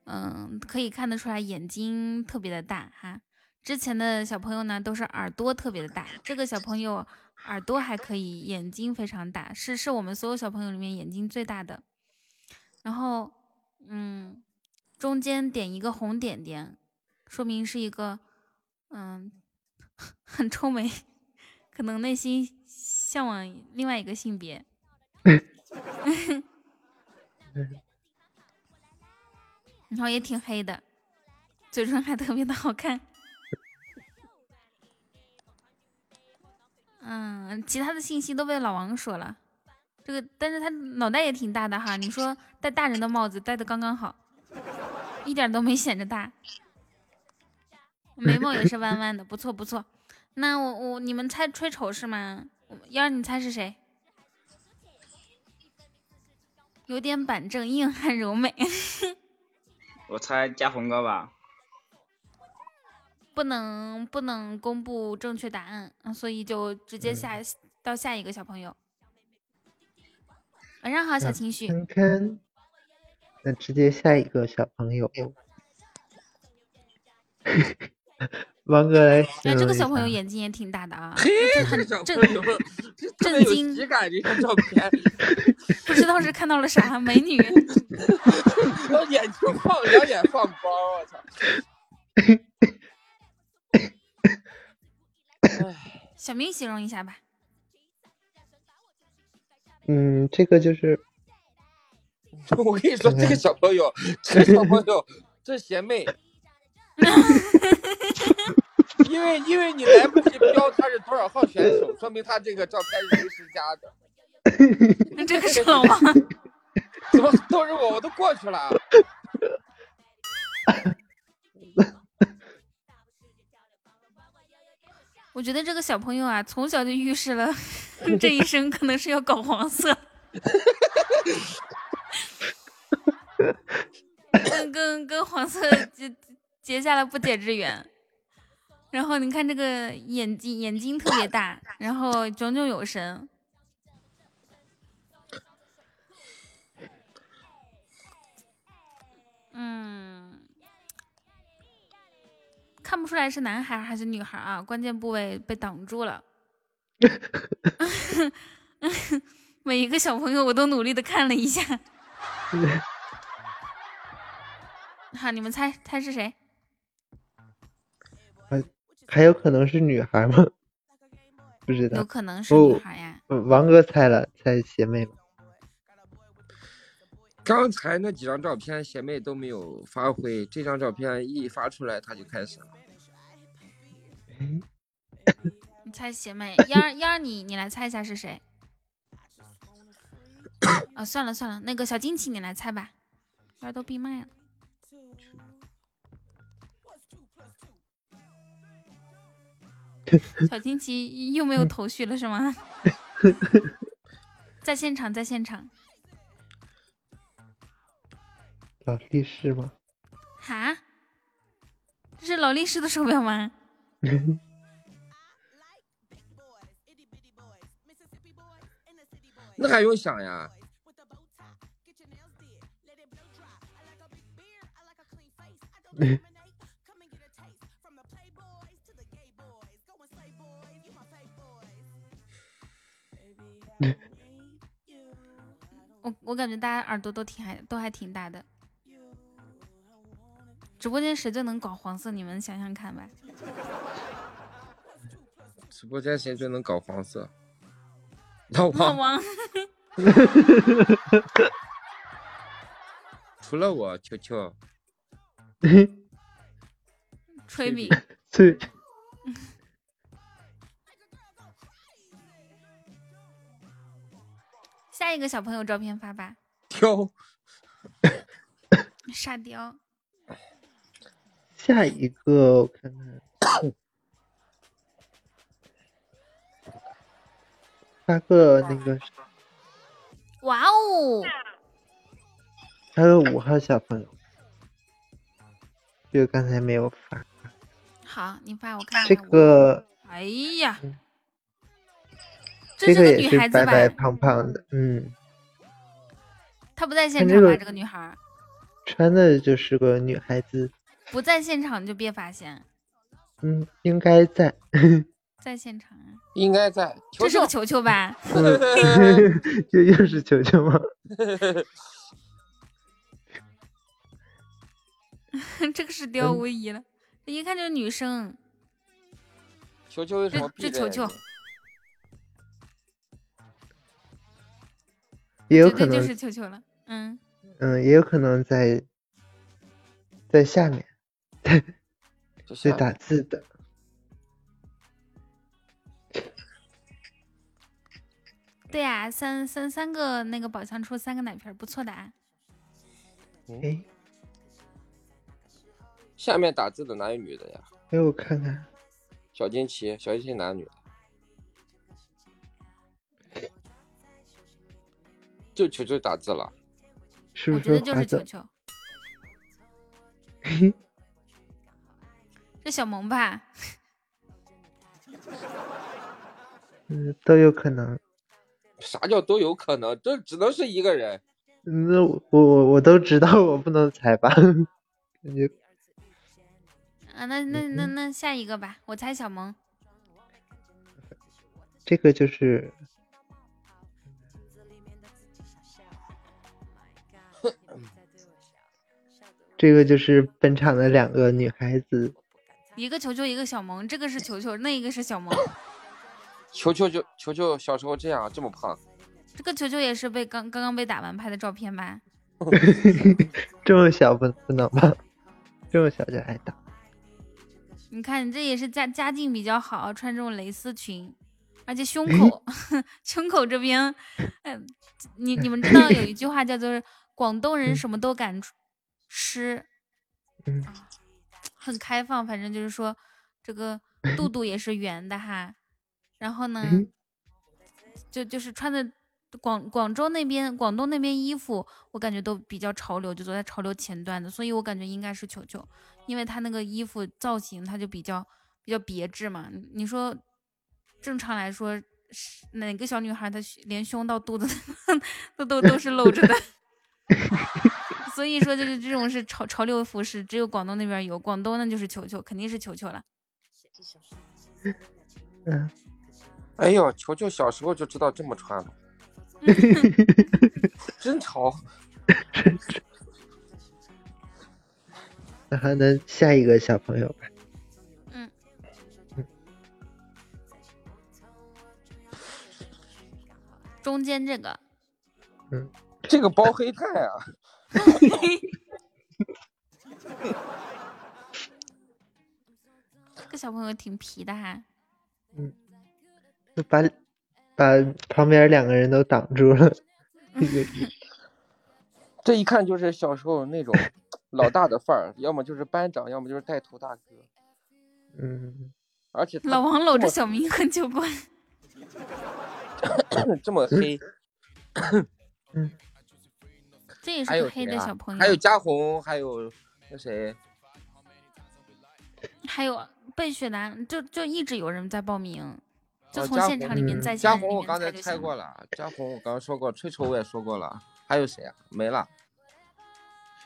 Speaker 1: 嗯，可以看得出来眼睛特别的大哈。之前的小朋友呢，都是耳朵特别的大，这个小朋友耳朵还可以，眼睛非常大，是是我们所有小朋友里面眼睛最大的。然后，嗯。中间点一个红点点，说明是一个，嗯，很臭美，可能内心向往另外一个性别。然后也挺黑的，嘴唇还特别的好看。嗯，其他的信息都被老王说了。这个，但是他脑袋也挺大的哈。你说戴大人的帽子戴的刚刚好，一点都没显着大。眉毛也是弯弯的，不错不错。那我我你们猜吹丑是吗？幺儿你猜是谁？有点板正，硬汉柔美。
Speaker 11: 我猜加红哥吧。
Speaker 1: 不能不能公布正确答案，所以就直接下到下一个小朋友。晚上好，小情绪。
Speaker 6: 那直接下一个小朋友。王哥来。
Speaker 1: 哎，这个小朋友眼睛也挺大的啊，
Speaker 3: 嘿，
Speaker 1: 很
Speaker 3: 震
Speaker 1: 震
Speaker 3: 震
Speaker 1: 惊。
Speaker 3: 喜感这张照片，
Speaker 1: 不知道是看到了啥美女。
Speaker 3: 我眼睛放两眼放光，我操！
Speaker 1: 小明形容一下吧。
Speaker 6: 嗯，这个就是，
Speaker 3: 我跟你说，这个小朋友，这个小朋友，这邪魅。因为因为你来不及标他是多少号选手，说明他这个照片是临时加的。
Speaker 1: 那这个是老王？
Speaker 3: 怎么都是我？我都过去了。
Speaker 1: 我觉得这个小朋友啊，从小就预示了这一生可能是要搞黄色，跟跟跟黄色结结下了不解之缘。然后你看这个眼睛，眼睛特别大，然后炯炯有神。嗯。看不出来是男孩还是女孩啊？关键部位被挡住了。每一个小朋友我都努力的看了一下。好，你们猜猜是谁？
Speaker 6: 还还有可能是女孩吗？不知道。
Speaker 1: 有可能是女孩呀。
Speaker 6: 王哥猜了，猜邪魅吗？
Speaker 3: 刚才那几张照片，邪魅都没有发挥。这张照片一发出来，他就开始了。
Speaker 1: 你猜邪魅？幺儿幺儿，你你来猜一下是谁？啊，算了算了，那个小惊奇你来猜吧。幺儿都闭麦了。小金奇又没有头绪了是吗？在现场，在现场。
Speaker 6: 劳力士吗？
Speaker 1: 哈？这是劳力士的手表吗？
Speaker 3: 那还用想呀？
Speaker 1: 我我感觉大家耳朵都挺还都还挺大的。直播间谁最能搞黄色？你们想想看吧。
Speaker 3: 直播间谁最能搞黄色？老
Speaker 1: 王。
Speaker 3: 除了我，球球。
Speaker 1: 吹饼。
Speaker 6: 吹。
Speaker 1: 下一个小朋友照片发吧。
Speaker 3: 雕。
Speaker 1: 沙雕。
Speaker 6: 下一个我看看，发个那个，
Speaker 1: 哇哦，
Speaker 6: 还有五号小朋友，就刚才没有发。
Speaker 1: 好，你发我看。
Speaker 6: 这个，
Speaker 1: 哎呀，
Speaker 6: 这个
Speaker 1: 也是
Speaker 6: 白白胖胖的，嗯。
Speaker 1: 她不在现场吧？这个女孩
Speaker 6: 穿的就是个女孩子。
Speaker 1: 不在现场就别发现。
Speaker 6: 嗯，应该在。
Speaker 1: 在现场啊？
Speaker 3: 应该在。
Speaker 1: 这是个球球吧？
Speaker 6: 这又是球球吗？
Speaker 1: 这个是雕无疑了，一看就是女生。
Speaker 3: 球球为什么？
Speaker 1: 这球球。
Speaker 6: 也有可能
Speaker 1: 就是球球了。嗯。
Speaker 6: 嗯，也有可能在在下面。是打字的，
Speaker 1: 对呀、三三三个那个宝箱出三个奶瓶，不错的啊。
Speaker 6: 哎，
Speaker 3: 下面打字的哪有女的呀？
Speaker 6: 哎，我看看，
Speaker 3: 小金奇，小金奇男女的？就球球打字了，
Speaker 6: 是不
Speaker 1: 我觉得就？是球球，是小萌吧？
Speaker 6: 嗯，都有可能。
Speaker 3: 啥叫都有可能？这只能是一个人。
Speaker 6: 那我我我都知道，我不能猜吧？感觉
Speaker 1: 啊，那那那那下一个吧，我猜小萌。
Speaker 6: 这个就是，这个就是本场的两个女孩子，
Speaker 1: 一个球球，一个小萌，这个是球球，那一个是小萌。
Speaker 3: 球球就球球小时候这样这么胖，
Speaker 1: 这个球球也是被刚刚刚被打完拍的照片吧？
Speaker 6: 这么小不不能吧？这么小就挨打，
Speaker 1: 你看，你这也是家家境比较好，穿这种蕾丝裙，而且胸口 胸口这边，嗯，你你们知道有一句话叫做“广东人什么都敢吃”，
Speaker 6: 嗯，
Speaker 1: 很开放，反正就是说这个肚肚也是圆的哈。然后呢，就就是穿的广广州那边、广东那边衣服，我感觉都比较潮流，就走在潮流前端的，所以我感觉应该是球球，因为他那个衣服造型，他就比较比较别致嘛。你你说正常来说，哪个小女孩她连胸到肚子 都都都是露着的？所以说，就是这种是潮潮流服饰，只有广东那边有，广东那就是球球，肯定是球球了。
Speaker 6: 嗯，
Speaker 3: 哎呦，球球小时候就知道这么穿了，真潮。
Speaker 6: 那还能，下一个小朋友吧，
Speaker 1: 嗯，中间这个，
Speaker 6: 嗯，
Speaker 3: 这个包黑炭啊，
Speaker 1: 这个小朋友挺皮的哈。
Speaker 6: 嗯，就把把旁边两个人都挡住了，
Speaker 3: 这一看就是小时候那种 老大的范儿，要么就是班长，要么就是带头大哥。
Speaker 6: 嗯，
Speaker 3: 而且
Speaker 1: 老王搂着小明很久不。
Speaker 3: 这么黑，
Speaker 1: 这也
Speaker 3: 还有
Speaker 1: 是个黑的小朋友。
Speaker 3: 还有嘉宏，还有那谁，
Speaker 1: 还有贝雪男，就就一直有人在报名，就从现场里面在
Speaker 3: 嘉
Speaker 1: 线里面
Speaker 3: 宏我刚才
Speaker 1: 猜
Speaker 3: 过了，嘉宏我刚刚说过，吹丑我也说过了，还有谁啊？没了。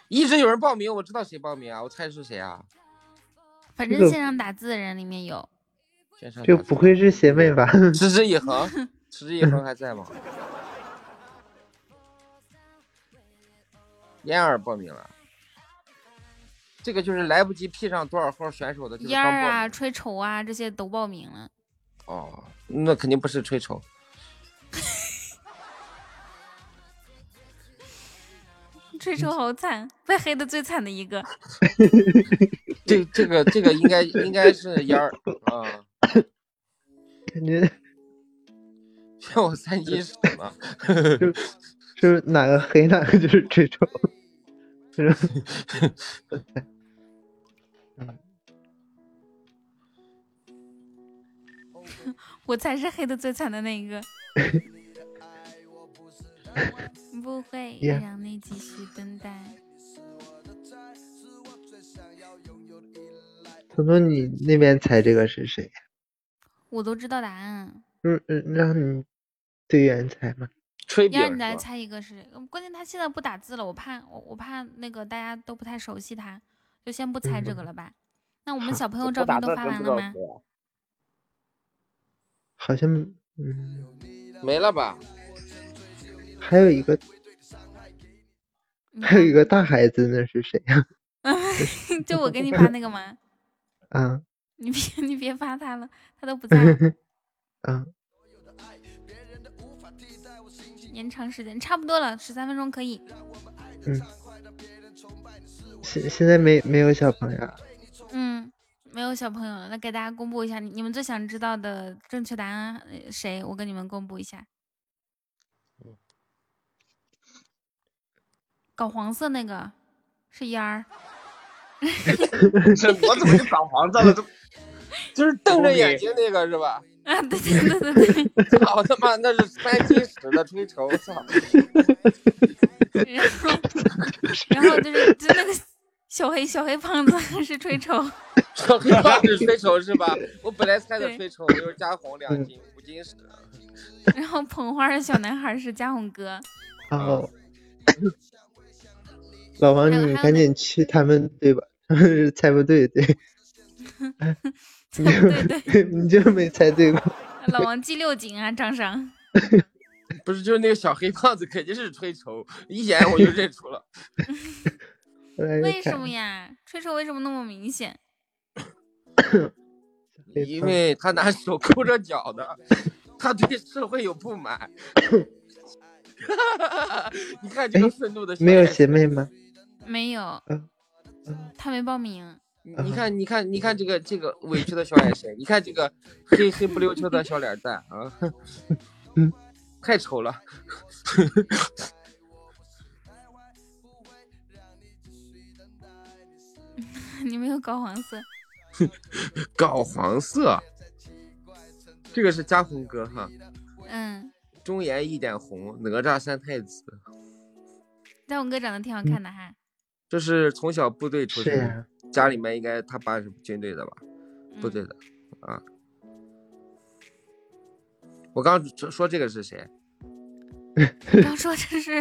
Speaker 3: 一直有人报名，我知道谁报名啊，我猜是谁啊？
Speaker 1: 反正线上打字的人里面有，
Speaker 3: 线上
Speaker 6: 这不会是邪魅吧？
Speaker 3: 持之以恒，持之以恒还在吗？燕儿报名了，这个就是来不及 P 上多少号选手的，就是
Speaker 1: 烟儿啊。吹丑啊这些都报名了。
Speaker 3: 哦，那肯定不是吹丑，
Speaker 1: 吹丑好惨，被黑的最惨的一个。
Speaker 3: 这这个这个应该应该是烟儿啊，
Speaker 6: 感觉
Speaker 3: 像我三级手呢。
Speaker 6: 就是哪个黑哪个就是这种，是吧？
Speaker 1: 我才是黑的最惨的那一个。不会让你继续等待。
Speaker 6: 彤彤，你那边猜这个是谁？
Speaker 1: 我都知道答案。
Speaker 6: 嗯嗯，让你队员猜吗？
Speaker 3: 吹
Speaker 1: 要让你来猜一个是谁？嗯关键他现在不打字了，我怕我我怕那个大家都不太熟悉他，就先不猜这个了吧。那我们小朋友照片都发完了吗？
Speaker 6: 好像嗯，
Speaker 3: 没了吧？
Speaker 6: 还有一个，还有一个大孩子，那是谁呀？
Speaker 1: 就我给你发那个吗？
Speaker 6: 啊
Speaker 1: 你别你别发他了，他都不在。
Speaker 6: 啊，
Speaker 1: 延长时间，差不多了，十三分钟可以。
Speaker 6: 嗯。现现在没没有小朋友。
Speaker 1: 嗯，没有小朋友了。那给大家公布一下，你们最想知道的正确答案谁？我给你们公布一下。搞黄色那个是烟儿。
Speaker 11: 我怎么就搞黄色了？
Speaker 3: 就是瞪着眼睛那个是吧？
Speaker 1: 啊，对对对对对。
Speaker 3: 操他妈，那是三金屎的吹头，操！
Speaker 1: 然后，然后就是就那个小黑 小黑胖子是吹抽，
Speaker 3: 小黑胖子吹抽是吧？我本来猜的吹抽，就是加红两斤五斤屎。
Speaker 1: 然后捧花的小男孩是嘉宏哥。
Speaker 6: 哦。老王，你赶紧去他们队吧，他们是猜不对，对。
Speaker 1: 猜对对，
Speaker 6: 你就没猜对过。
Speaker 1: 老王记六斤啊，张生。
Speaker 3: 不是，就是那个小黑胖子，肯定是吹筹，一眼我就认出了。
Speaker 1: 为什么呀？吹筹为什么那么明显？
Speaker 3: 因为他拿手抠着脚的，他对社会有不满。你看这个愤怒的。
Speaker 6: 没有邪魅吗？
Speaker 1: 没有。他没报名。
Speaker 3: 你看，你看，你看这个这个委屈的小眼神，你看这个黑黑不溜秋的小脸蛋啊，太丑了。
Speaker 1: 你没有搞黄色。
Speaker 3: 搞黄色，这个是嘉宏哥哈。
Speaker 1: 嗯。
Speaker 3: 忠言一点红，哪吒三太子。
Speaker 1: 嘉宏哥长得挺好看的哈。
Speaker 3: 这是从小部队出身，家里面应该他爸是军队的吧？部队的啊。我刚说这个是谁？
Speaker 1: 刚说这是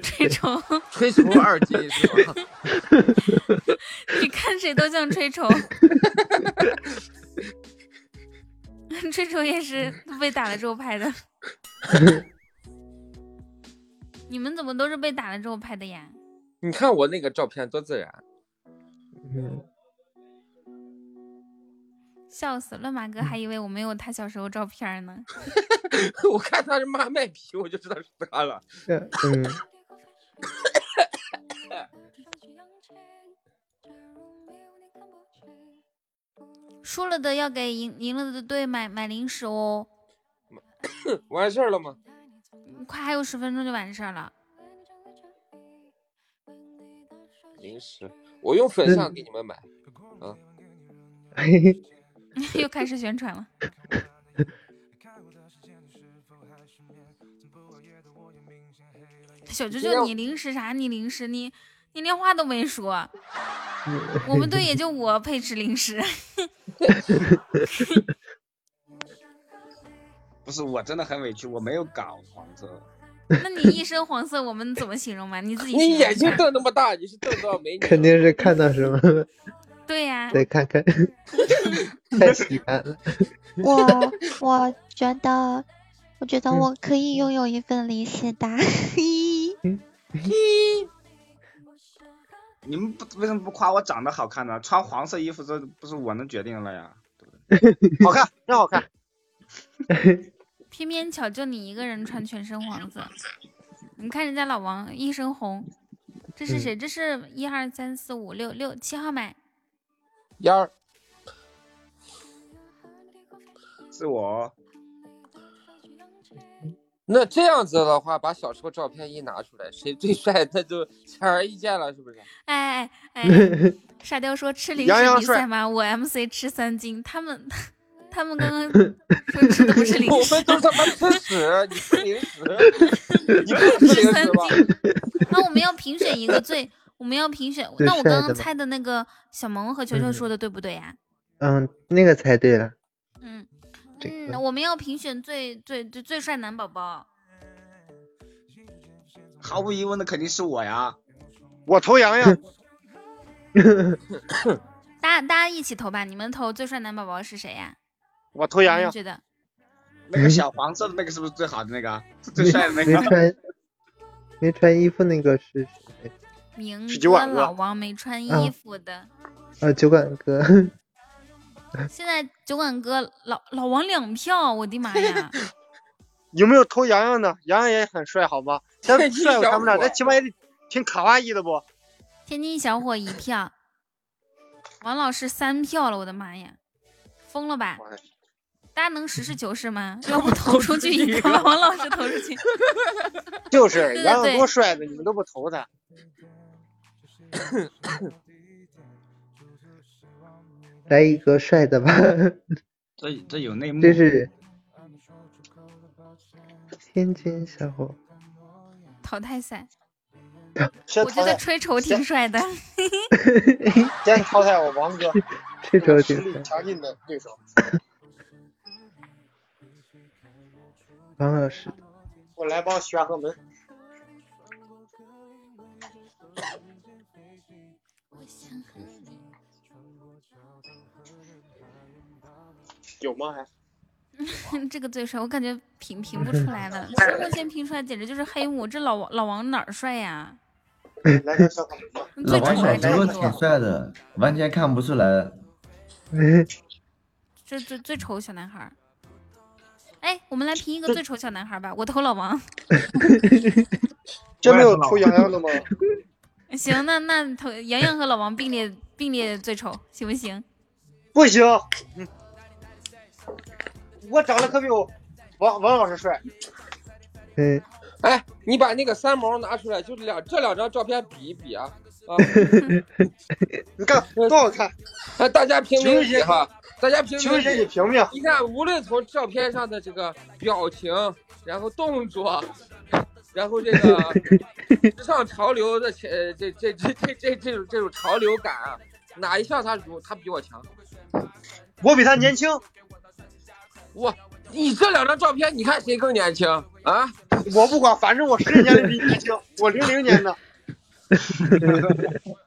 Speaker 1: 吹 虫，
Speaker 3: 吹虫 二级是吧？
Speaker 1: 你看谁都像吹虫。吹虫也是被打了之后拍的。你们怎么都是被打了之后拍的呀？
Speaker 3: 你看我那个照片多自然，
Speaker 1: 笑死！了马哥还以为我没有他小时候照片呢。
Speaker 3: 我看他是妈卖皮，我就知道是他了。
Speaker 6: 嗯。
Speaker 1: 输了的要给赢赢了的队买买零食哦。
Speaker 3: 完事儿了吗？
Speaker 1: 快，还有十分钟就完事儿了。
Speaker 3: 零食，我用粉象给你们买，啊，
Speaker 1: 又开始宣传了。小 舅舅，你零食啥？你零食，你你连话都没说。我们队也就我配吃零食。
Speaker 11: 不是，我真的很委屈，我没有搞黄色。
Speaker 1: 那你一身黄色，我们怎么形容嘛？你自己。
Speaker 3: 你眼睛瞪那么大，你是瞪到美女？
Speaker 6: 肯定是看到什么。
Speaker 1: 对呀。
Speaker 6: 再看看，太喜欢了。
Speaker 10: 我我觉得，我觉得我可以拥有一份零食的。
Speaker 11: 你们不为什么不夸我长得好看呢？穿黄色衣服，这不是我能决定了呀？
Speaker 5: 好看，真好看。
Speaker 1: 偏偏巧就你一个人穿全身黄色，你看人家老王一身红，这是谁？这是一二三四五六六七号麦。
Speaker 3: 幺儿，
Speaker 11: 是我。
Speaker 3: 那这样子的话，把小时候照片一拿出来，谁最帅，那就显而易见了，是不是？
Speaker 1: 哎哎哎，沙雕说吃零食比赛吗？我 MC 吃三斤，他们。他们刚刚说吃的不是零食，
Speaker 3: 我们都他妈吃屎，你吃零食，你不吃零食吗？
Speaker 1: 那我们要评选一个最，我们要评选。那我刚刚猜的那个小萌和球球说的对不对呀？
Speaker 6: 嗯，那个猜对了。
Speaker 1: 嗯嗯，我们要评选最最最最帅男宝宝。
Speaker 11: 毫无疑问的肯定是我呀，
Speaker 5: 我投洋洋。
Speaker 1: 大家大家一起投吧，你们投最帅男宝宝是谁呀？
Speaker 5: 我投洋洋，
Speaker 1: 觉得
Speaker 11: 那个小黄色的那个是不是最好的那个？最帅的那个？
Speaker 6: 没穿没穿衣服那个是谁？
Speaker 1: 明哥老王没穿衣服的。
Speaker 6: 啊，酒馆哥。
Speaker 1: 现在酒馆哥老老王两票，我的妈呀！
Speaker 5: 有没有投洋洋的？洋洋也很帅，好吗？再帅我看不上，那起码也得挺卡哇伊的不？
Speaker 1: 天津小伙一票，王老师三票了，我的妈呀！疯了吧！大家能实事求是吗？要不投出去一个，王老师投出去。
Speaker 5: 就是杨洋多帅的，你们都不投他。
Speaker 6: 来一个帅的吧，
Speaker 12: 这这有内幕。
Speaker 6: 这是天津小伙，
Speaker 1: 淘汰赛，我觉得吹绸挺帅的。
Speaker 5: 先淘汰我王哥，
Speaker 6: 这周
Speaker 5: 实
Speaker 6: 挺
Speaker 5: 强劲的对手。
Speaker 6: 王老师，
Speaker 5: 我来帮玄和门。有吗？还
Speaker 1: 这个最帅，我感觉评评不出来了。这目前评出来简直就是黑幕。这老王老王哪儿帅呀？
Speaker 8: 老王小时候挺。帅的，完全看不出来。
Speaker 1: 这最最丑小男孩儿。哎，我们来评一个最丑小男孩吧。我投老王。
Speaker 5: 真没有投洋洋的吗？
Speaker 1: 行，那那投洋洋和老王并列并列最丑，行不行？
Speaker 5: 不行，嗯我长得可比我王王老师帅。
Speaker 6: 嗯，
Speaker 3: 哎，你把那个三毛拿出来，就是两这两张照片比一比啊啊！
Speaker 5: 你看多好看！
Speaker 3: 哎，大家评评理哈，大家评评
Speaker 5: 你
Speaker 3: 理。
Speaker 5: 评评。
Speaker 3: 你看，无论从照片上的这个表情，然后动作，然后这个 时尚潮流的前呃这这这这这这种这种潮流感啊，哪一项他如他比我强？
Speaker 5: 我比他年轻，
Speaker 3: 我你这两张照片，你看谁更年轻啊？
Speaker 5: 我不管，反正我实际年龄比你年轻，我零零年的。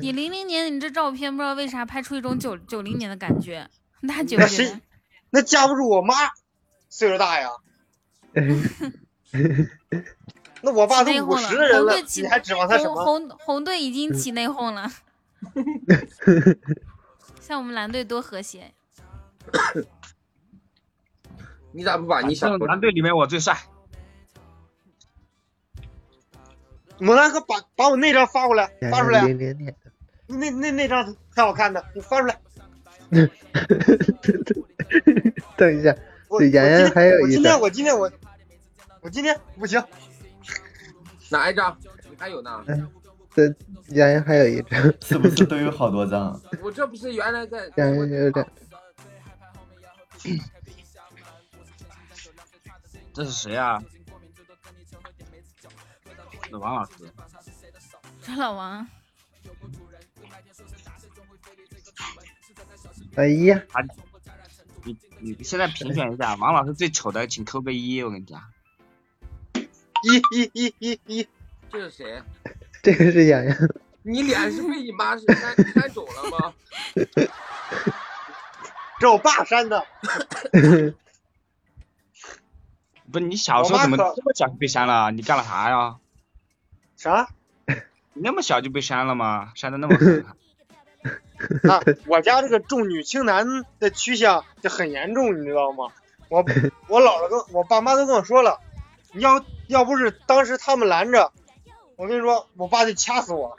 Speaker 1: 你零零年，你这照片不知道为啥拍出一种九九零年的感觉，
Speaker 5: 那
Speaker 1: 觉得
Speaker 5: 谁？那架不住我妈岁数大呀。那我爸都五十的人了
Speaker 1: 红队，起
Speaker 5: 你还指望他什么？
Speaker 1: 红红红队已经起内讧了，像我们蓝队多和谐。
Speaker 3: 你咋不把你想
Speaker 12: 蓝队里面我最帅。
Speaker 5: 猛男哥把把我那张发过来，发出来。那那那张太好看的，你发出来。
Speaker 6: 等一下，
Speaker 5: 我
Speaker 6: 对，洋洋还有
Speaker 5: 我今天，我今天我我今天不行，
Speaker 3: 哪一张？你还有呢？
Speaker 6: 嗯，这洋洋还有一张，
Speaker 8: 是不是都有好多张？
Speaker 3: 我这不是原来在
Speaker 6: 洋洋有点，
Speaker 12: 这是谁啊？那王老师。
Speaker 1: 这 老王，
Speaker 6: 哎呀，
Speaker 12: 啊，你你现在评选一下，王老师最丑的，请扣个一，我跟你讲。
Speaker 5: 一一一一一，
Speaker 3: 这是谁？
Speaker 6: 这个是洋洋，
Speaker 3: 你脸是被你妈是删删肿了吗？
Speaker 5: 这我爸删的。
Speaker 12: 不是你小时候怎么这么小就被删了？你干了啥呀？
Speaker 5: 啥？
Speaker 12: 你那么小就被删了吗？删的那么狠啊？
Speaker 5: 啊，我家这个重女轻男的趋向就很严重，你知道吗？我 我姥姥跟我爸妈都跟我说了，要要不是当时他们拦着，我跟你说，我爸就掐死我。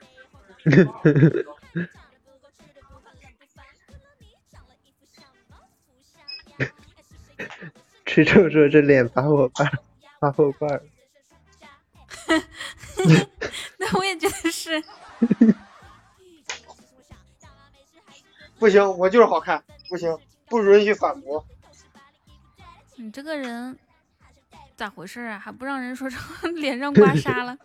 Speaker 6: 吃臭说这脸把我爸把我瓣儿，
Speaker 1: 那我也觉得是。
Speaker 5: 不行，我就是好看，不行，不允许反驳。
Speaker 1: 你这个人咋回事啊？还不让人说成 脸上刮痧了？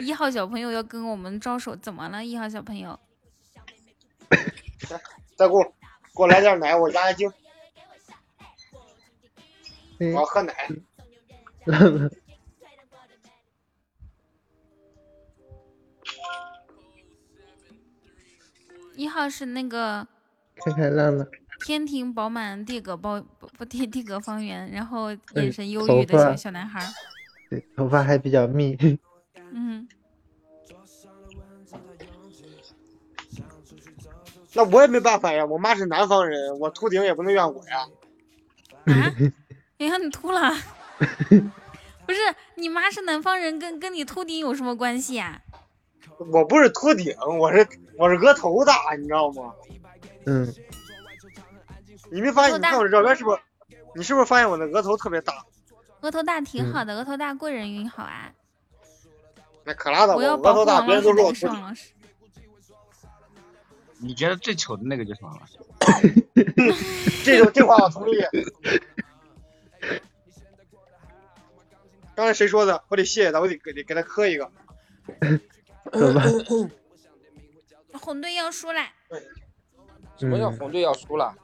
Speaker 1: 一号小朋友要跟我们招手，怎么了？一号小朋友，来
Speaker 5: 再给我给我来点奶，我压压惊，我要喝奶。
Speaker 1: 一号是那个
Speaker 6: 看看浪浪，
Speaker 1: 天庭饱满地阁包不不地地阁方圆，然后
Speaker 6: 嗯
Speaker 1: 眼神忧郁的小小男孩儿。
Speaker 6: 对，头发还比较密，
Speaker 1: 嗯，
Speaker 5: 那我也没办法呀，我妈是南方人，我秃顶也不能怨我呀。
Speaker 1: 啊哎呀，你秃了？不是，你妈是南方人，跟跟你秃顶有什么关系啊、
Speaker 5: 我不是秃顶，我是我是额头大，你知道吗？
Speaker 6: 嗯，
Speaker 5: 你没发现？你看我这照片是不是？你是不是发现我的额头特别大？
Speaker 1: 额头大挺好的，额头大贵人运好啊。
Speaker 5: 那可拉倒吧，
Speaker 1: 我要
Speaker 5: 额头大，别人都说我秃顶。
Speaker 1: 上老师。
Speaker 12: 你觉得最丑的那个就是王老师？
Speaker 5: 这种这话我同意。刚才谁说的？我得谢谢他，我得给给他磕一个。
Speaker 1: 红队要输了，
Speaker 3: 什么叫
Speaker 6: 嗯
Speaker 3: 红队要输了？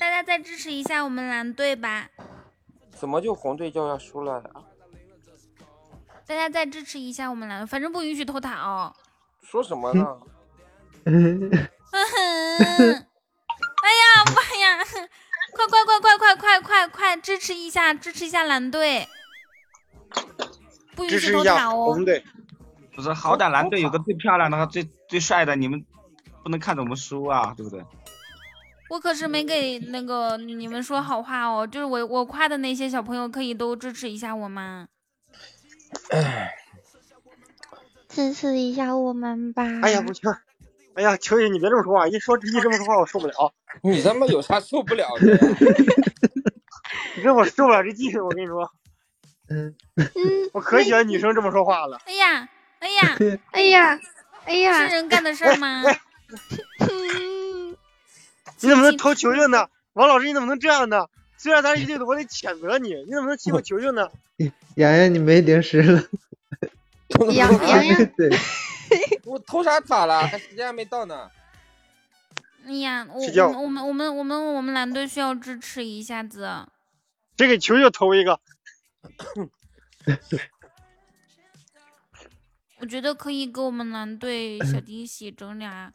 Speaker 1: 大家再支持一下我们蓝队吧！
Speaker 3: 怎么就红队就要输了呀？
Speaker 1: 大家再支持一下我们蓝队，反正不允许偷塔哦。
Speaker 3: 说什么呢？
Speaker 1: 嗯哼，哎呀妈呀！快快快快快快快快支持一下，支持一下蓝队，不允许
Speaker 5: 支持一下
Speaker 1: 偷塔哦
Speaker 5: 红。队。
Speaker 12: 不是，好歹蓝队有个最漂亮的和最最帅的，你们不能看着我们输啊，对不对？
Speaker 1: 我可是没给那个你们说好话哦，就是我我夸的那些小朋友可以都支持一下我吗？
Speaker 10: 支持一下我们吧。
Speaker 5: 哎呀，不行！哎呀，求求你别这么说话，一说一这么说话我受不了。
Speaker 3: 你他妈有啥受不了的？
Speaker 5: 你这我受不了这劲，我跟你说。
Speaker 6: 嗯。
Speaker 5: 我可喜欢女生这么说话了。
Speaker 1: 哎呀，哎呀，
Speaker 10: 哎呀，哎呀，
Speaker 1: 是人干的事儿吗？
Speaker 5: 你怎么能投球球呢？王老师，你怎么能这样呢？虽然咱是一队的，我得谴责你。你怎么能欺负球球呢？
Speaker 6: 洋洋，你没零食了。
Speaker 10: 洋洋洋，
Speaker 6: 对，
Speaker 3: 我偷啥塔了？还时间还没到呢。
Speaker 1: 哎呀，我
Speaker 5: 睡觉
Speaker 1: 我们我们我们我们蓝队需要支持一下子。
Speaker 5: 这给球球投一个。
Speaker 1: 我觉得可以给我们蓝队小惊喜，整俩。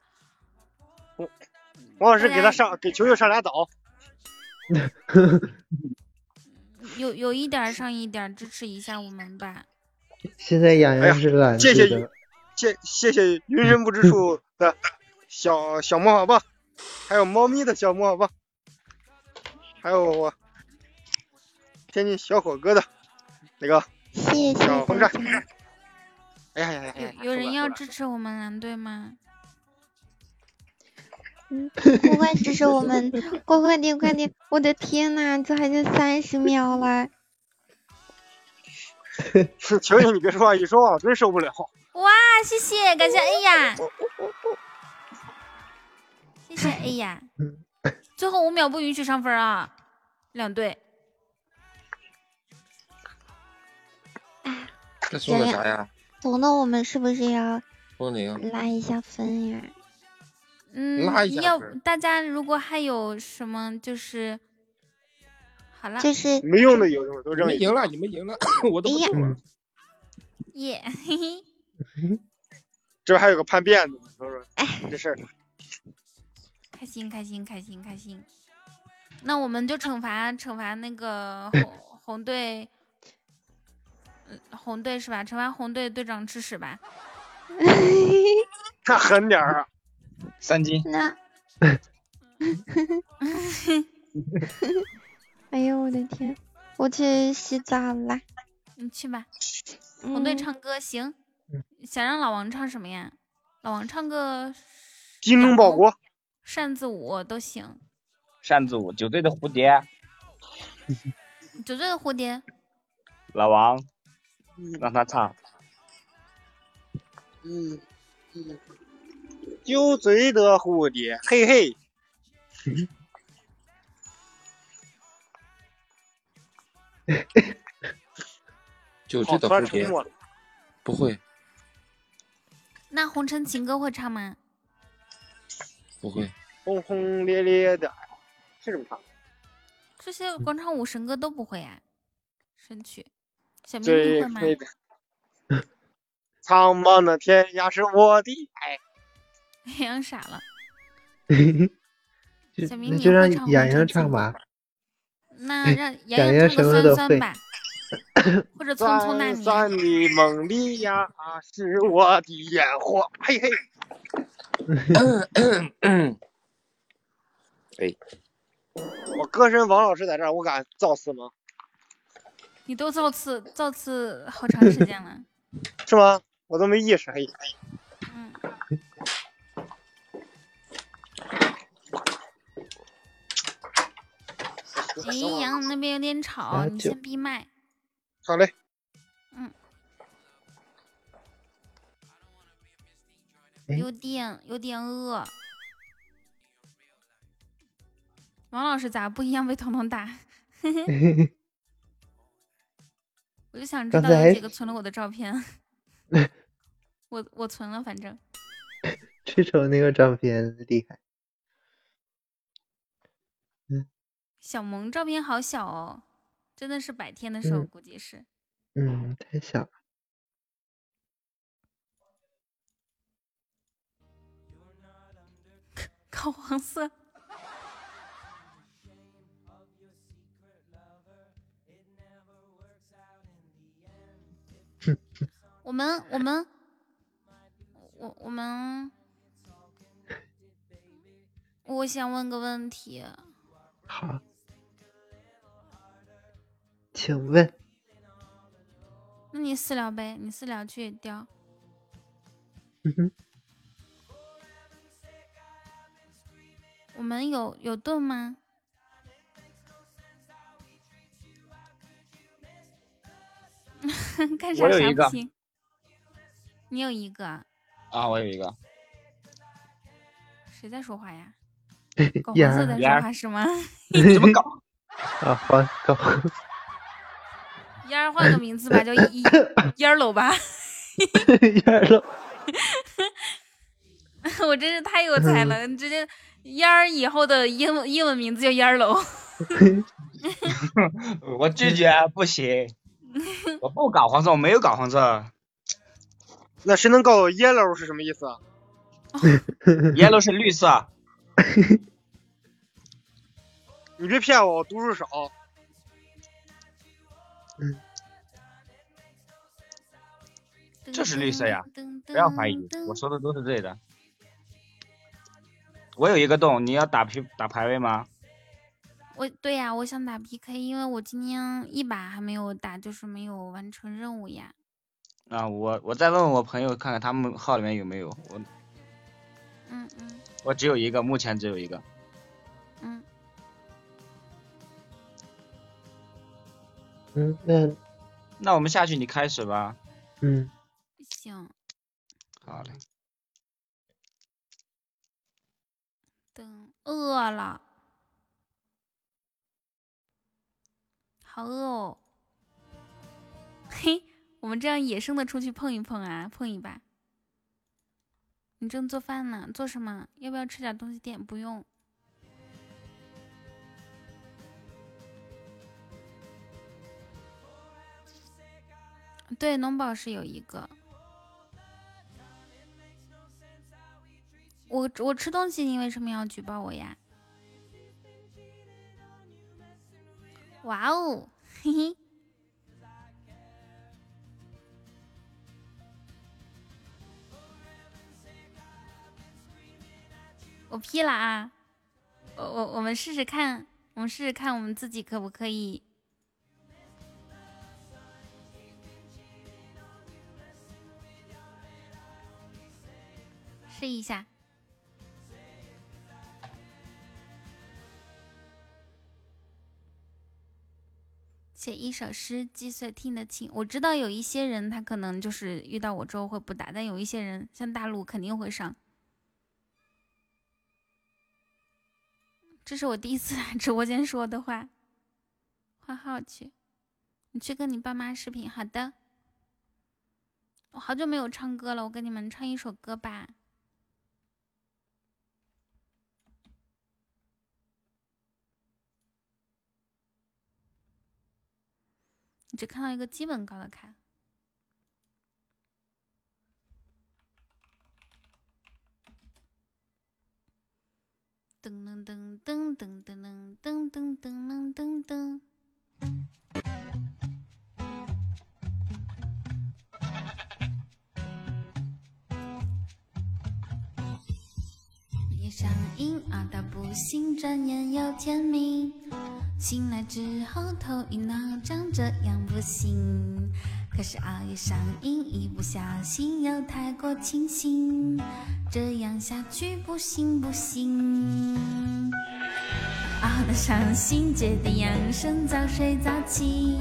Speaker 5: 王老师给他上，给球球上俩岛。
Speaker 1: 有有一点儿上一点儿，支持一下我们吧。
Speaker 6: 现在洋洋是蓝
Speaker 5: 谢谢
Speaker 6: 队的，
Speaker 5: 谢谢谢云深不知处的小小魔法棒，还有猫咪的小魔法棒，还有我天津小火哥的那个
Speaker 10: 谢谢
Speaker 5: 小风扇。哎呀呀呀呀！
Speaker 1: 有有人要支持我们蓝队吗？
Speaker 10: 嗯，快快支持我们，快快点快点！我的天呐，这还剩三十秒了。
Speaker 5: 求求你别说话，一说话我真受不了。
Speaker 1: 哇，谢谢，感谢哎呀，谢谢哎呀。最后五秒不允许上分啊，两队。
Speaker 3: 这送的啥呀？
Speaker 10: 走，那我们是不是要。拉一下分呀？
Speaker 1: 嗯
Speaker 3: 拉一，下
Speaker 1: 要大家如果还有什么就是，好了，
Speaker 10: 就是
Speaker 5: 没用的有用的都扔一
Speaker 3: 你们赢了，你们赢了，我都不中了。
Speaker 1: 耶，嘿嘿。
Speaker 5: 这边还有个叛变的，你说说
Speaker 1: 哎
Speaker 5: 这事儿。
Speaker 1: 开心开心开心开心。那我们就惩罚惩罚那个红红队，嗯，红队是吧？惩罚红队队长吃屎吧。
Speaker 5: 那狠点儿啊！
Speaker 12: 三斤。
Speaker 10: 那 哎呦我的天，我去洗澡啦。
Speaker 1: 你去吧。红队
Speaker 10: 嗯
Speaker 1: 唱歌行，想让老王唱什么呀？老王唱个
Speaker 5: 精忠报国，
Speaker 1: 扇子舞都行。
Speaker 12: 扇子舞，酒醉的蝴蝶，
Speaker 1: 酒醉的蝴蝶，
Speaker 12: 老王，让他唱。
Speaker 5: 嗯嗯，九嘴的蝴蝶，嘿嘿。
Speaker 3: 九
Speaker 5: 好突然
Speaker 3: 只的蝴蝶。不会
Speaker 1: 那红尘情歌会唱吗？
Speaker 3: 不会，
Speaker 5: 轰轰烈烈的，是这么唱。
Speaker 1: 这些广场舞神歌都不会呀、神曲，小明
Speaker 5: 最
Speaker 1: 你会
Speaker 5: 的，苍茫的天涯是我的爱。
Speaker 1: 洋洋傻了，
Speaker 6: 就
Speaker 1: 小明
Speaker 6: 那就让洋洋唱吧。
Speaker 1: 那让洋
Speaker 6: 洋
Speaker 1: 唱个
Speaker 6: 什么都会
Speaker 1: 酸酸吧，或者匆匆那
Speaker 5: 酸酸
Speaker 1: 年。
Speaker 5: 的梦里呀，是我的烟火。嘿嘿，
Speaker 3: 哎，
Speaker 5: 我歌神王老师在这儿，我敢造次吗？
Speaker 1: 你都造次造次好长时间了，
Speaker 5: 是吗？我都没意识。嘿，
Speaker 1: 嗯，哎呀，那边有点吵，你先闭麦。
Speaker 5: 好嘞。
Speaker 1: 有点有点饿。王老师咋不一样被彤彤打？我就想知道有几个存了我的照片。我我存了，反正
Speaker 6: 赤手那个照片厉害，
Speaker 1: 小萌照片好小哦，真的是白天的时候，
Speaker 6: 嗯
Speaker 1: 估计是。
Speaker 6: 嗯，太小了。
Speaker 1: 搞黄色。我们我们我我们，我想问个问题，
Speaker 6: 好，请问，
Speaker 1: 那你私聊呗，你私聊去雕。
Speaker 6: 嗯哼，
Speaker 1: 我们有有盾吗？干啥啥不行？你有一个啊？
Speaker 12: 啊，我有一个，
Speaker 1: 谁在说话呀？狗
Speaker 6: 呀
Speaker 1: 黄色在说话是吗？
Speaker 12: 怎么搞？
Speaker 6: 啊，黄高，
Speaker 1: 烟儿换个名字吧，叫一烟儿楼吧。
Speaker 6: 烟儿楼，
Speaker 1: 我真是太有才了，你直接烟儿以后的英文英文名字叫烟儿楼。
Speaker 12: 我拒绝，不行，我不搞黄色，我没有搞黄色
Speaker 5: 那谁能告诉我 yellow 是什么意思啊
Speaker 12: ？，yellow 是绿色，
Speaker 5: 你别骗我，我读书少。
Speaker 12: 这是绿色呀，不要怀疑，我说的都是对的。我有一个洞，你要打 P 打排位吗？
Speaker 1: 我对呀，我想打 PK，因为我今天一把还没有打，就是没有完成任务呀。
Speaker 12: 啊，我我再问问我朋友看看他们号里面有没有，我
Speaker 1: 嗯嗯
Speaker 12: 我只有一个，目前只有一个。
Speaker 1: 嗯，
Speaker 6: 嗯，那
Speaker 12: 那我们下去，你开始吧。
Speaker 6: 嗯，
Speaker 1: 行，
Speaker 12: 好嘞。
Speaker 1: 等饿了，好饿哦。嘿，我们这样野生的出去碰一碰啊，碰一把。你正做饭呢，做什么？要不要吃点东西点？不用。对，农宝是有一个。我我吃东西，你为什么要举报我呀？哇哦，嘿嘿。我 P 了啊！我我我们试试看，我们试试看，我们自己可不可以？试一下。写一首诗，击碎听得清。我知道有一些人他可能就是遇到我之后会不打，但有一些人像大陆肯定会上。这是我第一次来直播间说的话。换号去，你去跟你爸妈视频。好的。我好久没有唱歌了，我给你们唱一首歌吧。你只看到一个基本高的卡。噔噔噔噔噔噔噔噔噔噔噔噔。夜上瘾，熬到不行，转眼又天明。醒来之后头晕脑胀，这样不行。可是熬夜上瘾，一不小心又太过清醒，这样下去不行不行。熬的伤心，觉得养生早睡早起。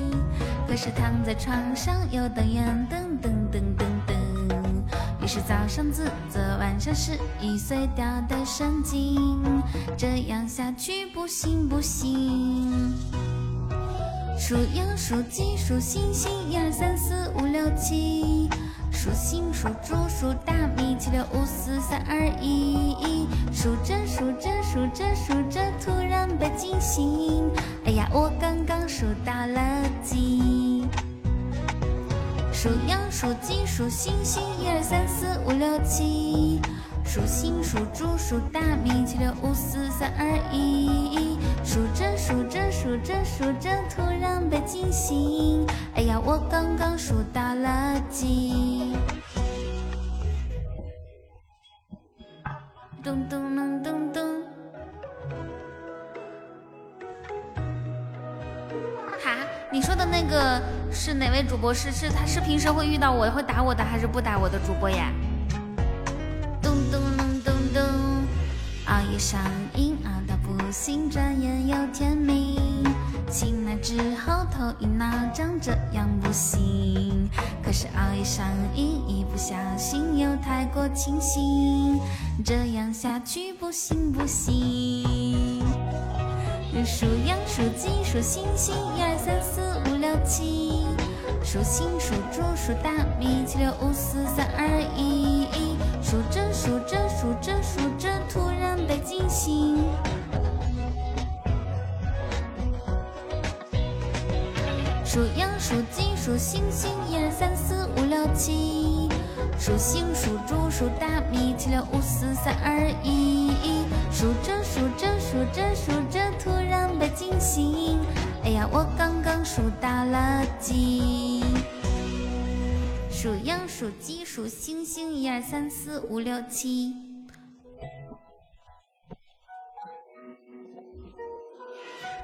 Speaker 1: 可是躺在床上又瞪眼，噔噔噔噔噔。于是早上自责，晚上失忆，碎掉的神经。这样下去不行不行。数羊数鸡数星星，一二三四五六七。数星数猪数大米，七六五四三二一。数着数着数着数着，突然被惊醒。哎呀，我刚刚数到了几？数羊数鸡数星星，一二三四五六七。数星数猪数大米，七六五四三二一。数着数着数着数着，突然被惊醒。哎呀，我刚刚数到了几？咚咚咚咚咚！哈，你说的那个是哪位主播？是是他是平时会遇到我会打我的，还是不打我的主播呀？咚咚咚咚咚！熬夜上瘾，啊到不行，转眼又天明。醒来之后头晕脑胀，这样不行。可是熬夜上瘾，一不小心又太过清醒，这样下去不行不行。数羊数鸡数星星，一二三四五六七。数星数猪数大米，七六五四三二一。数着数着数着数着，突然被惊醒。数羊数鸡数星星，一二三四五六七。数星数猪数大米，七六五四三二一。数着数着数着数着，突然被惊醒。哎呀，我刚刚数到了几？数羊数鸡数星星，一二三四五六七。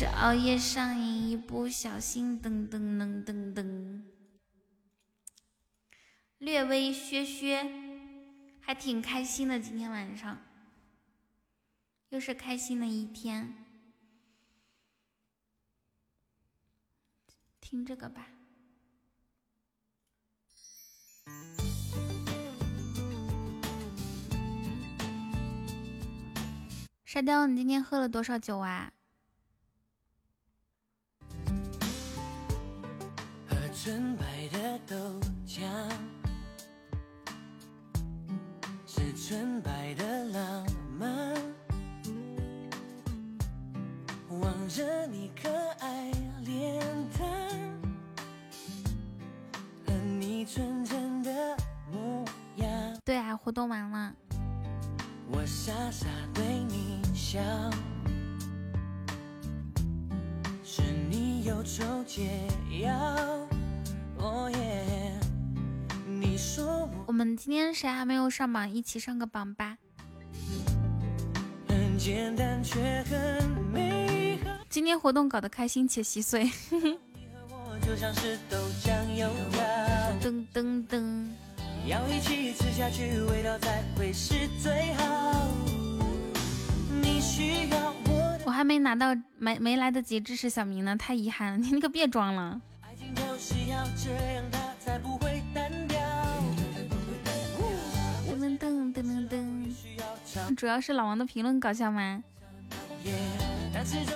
Speaker 1: 是熬夜上瘾，一不小心噔噔噔噔噔，略微削削，还挺开心的。今天晚上又是开心的一天，听这个吧。沙雕，你今天喝了多少酒啊？
Speaker 13: 纯白的豆浆，是纯白的浪漫。望着你可爱脸蛋，和你纯真的模样，
Speaker 1: 对啊，活动完了。
Speaker 13: 我傻傻对你笑，是你忧愁解药。
Speaker 1: 们今天谁还没有上榜，一起上个榜吧。
Speaker 13: 很简单却很美好，
Speaker 1: 今天活动搞得开心且稀碎。
Speaker 13: 我就像是豆浆油条。
Speaker 1: 噔噔噔，
Speaker 13: 要一起吃下去，味道才会是最好。你需要我，
Speaker 1: 我还没拿到，没没来得及支持小明呢，太遗憾了。你那个别装了。
Speaker 13: 爱情就是要这样，它才不会
Speaker 1: 主要是老王的评论搞笑吗？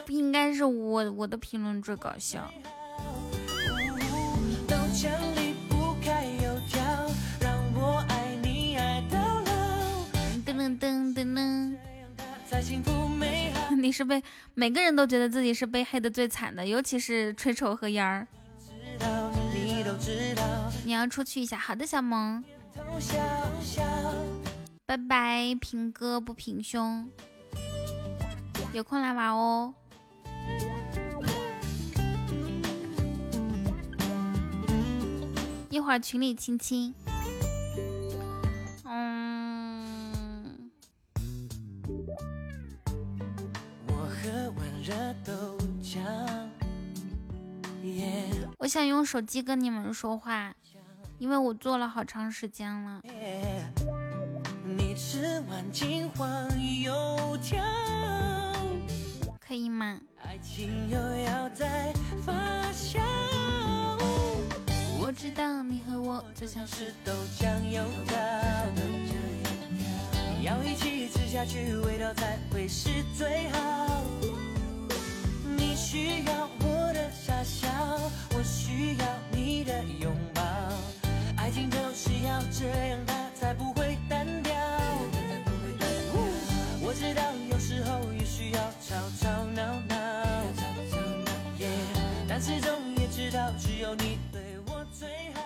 Speaker 1: 不应该是我我的评论最搞笑。噔噔噔噔噔，你是被每个人都觉得自己是被黑的最惨的，尤其是吹丑和烟儿。
Speaker 13: 你，
Speaker 1: 要出去一下，好的，小萌，
Speaker 13: 笑笑。
Speaker 1: 拜拜，平哥不平胸，有空来玩哦。
Speaker 9: 一会儿群里亲亲。嗯。我想用手机跟你们说话，因为我坐了好长时间了。吃完金黄油条可以吗？爱情又要再发酵我知道你和我就像是豆浆油条，要一起吃下去，味道才会是最好。你需要我的傻笑，我需要你的拥抱，爱情就是要这样，它才不会要吵吵闹闹，但始终也知道只有你对我最好。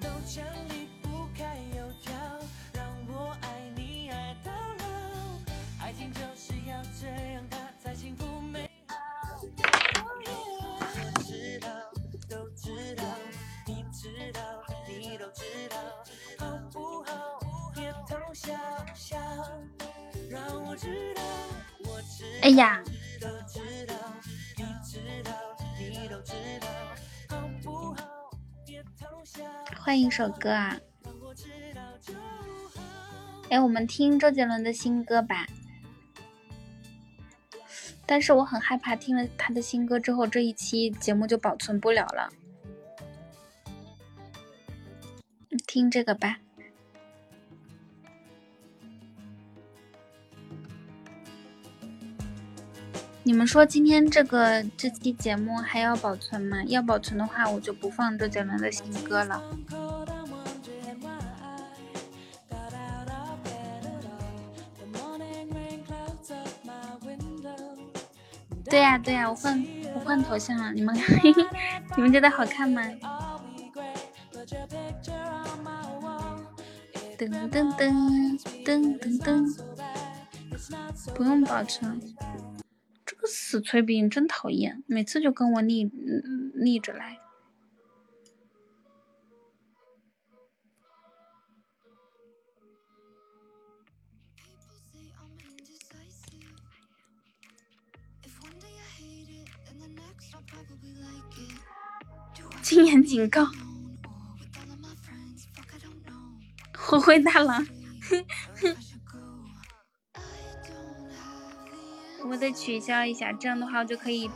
Speaker 9: 豆浆离哎呀，都知道，你知道，你都知道，好不好？别偷笑。换一首歌啊！哎，我们听周杰伦的新歌吧。但是我很害怕听了他的新歌之后，这一期节目就保存不了了。听这个吧。你们说今天这个这期节目还要保存吗？要保存的话，我就不放周杰伦的新歌了。对呀对呀，我换我换头像了，你们 你们觉得好看吗？噔噔噔噔噔噔，不用保存。这个死崔饼真讨厌，每次就跟我逆逆着来。禁言警告，灰灰大郎，哼哼。我得取消一下，这样的话我就可以，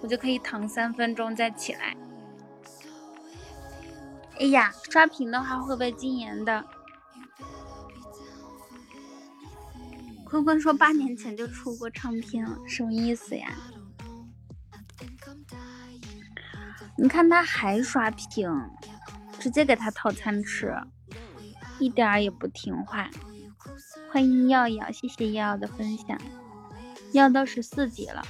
Speaker 9: 我就可以躺三分钟再起来。哎呀，刷屏的话会被禁言的。坤坤说八年前就出过唱片了，什么意思呀？你看他还刷屏，直接给他套餐吃，一点儿也不听话。欢迎耀耀，谢谢耀耀的分享。要到十四级了。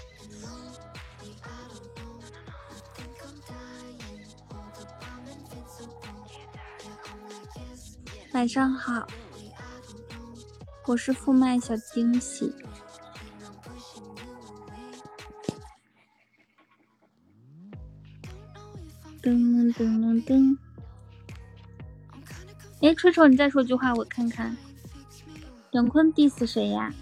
Speaker 9: 晚上好，我是富麦小惊喜。噔噔噔噔噔！哎，吹吹，你再说句话，我看看。杨坤 diss 谁呀？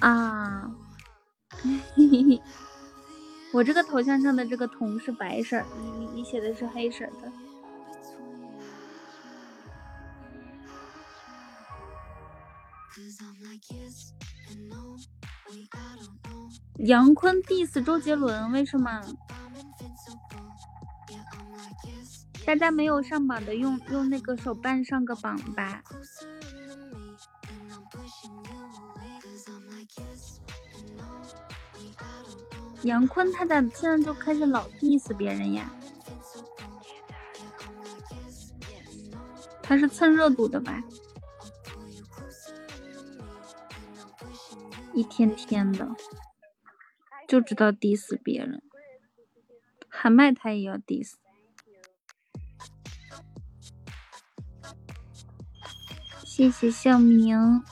Speaker 9: 啊，我这个头像上的这个“铜”是白色，你你你写的是黑色的。杨坤 diss 周杰伦，为什么？大家没有上榜的，用用那个手办上个榜吧。杨坤他咋现在就开始老 diss 别人呀？他是蹭热度的吧？一天天的就知道 diss 别人，喊麦他也要 diss。谢谢小明。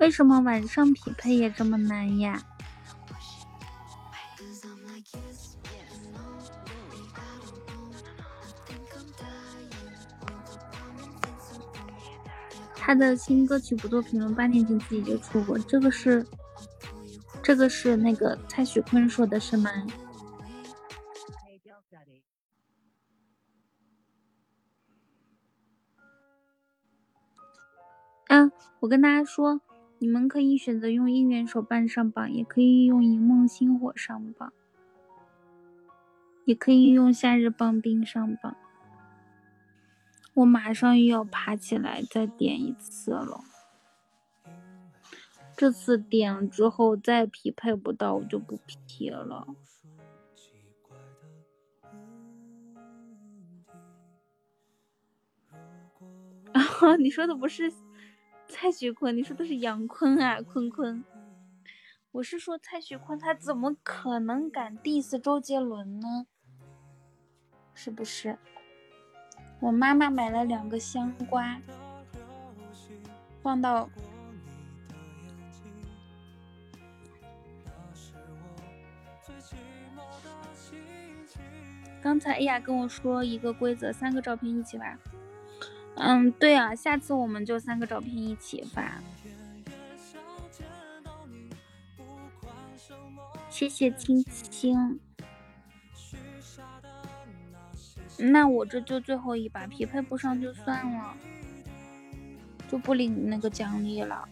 Speaker 1: 为什么晚上匹配也这么难呀？他的新歌曲不做评论，八年前自己就出过。这个是，这个是那个蔡徐坤说的是吗？嗯，我跟大家说，你们可以选择用应援手办上榜，也可以用银梦星火上榜，也可以用夏日棒冰上榜。我马上又要爬起来再点一次了，这次点了之后再匹配不到，我就不匹了。啊，你说的不是蔡徐坤，你说的是杨坤啊，坤坤。我是说蔡徐坤，他怎么可能敢 diss 周杰伦呢？是不是？我妈妈买了两个香瓜，放到。刚才哎呀跟我说一个规则，三个照片一起玩。嗯，对啊，下次我们就三个照片一起发。谢谢青青。那我这就最后一把，匹配不上就算了，就不领那个奖励了。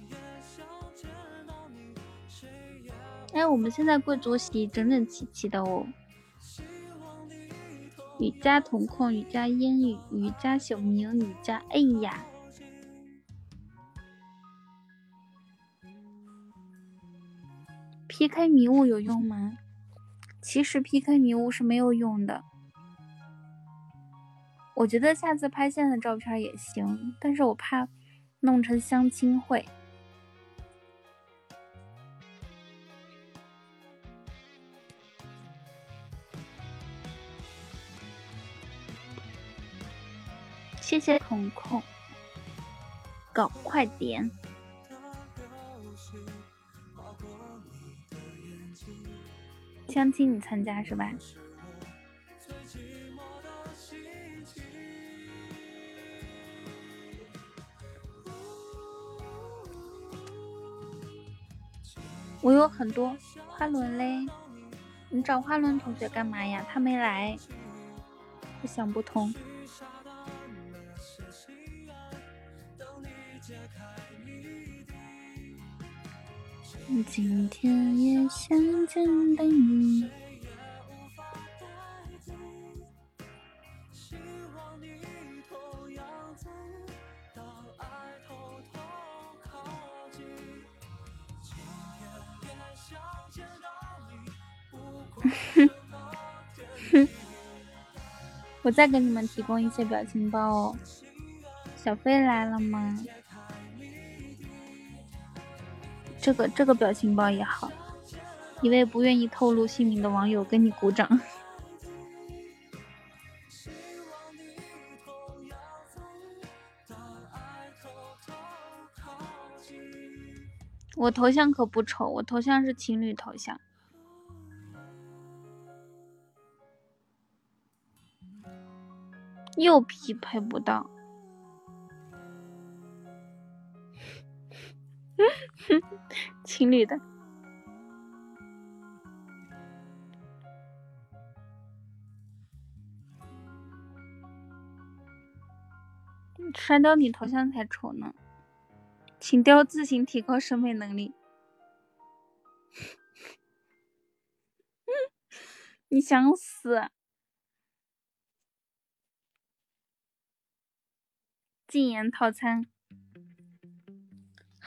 Speaker 1: 哎，我们现在贵族席整整齐齐的哦。雨佳瞳孔，雨佳烟雨，雨佳小明，雨佳哎呀。PK 迷雾有用吗？其实 PK 迷雾是没有用的。我觉得下次拍现在的照片也行，但是我怕弄成相亲会。谢谢彤彤，搞快点！相亲你参加是吧？我有很多花轮嘞，你找花轮同学干嘛呀？他没来，我想不通。今天也想见到你。哼，我再给你们提供一些表情包哦。小飞来了吗？这个这个表情包也好。一位不愿意透露姓名的网友跟你鼓掌。我头像可不丑，我头像是情侣头像。又匹配不到，情侣的，删掉你头像才丑呢，请雕自行提高审美能力。你想死？禁言套餐，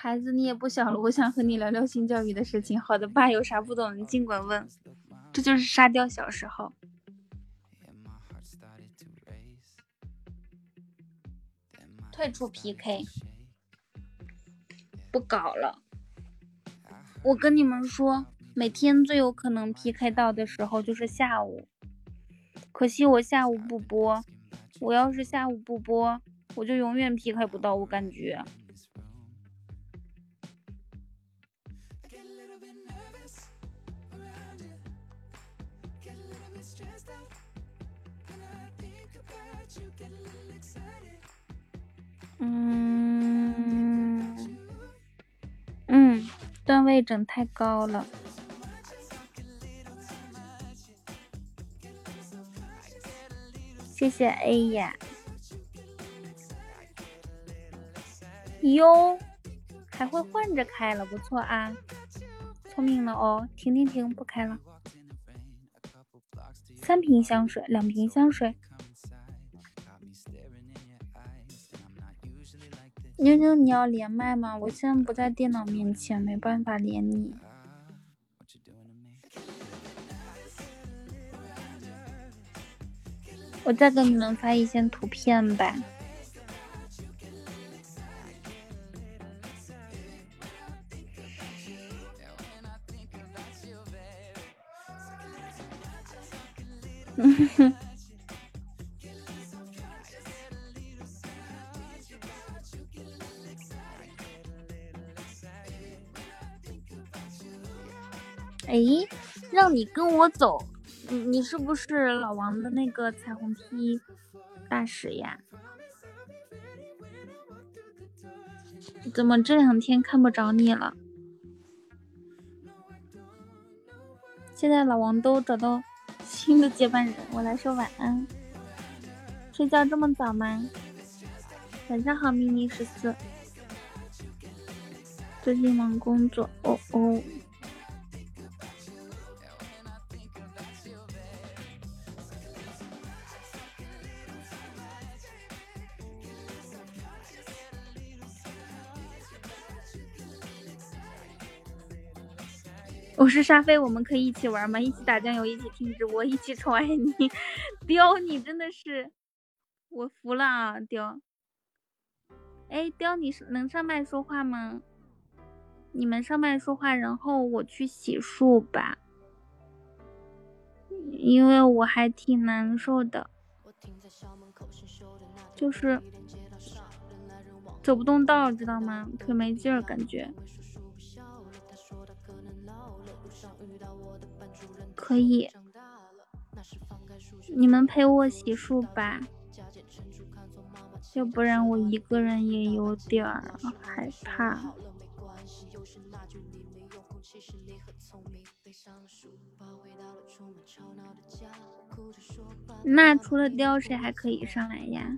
Speaker 1: 孩子你也不小了，我想和你聊聊性教育的事情。好的，爸，有啥不懂的尽管问。这就是沙雕小时候。退出 PK，不搞了。我跟你们说，每天最有可能 PK 到的时候就是下午，可惜我下午不播。我要是下午不播。我就永远 PK 不到，我感觉。嗯嗯，段位整太高了。谢谢 A 呀。哟，还会换着开了，不错啊，聪明了哦。停停停，不开了。三瓶香水，两瓶香水。妞妞，你要连麦吗？我现在不在电脑面前，没办法连你。我再给你们发一些图片吧。你跟我走，你你是不是老王的那个彩虹屁大使呀？怎么这两天看不着你了？现在老王都找到新的接班人，我来说晚安。睡觉这么早吗？晚上好，迷你十四。最近忙工作，哦哦。不是沙飞，我们可以一起玩吗？一起打酱油，一起听直播，一起宠爱你。雕，你真的是，我服了啊，雕。哎，雕，你是能上麦说话吗？你们上麦说话，然后我去洗漱吧，因为我还挺难受的，就是走不动道，知道吗？腿没劲儿，感觉。可以，你们陪我洗漱吧，要不然我一个人也有点儿害怕。那除了雕，谁还可以上来呀？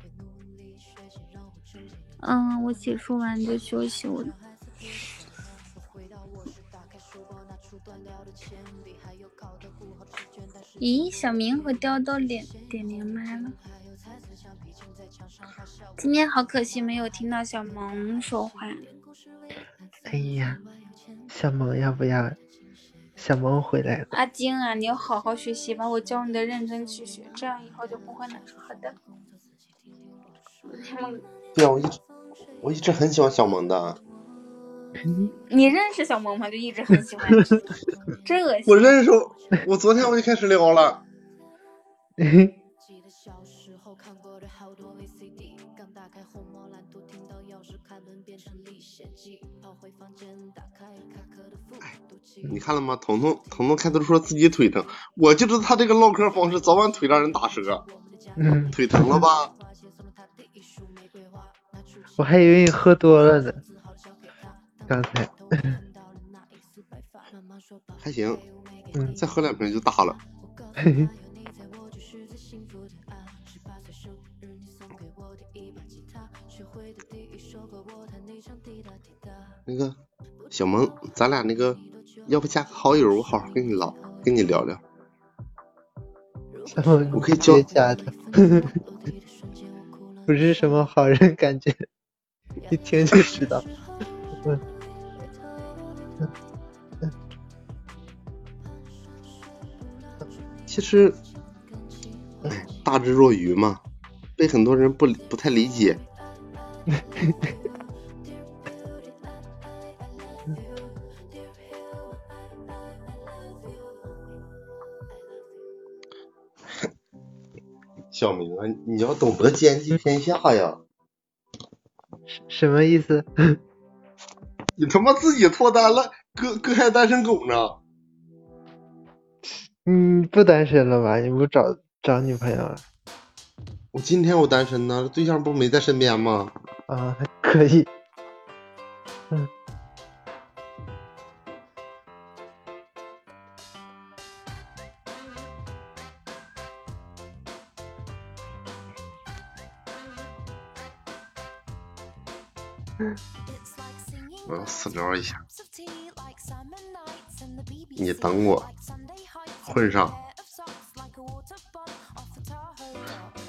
Speaker 1: 嗯，我洗漱完就休息我。咦，小明和雕都连点连麦了。今天好可惜，没有听到小萌说话。
Speaker 6: 哎呀，小萌要不要？小萌回来了。
Speaker 1: 阿晶啊，你要好好学习，把我教你的认真去学，这样以后就不会难受。好的。
Speaker 14: 对啊，我一直我一直很喜欢小萌的。
Speaker 1: 你认识小萌吗？就一直很喜欢，真恶心。
Speaker 14: 我认识，我昨天我就开始聊了。你看了吗？彤彤，彤彤开头说自己腿疼，我就知道他这个唠嗑方式早晚腿让人打折。
Speaker 6: 嗯，
Speaker 14: 腿疼了吧？
Speaker 6: 我还以为你喝多了呢。刚才
Speaker 14: 还行，嗯，再喝两瓶就大了。那个小萌，咱俩那个，要不加个好友，我好好跟你唠，跟你聊聊。我可以教
Speaker 6: 加的，不是什么好人，感觉一听就知道。
Speaker 14: 其实，哎大智若愚嘛，被很多人不不太理解。小明啊，你要懂得兼济天下呀！
Speaker 6: 什么意思？
Speaker 14: 你他妈自己脱单了，哥哥还单身狗呢。
Speaker 6: 嗯，不单身了吧？你不找找女朋友了？
Speaker 14: 我今天我单身呢，对象不没在身边吗？
Speaker 6: 啊，可以。嗯。
Speaker 14: 我要私聊一下，你等我混上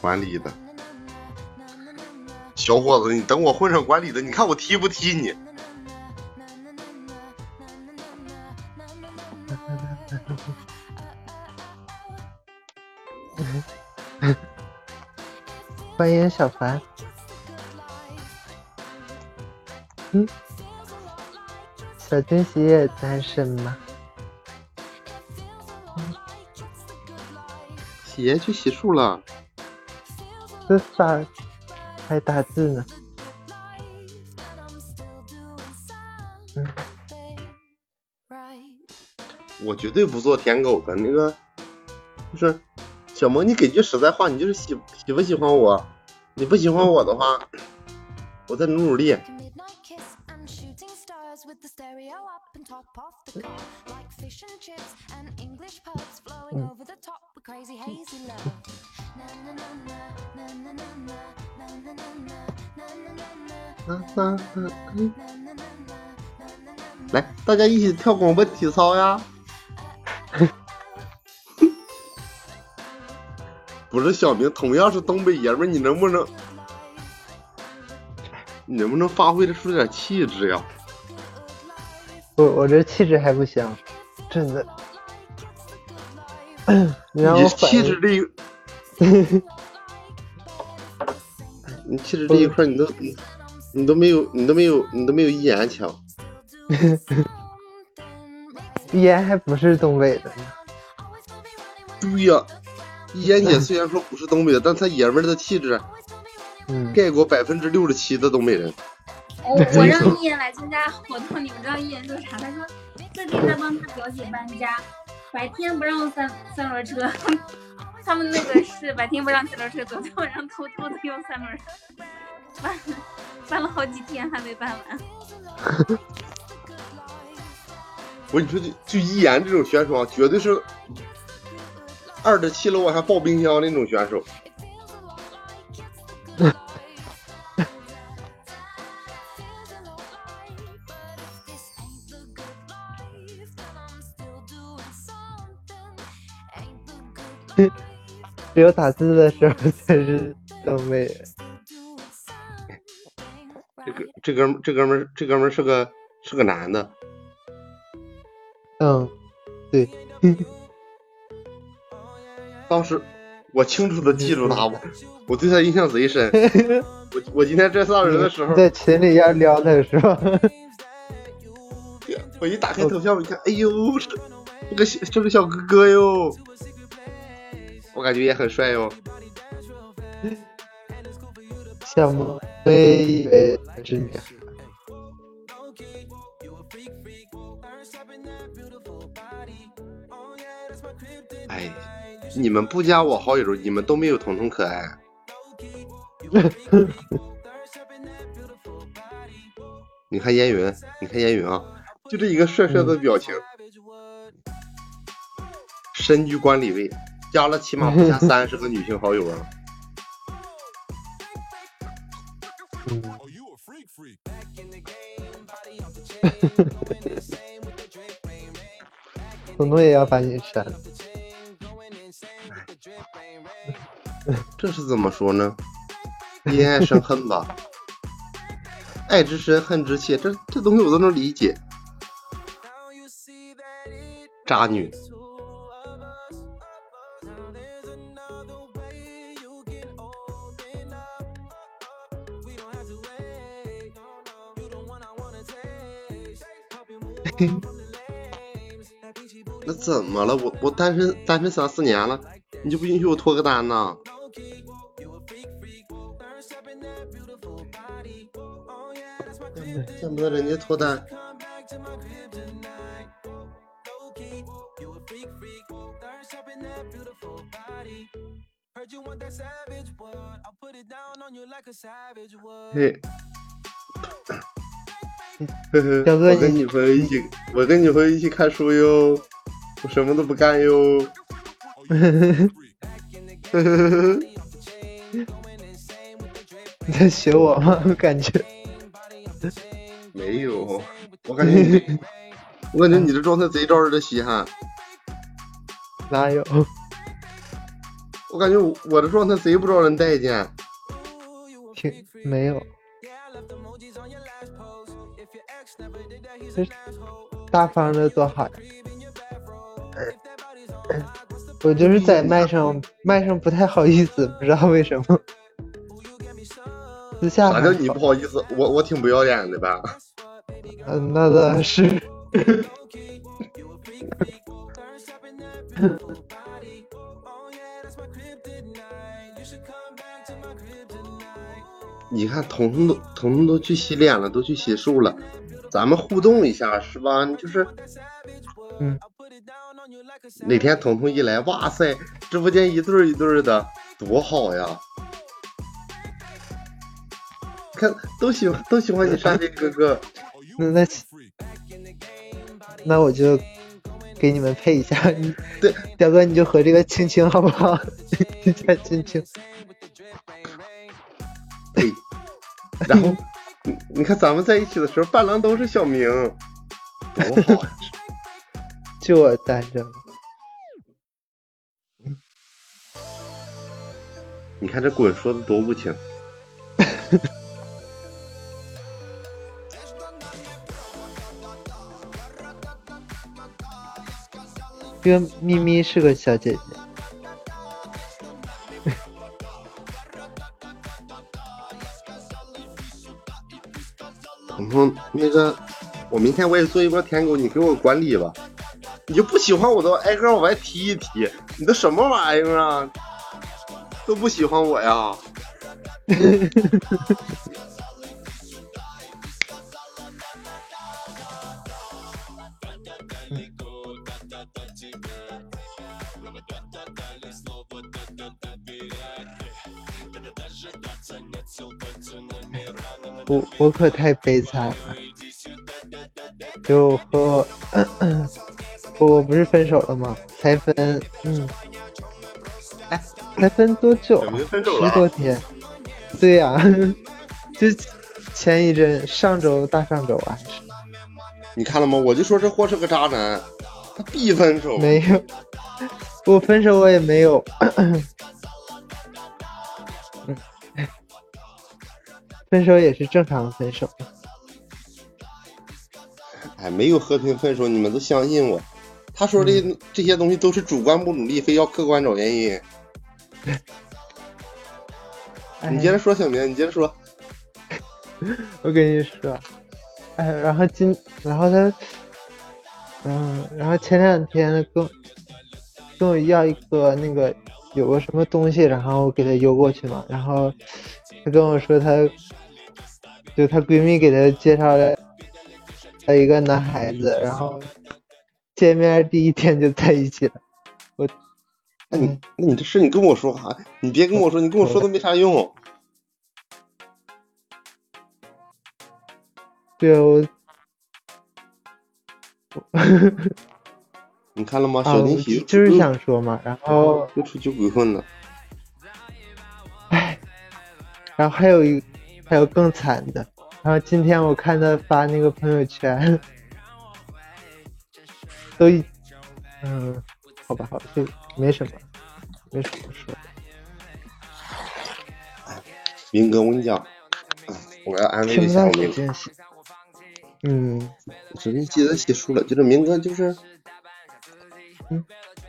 Speaker 14: 管理的。小伙子，你等我混上管理的，你看我踢不踢你？
Speaker 6: 欢迎小凡。嗯，小惊喜也单身吗？
Speaker 14: 洗爷去洗漱了。
Speaker 6: 这啥？还打字呢。嗯，
Speaker 14: 我绝对不做舔狗的。那个，就是小萌，你给句实在话，你就是喜喜不喜欢我？你不喜欢我的话，我再努努力。来，大家一起跳广播体操呀！不是小明，同样是东北爷们，你能不能，你能不能发挥的出点气质呀？
Speaker 6: 我我这气质还不行，真的。你让我
Speaker 14: 气质这一，你气质这一块，你都你你都没有，你都没有，你都没有一言强。
Speaker 6: 一言还不是东北的呢。
Speaker 14: 对呀，一言姐虽然说不是东北的，但她爷们儿的气质，盖过百分之六十七的东北人。
Speaker 15: 我我让一言来参加活动，你们知道一言做啥？他说最近在帮他表姐搬家。白天不让三三轮车，他们那个是白天不让三轮车走，晚上偷偷的用三轮，搬搬了好几天还没搬完。
Speaker 14: 我跟你说，就就一言这种选手啊，绝对是二十七楼还抱冰箱那种选手。
Speaker 6: 只有打字的时候才是东北人。
Speaker 14: 这个这哥们这哥们这哥们是个是个男的。
Speaker 6: 嗯，对。
Speaker 14: 当时我清楚的记住他，我我对他印象贼深。我我今天这仨人的时候，
Speaker 6: 在群里要撩他是吧？
Speaker 14: 我一打开头像，我一看，哎呦，这个这个小哥哥哟。我感觉也很帅哟，
Speaker 6: 羡慕，我也以为是你。
Speaker 14: 哎，你们不加我好友，你们都没有彤彤可爱。你看烟云，你看烟云啊，就这一个帅帅的表情，身居管理位。加了起码 不下三十个女性好友啊！
Speaker 6: 彤彤也要把你删，
Speaker 14: 这是怎么说呢？因爱生恨吧，爱之深，恨之切，这这东西我都能理解。渣女。那怎么了？我我单身单身三四年了，你就不允许我脱个单呢？见不得人家脱单。嘿，呵呵，
Speaker 6: 小哥
Speaker 14: 我跟女朋友一起，我跟女朋友一起看书哟，我什么都不干哟。呵呵呵呵，
Speaker 6: 你在学我吗？我感觉
Speaker 14: 没有，我感觉你，我感觉你这状态贼招人的稀罕。
Speaker 6: 哪有？
Speaker 14: 我感觉我我的状态贼不招人待见。
Speaker 6: 挺没有。大方的多好呀！我就是在麦上麦上不太好意思，不知道为什么。私下
Speaker 14: 啥叫你不好意思？我我挺不要脸的吧？
Speaker 6: 嗯，那倒是。
Speaker 14: 你看，彤彤都彤彤都去洗脸了，都去洗漱了，咱们互动一下是吧？就是，
Speaker 6: 嗯，
Speaker 14: 哪天彤彤一来，哇塞，直播间一对一对的，多好呀！看，都喜欢都喜欢你山飞哥哥。
Speaker 6: 那那那我就给你们配一下，你
Speaker 14: 对，
Speaker 6: 表哥你就和这个青青好不好？一下青青。
Speaker 14: 对，然后你你看咱们在一起的时候，伴郎都是小明，多好 呀！
Speaker 6: 就我单着。
Speaker 14: 你看这滚说的多无情。
Speaker 6: 这个咪咪是个小姐姐。
Speaker 14: 那个，我明天我也做一波舔狗，你给我管理吧。你就不喜欢我都挨个往外踢一踢，你都什么玩意儿啊？都不喜欢我呀？
Speaker 6: 我我可太悲惨了，就和我我不是分手了吗？才分嗯，哎，才分多久？十多天。对呀、就前一阵上周大上周啊，
Speaker 14: 你看了吗？我就说这货是个渣男，他必分手。
Speaker 6: 没有，我分手我也没有。分手也是正常分手。
Speaker 14: 哎，没有和平分手，你们都相信我。他说的这些东西都是主观不努力，非要客观找原因。你接着说，小明，你接着说。
Speaker 6: 我跟你说，哎，然后今，然后他，嗯，然后前两天跟跟我要一个那个有个什么东西，然后我给他邮过去嘛，然后他跟我说他，就她闺蜜给她介绍了了一个男孩子，然后见面第一天就在一起了。我，
Speaker 14: 那你那你这事你跟我说哈，你别跟我说，你跟我说都没啥用。
Speaker 6: 对啊我，
Speaker 14: 你看了吗？
Speaker 6: 啊，
Speaker 14: 小
Speaker 6: 我
Speaker 14: 惊喜
Speaker 6: 就是想说嘛，然后
Speaker 14: 又出去鬼混了。
Speaker 6: 然后还有一，还有更惨的。然后今天我看他发那个朋友圈，都一，嗯，好吧，好，就没什么，没什么说的。
Speaker 14: 明哥，我跟你讲，哎我要安慰一下我明哥。
Speaker 6: 嗯，
Speaker 14: 只是记得洗漱了，就是明哥就是，嗯，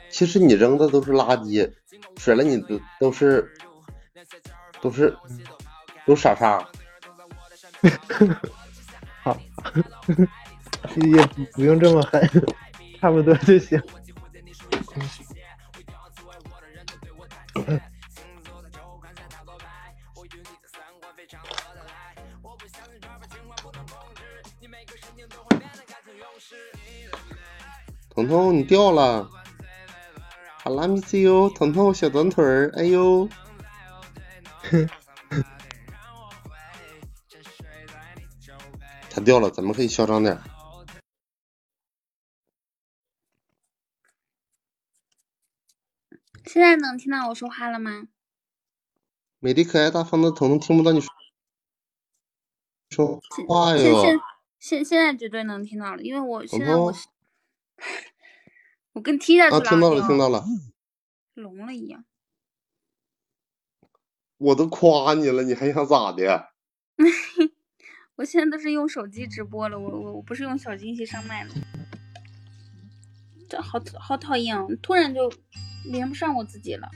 Speaker 14: 其实你扔的都是垃圾，甩了你的都是，都是，都傻傻。
Speaker 6: 好，也不不用这么狠，差不多就行。
Speaker 14: 彤彤，你掉了，哈拉米西哟，彤彤小短腿儿，哎呦，它掉了，咱们可以嚣张点。
Speaker 1: 现在能听到我说话了吗？
Speaker 14: 美丽可爱大方的彤彤听不到你说说话哟。
Speaker 1: 现现现现在绝对能听到了，因为我现在我是 我跟踢下去
Speaker 14: 啊，
Speaker 1: 了，
Speaker 14: 听到了，听到了，
Speaker 1: 聋了一样。
Speaker 14: 我都夸你了，你还想咋的？
Speaker 1: 我现在都是用手机直播了，我我我不是用小惊喜上麦了，这好好讨厌啊！突然就连不上我自己了。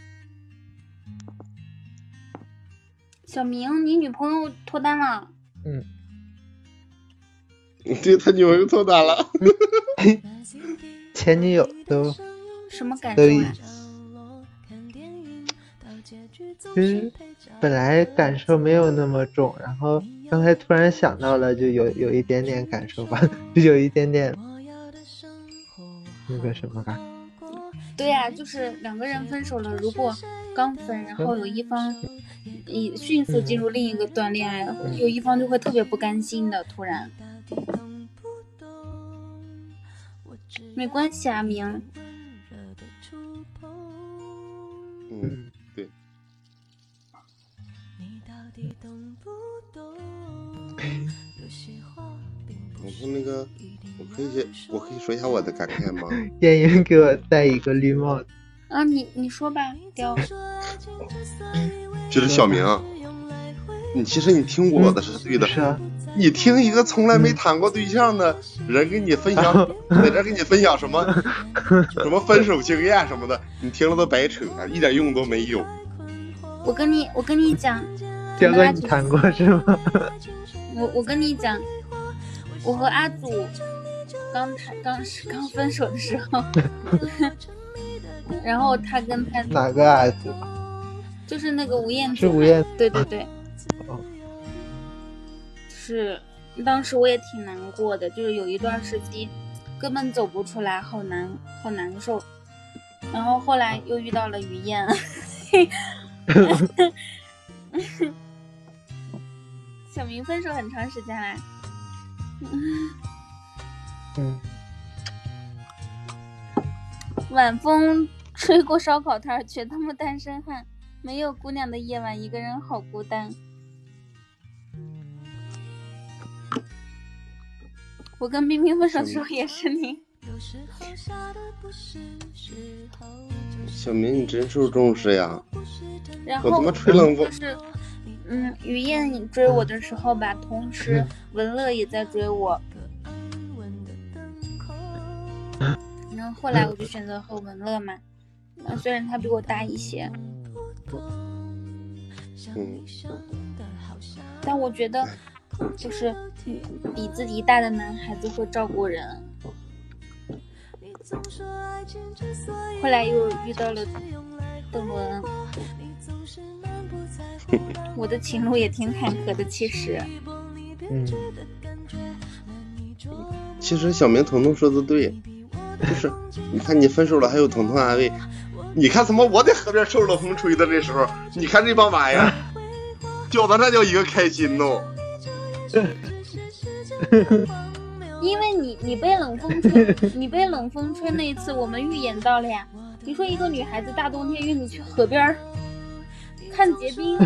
Speaker 1: 小明，你女朋友脱单了？
Speaker 6: 嗯，
Speaker 14: 对他女朋友脱单了，
Speaker 6: 前女友都
Speaker 1: 什么感受啊？
Speaker 6: 就是本来感受没有那么重，然后刚才突然想到了，就有有一点点感受吧，就有一点点那个什么吧。
Speaker 1: 对呀、就是两个人分手了，如果刚分，然后有一方以迅速进入另一个段恋爱，有一方就会特别不甘心的，突然。没关系啊，明。
Speaker 14: 嗯，对，我说那个，我可以先，我可以说一下我的感慨吗？
Speaker 6: 电影给我戴一个绿帽子，
Speaker 1: 啊，你你说吧，雕。
Speaker 14: 就是小明，你其实你听我的是对的，
Speaker 6: 是啊，
Speaker 14: 你听一个从来没谈过对象的人跟你分享，在这跟你分享什么 什么分手经验什么的，你听了都白扯，一点用都没有。
Speaker 1: 我跟你我跟你讲，
Speaker 6: 彪哥你谈过是吗？
Speaker 1: 我我跟你讲，我和阿祖刚谈刚 刚分手的时候，然后他跟他
Speaker 6: 哪个阿祖？
Speaker 1: 就是那个吴彦祖，
Speaker 6: 是吴彦
Speaker 1: 对对对，
Speaker 6: 哦
Speaker 1: 是当时我也挺难过的，就是有一段时期根本走不出来，好难好难受。然后后来又遇到了于燕，小明分手很长时间啦。
Speaker 6: 嗯，
Speaker 1: 晚风吹过烧烤摊儿，却他妈单身汉。没有姑娘的夜晚，一个人好孤单。我跟冰冰分手的时候也是你。
Speaker 14: 小明，你真受重视呀！
Speaker 1: 然后
Speaker 14: 我他妈吹冷风，
Speaker 1: 就是，嗯，于燕追我的时候吧，同时文乐也在追我。然后后来我就选择和文乐嘛，啊虽然他比我大一些，
Speaker 14: 嗯，
Speaker 1: 但我觉得就是比比自己大的男孩子会照顾人。后来又遇到了邓伦，我的情路也挺坎坷的，其实。
Speaker 6: 嗯，
Speaker 14: 其实小明彤彤说的对，就是你看你分手了还有彤彤安慰，你看怎么我在河边受冷风吹的这时候，你看这帮玩意儿，叫的那叫一个开心哦。
Speaker 1: 因为你你被冷风吹，你被冷风吹那一次，我们预演到了呀。你说一个女孩子大冬天约你去河边儿看结冰，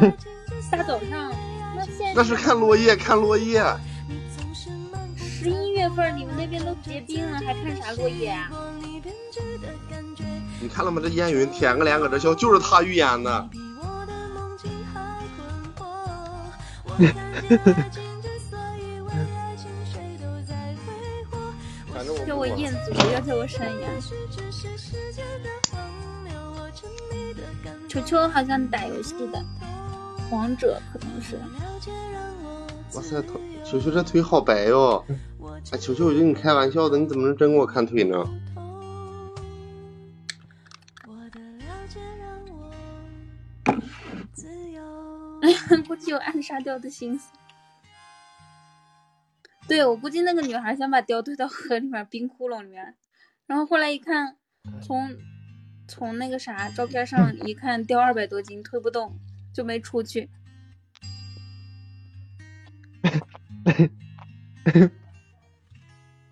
Speaker 1: 大早上，那现在
Speaker 14: 那是看落叶，看落叶。
Speaker 1: 十一月份，你们那边都结冰了，还看啥落叶啊？
Speaker 14: 你看了吗？这烟云舔个脸搁这笑，就是他预言的。
Speaker 1: 叫我彦祖，不要叫我山羊。球球好像打游戏的，王者可能是。
Speaker 14: 哇塞，腿球球这腿好白哟！哎，球球，我跟你开玩笑的，你怎么能真给我看腿呢？
Speaker 1: 估计有暗杀掉的心思。对，我估计那个女孩想把雕推到河里面冰窟窿里面，然后后来一看，从从那个啥照片上一看掉二百多斤，推不动，就没出去。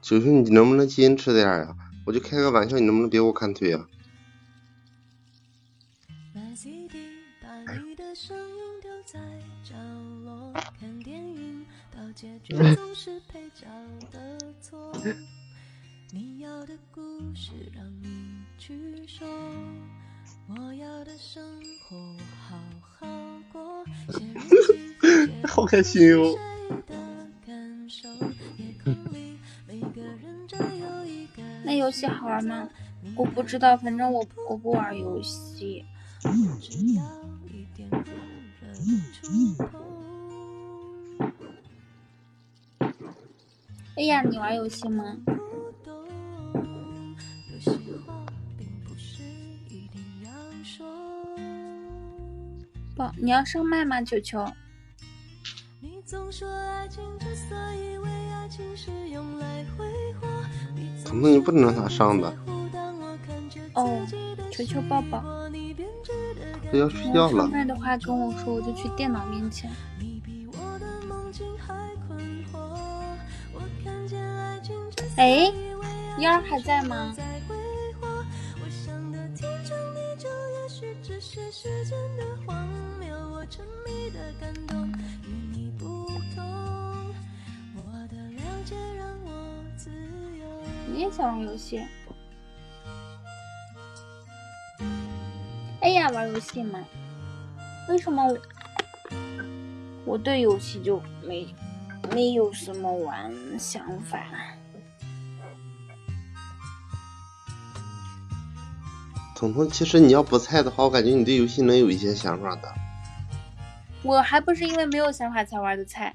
Speaker 14: 求求你能不能矜持点呀？我就开个玩笑，你能不能别给我看腿啊？好开心哟！
Speaker 1: 那游戏好玩吗？我不知道，反正我我不玩游戏。哎呀，你玩游戏吗？不，你要上麦吗？球球。
Speaker 14: 彤彤，你不能让他上的。
Speaker 1: 哦，球球抱抱。
Speaker 14: 他要睡觉了。
Speaker 1: 上麦的话跟我说，我就去电脑面前。哎，嫣儿还在吗？这世间的荒谬我沉迷的感动与你不同。我的了解让我自由。你也想玩游戏？哎呀玩游戏嘛为什么我对游戏就没没有什么玩想法？
Speaker 14: 彤彤，其实你要不菜的话，我感觉你对游戏能有一些想法的。
Speaker 1: 我还不是因为没有想法才玩的菜。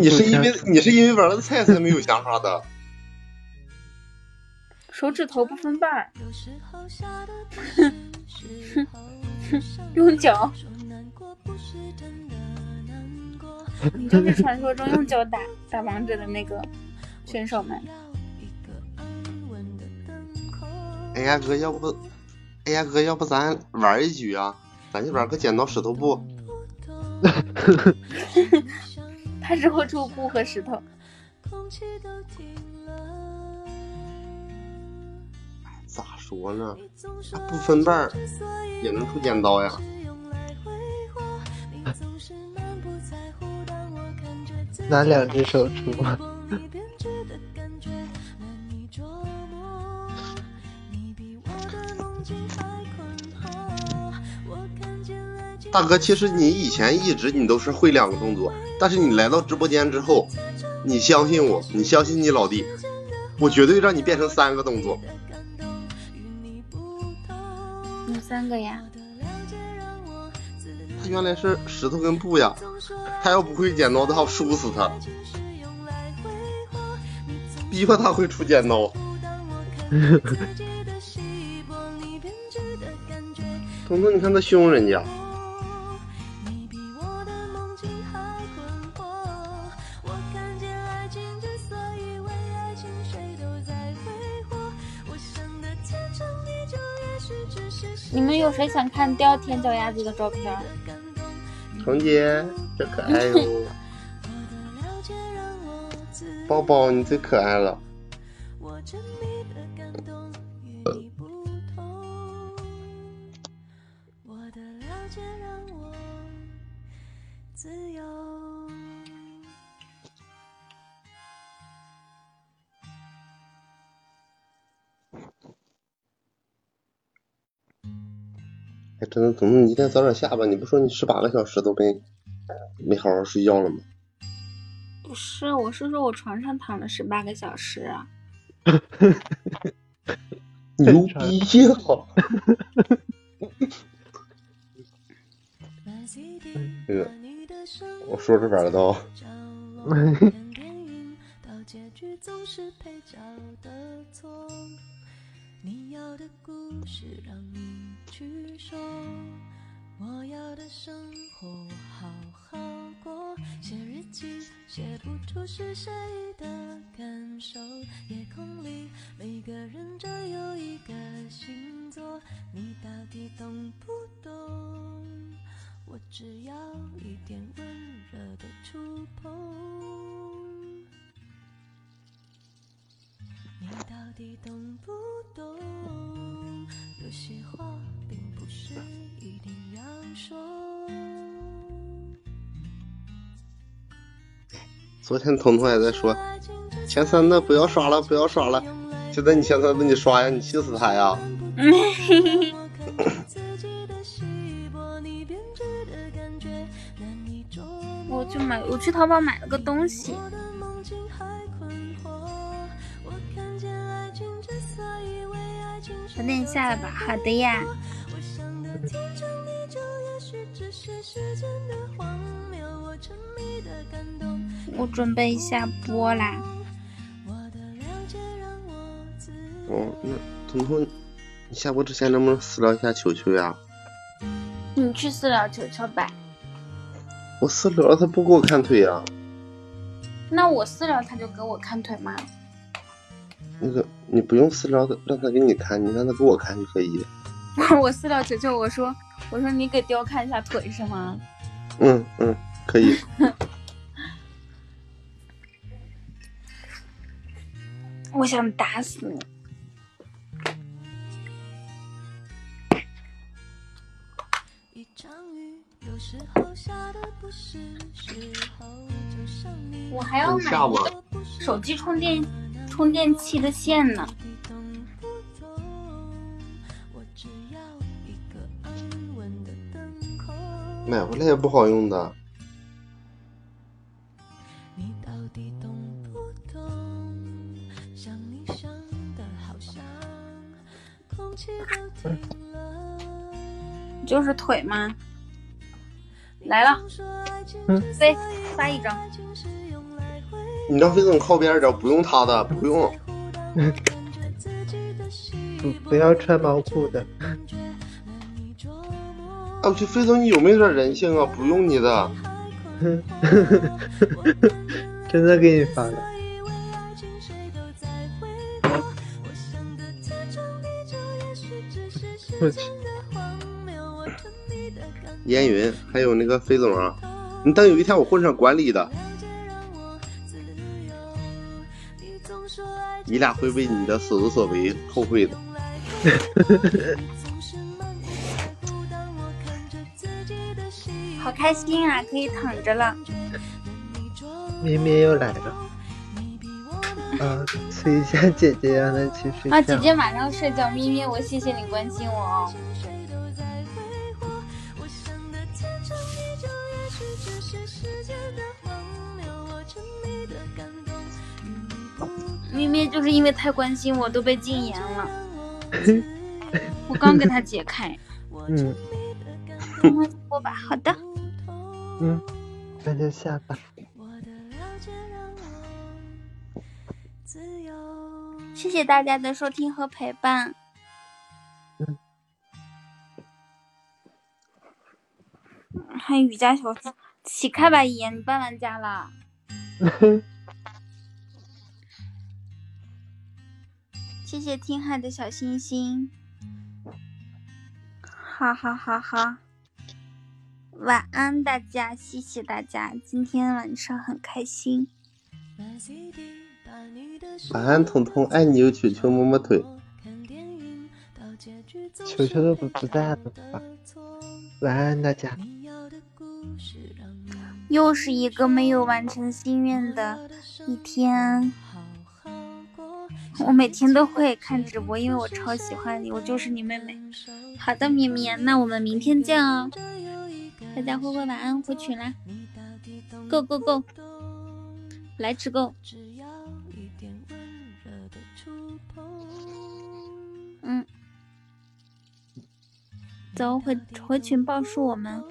Speaker 14: 你是因为你是因为玩了菜才没有想法的。
Speaker 1: 手指头不分瓣儿，用脚。你就是传说中用脚打打王者的那个选手们。
Speaker 14: 哎呀哥，要不，哎呀哥，要不咱玩一局啊？咱就玩个剪刀石头布。
Speaker 1: 他只会出布和石头。
Speaker 14: 咋说呢？不分瓣儿也能出剪刀呀？
Speaker 6: 拿两只手出。
Speaker 14: 大哥，其实你以前一直你都是会两个动作，但是你来到直播间之后，你相信我，你相信你老弟，我绝对让你变成三个动作。
Speaker 1: 哪三个呀？
Speaker 14: 他原来是石头跟布呀，他要不会剪刀的话，输死他，逼迫他会出剪刀。彤彤，你看他凶人家。
Speaker 1: 你们有谁想看叼舔脚丫子的照片？
Speaker 14: 彤姐，这可爱哟！宝宝，你最可爱了。哎，真的，怎么，你一天早点下吧。你不说你十八个小时都没没好好睡觉了吗？
Speaker 1: 不是，我是说我床上躺了十八个小时啊。
Speaker 14: 牛逼呀！这个，我说着玩的哦。你要的故事让你去说，我要的生活好好过。写日记写不出是谁的感
Speaker 16: 受，夜空里每个人都有一个星座，你到底懂不懂？我只要一点温热的触碰。你到底懂不懂？有些话并不是一定要说。
Speaker 14: 昨天彤彤还在说，前三的不要刷了，不要刷了。现在你前三的你刷呀，你气死他呀！
Speaker 1: 我就买，我去淘宝买了个东西。早点下了吧，好的呀。我准备下播啦。
Speaker 14: 哦，那彤彤，你下播之前能不能私聊一下球球呀？
Speaker 1: 你去私聊球球吧。
Speaker 14: 我私聊他不给我看腿呀。
Speaker 1: 那我私聊他就给我看腿吗？
Speaker 14: 那个你不用私聊他，让他给你看，你让他给我看就可以。
Speaker 1: 我私聊球球，我说我说你给雕看一下腿是吗？
Speaker 14: 嗯嗯，可以。
Speaker 1: 我想打死你！我还要买手机充电充电器的线呢。
Speaker 14: 买回来也不好用的。
Speaker 1: 就是腿吗？来了，嗯飞发一张。
Speaker 14: 你让飞总靠边点，不用他的，不用。
Speaker 6: 不不要穿毛裤的。
Speaker 14: 哎我去，飞总你有没有点人性啊？不用你的。
Speaker 6: 真的给你发了。我去。
Speaker 14: 烟云，还有那个飞总啊，你等有一天我混上管理的，你俩会为你的所作所为后悔的。
Speaker 1: 好开心啊，可以躺着了。
Speaker 6: 咩咩又来了，啊，催一下姐姐让她去睡觉。
Speaker 1: 啊，姐姐马上睡觉，咪咪，我谢谢你关心我哦。咪咪就是因为太关心我，都被禁言了。我刚给他解开。
Speaker 6: 嗯。
Speaker 1: 播吧，好的。
Speaker 6: 嗯，那就下吧。
Speaker 1: 谢谢大家的收听和陪伴。
Speaker 6: 嗯。
Speaker 1: 还有雨家小说，起开吧，爷，你搬完家了。谢谢听海的小星星。哈哈哈！哈。晚安，大家，谢谢大家，今天晚上很开心。
Speaker 14: 晚安，彤彤，爱你，有球球，摸摸腿。
Speaker 6: 球球都不不在了吧？晚安，大家。
Speaker 1: 又是一个没有完成心愿的一天。我每天都会看直播，因为我超喜欢你，我就是你妹妹。好的，绵绵，那我们明天见哦，大家挥挥晚安，回群啦，Go Go Go，来吃 Go。嗯，走回回群报数我们。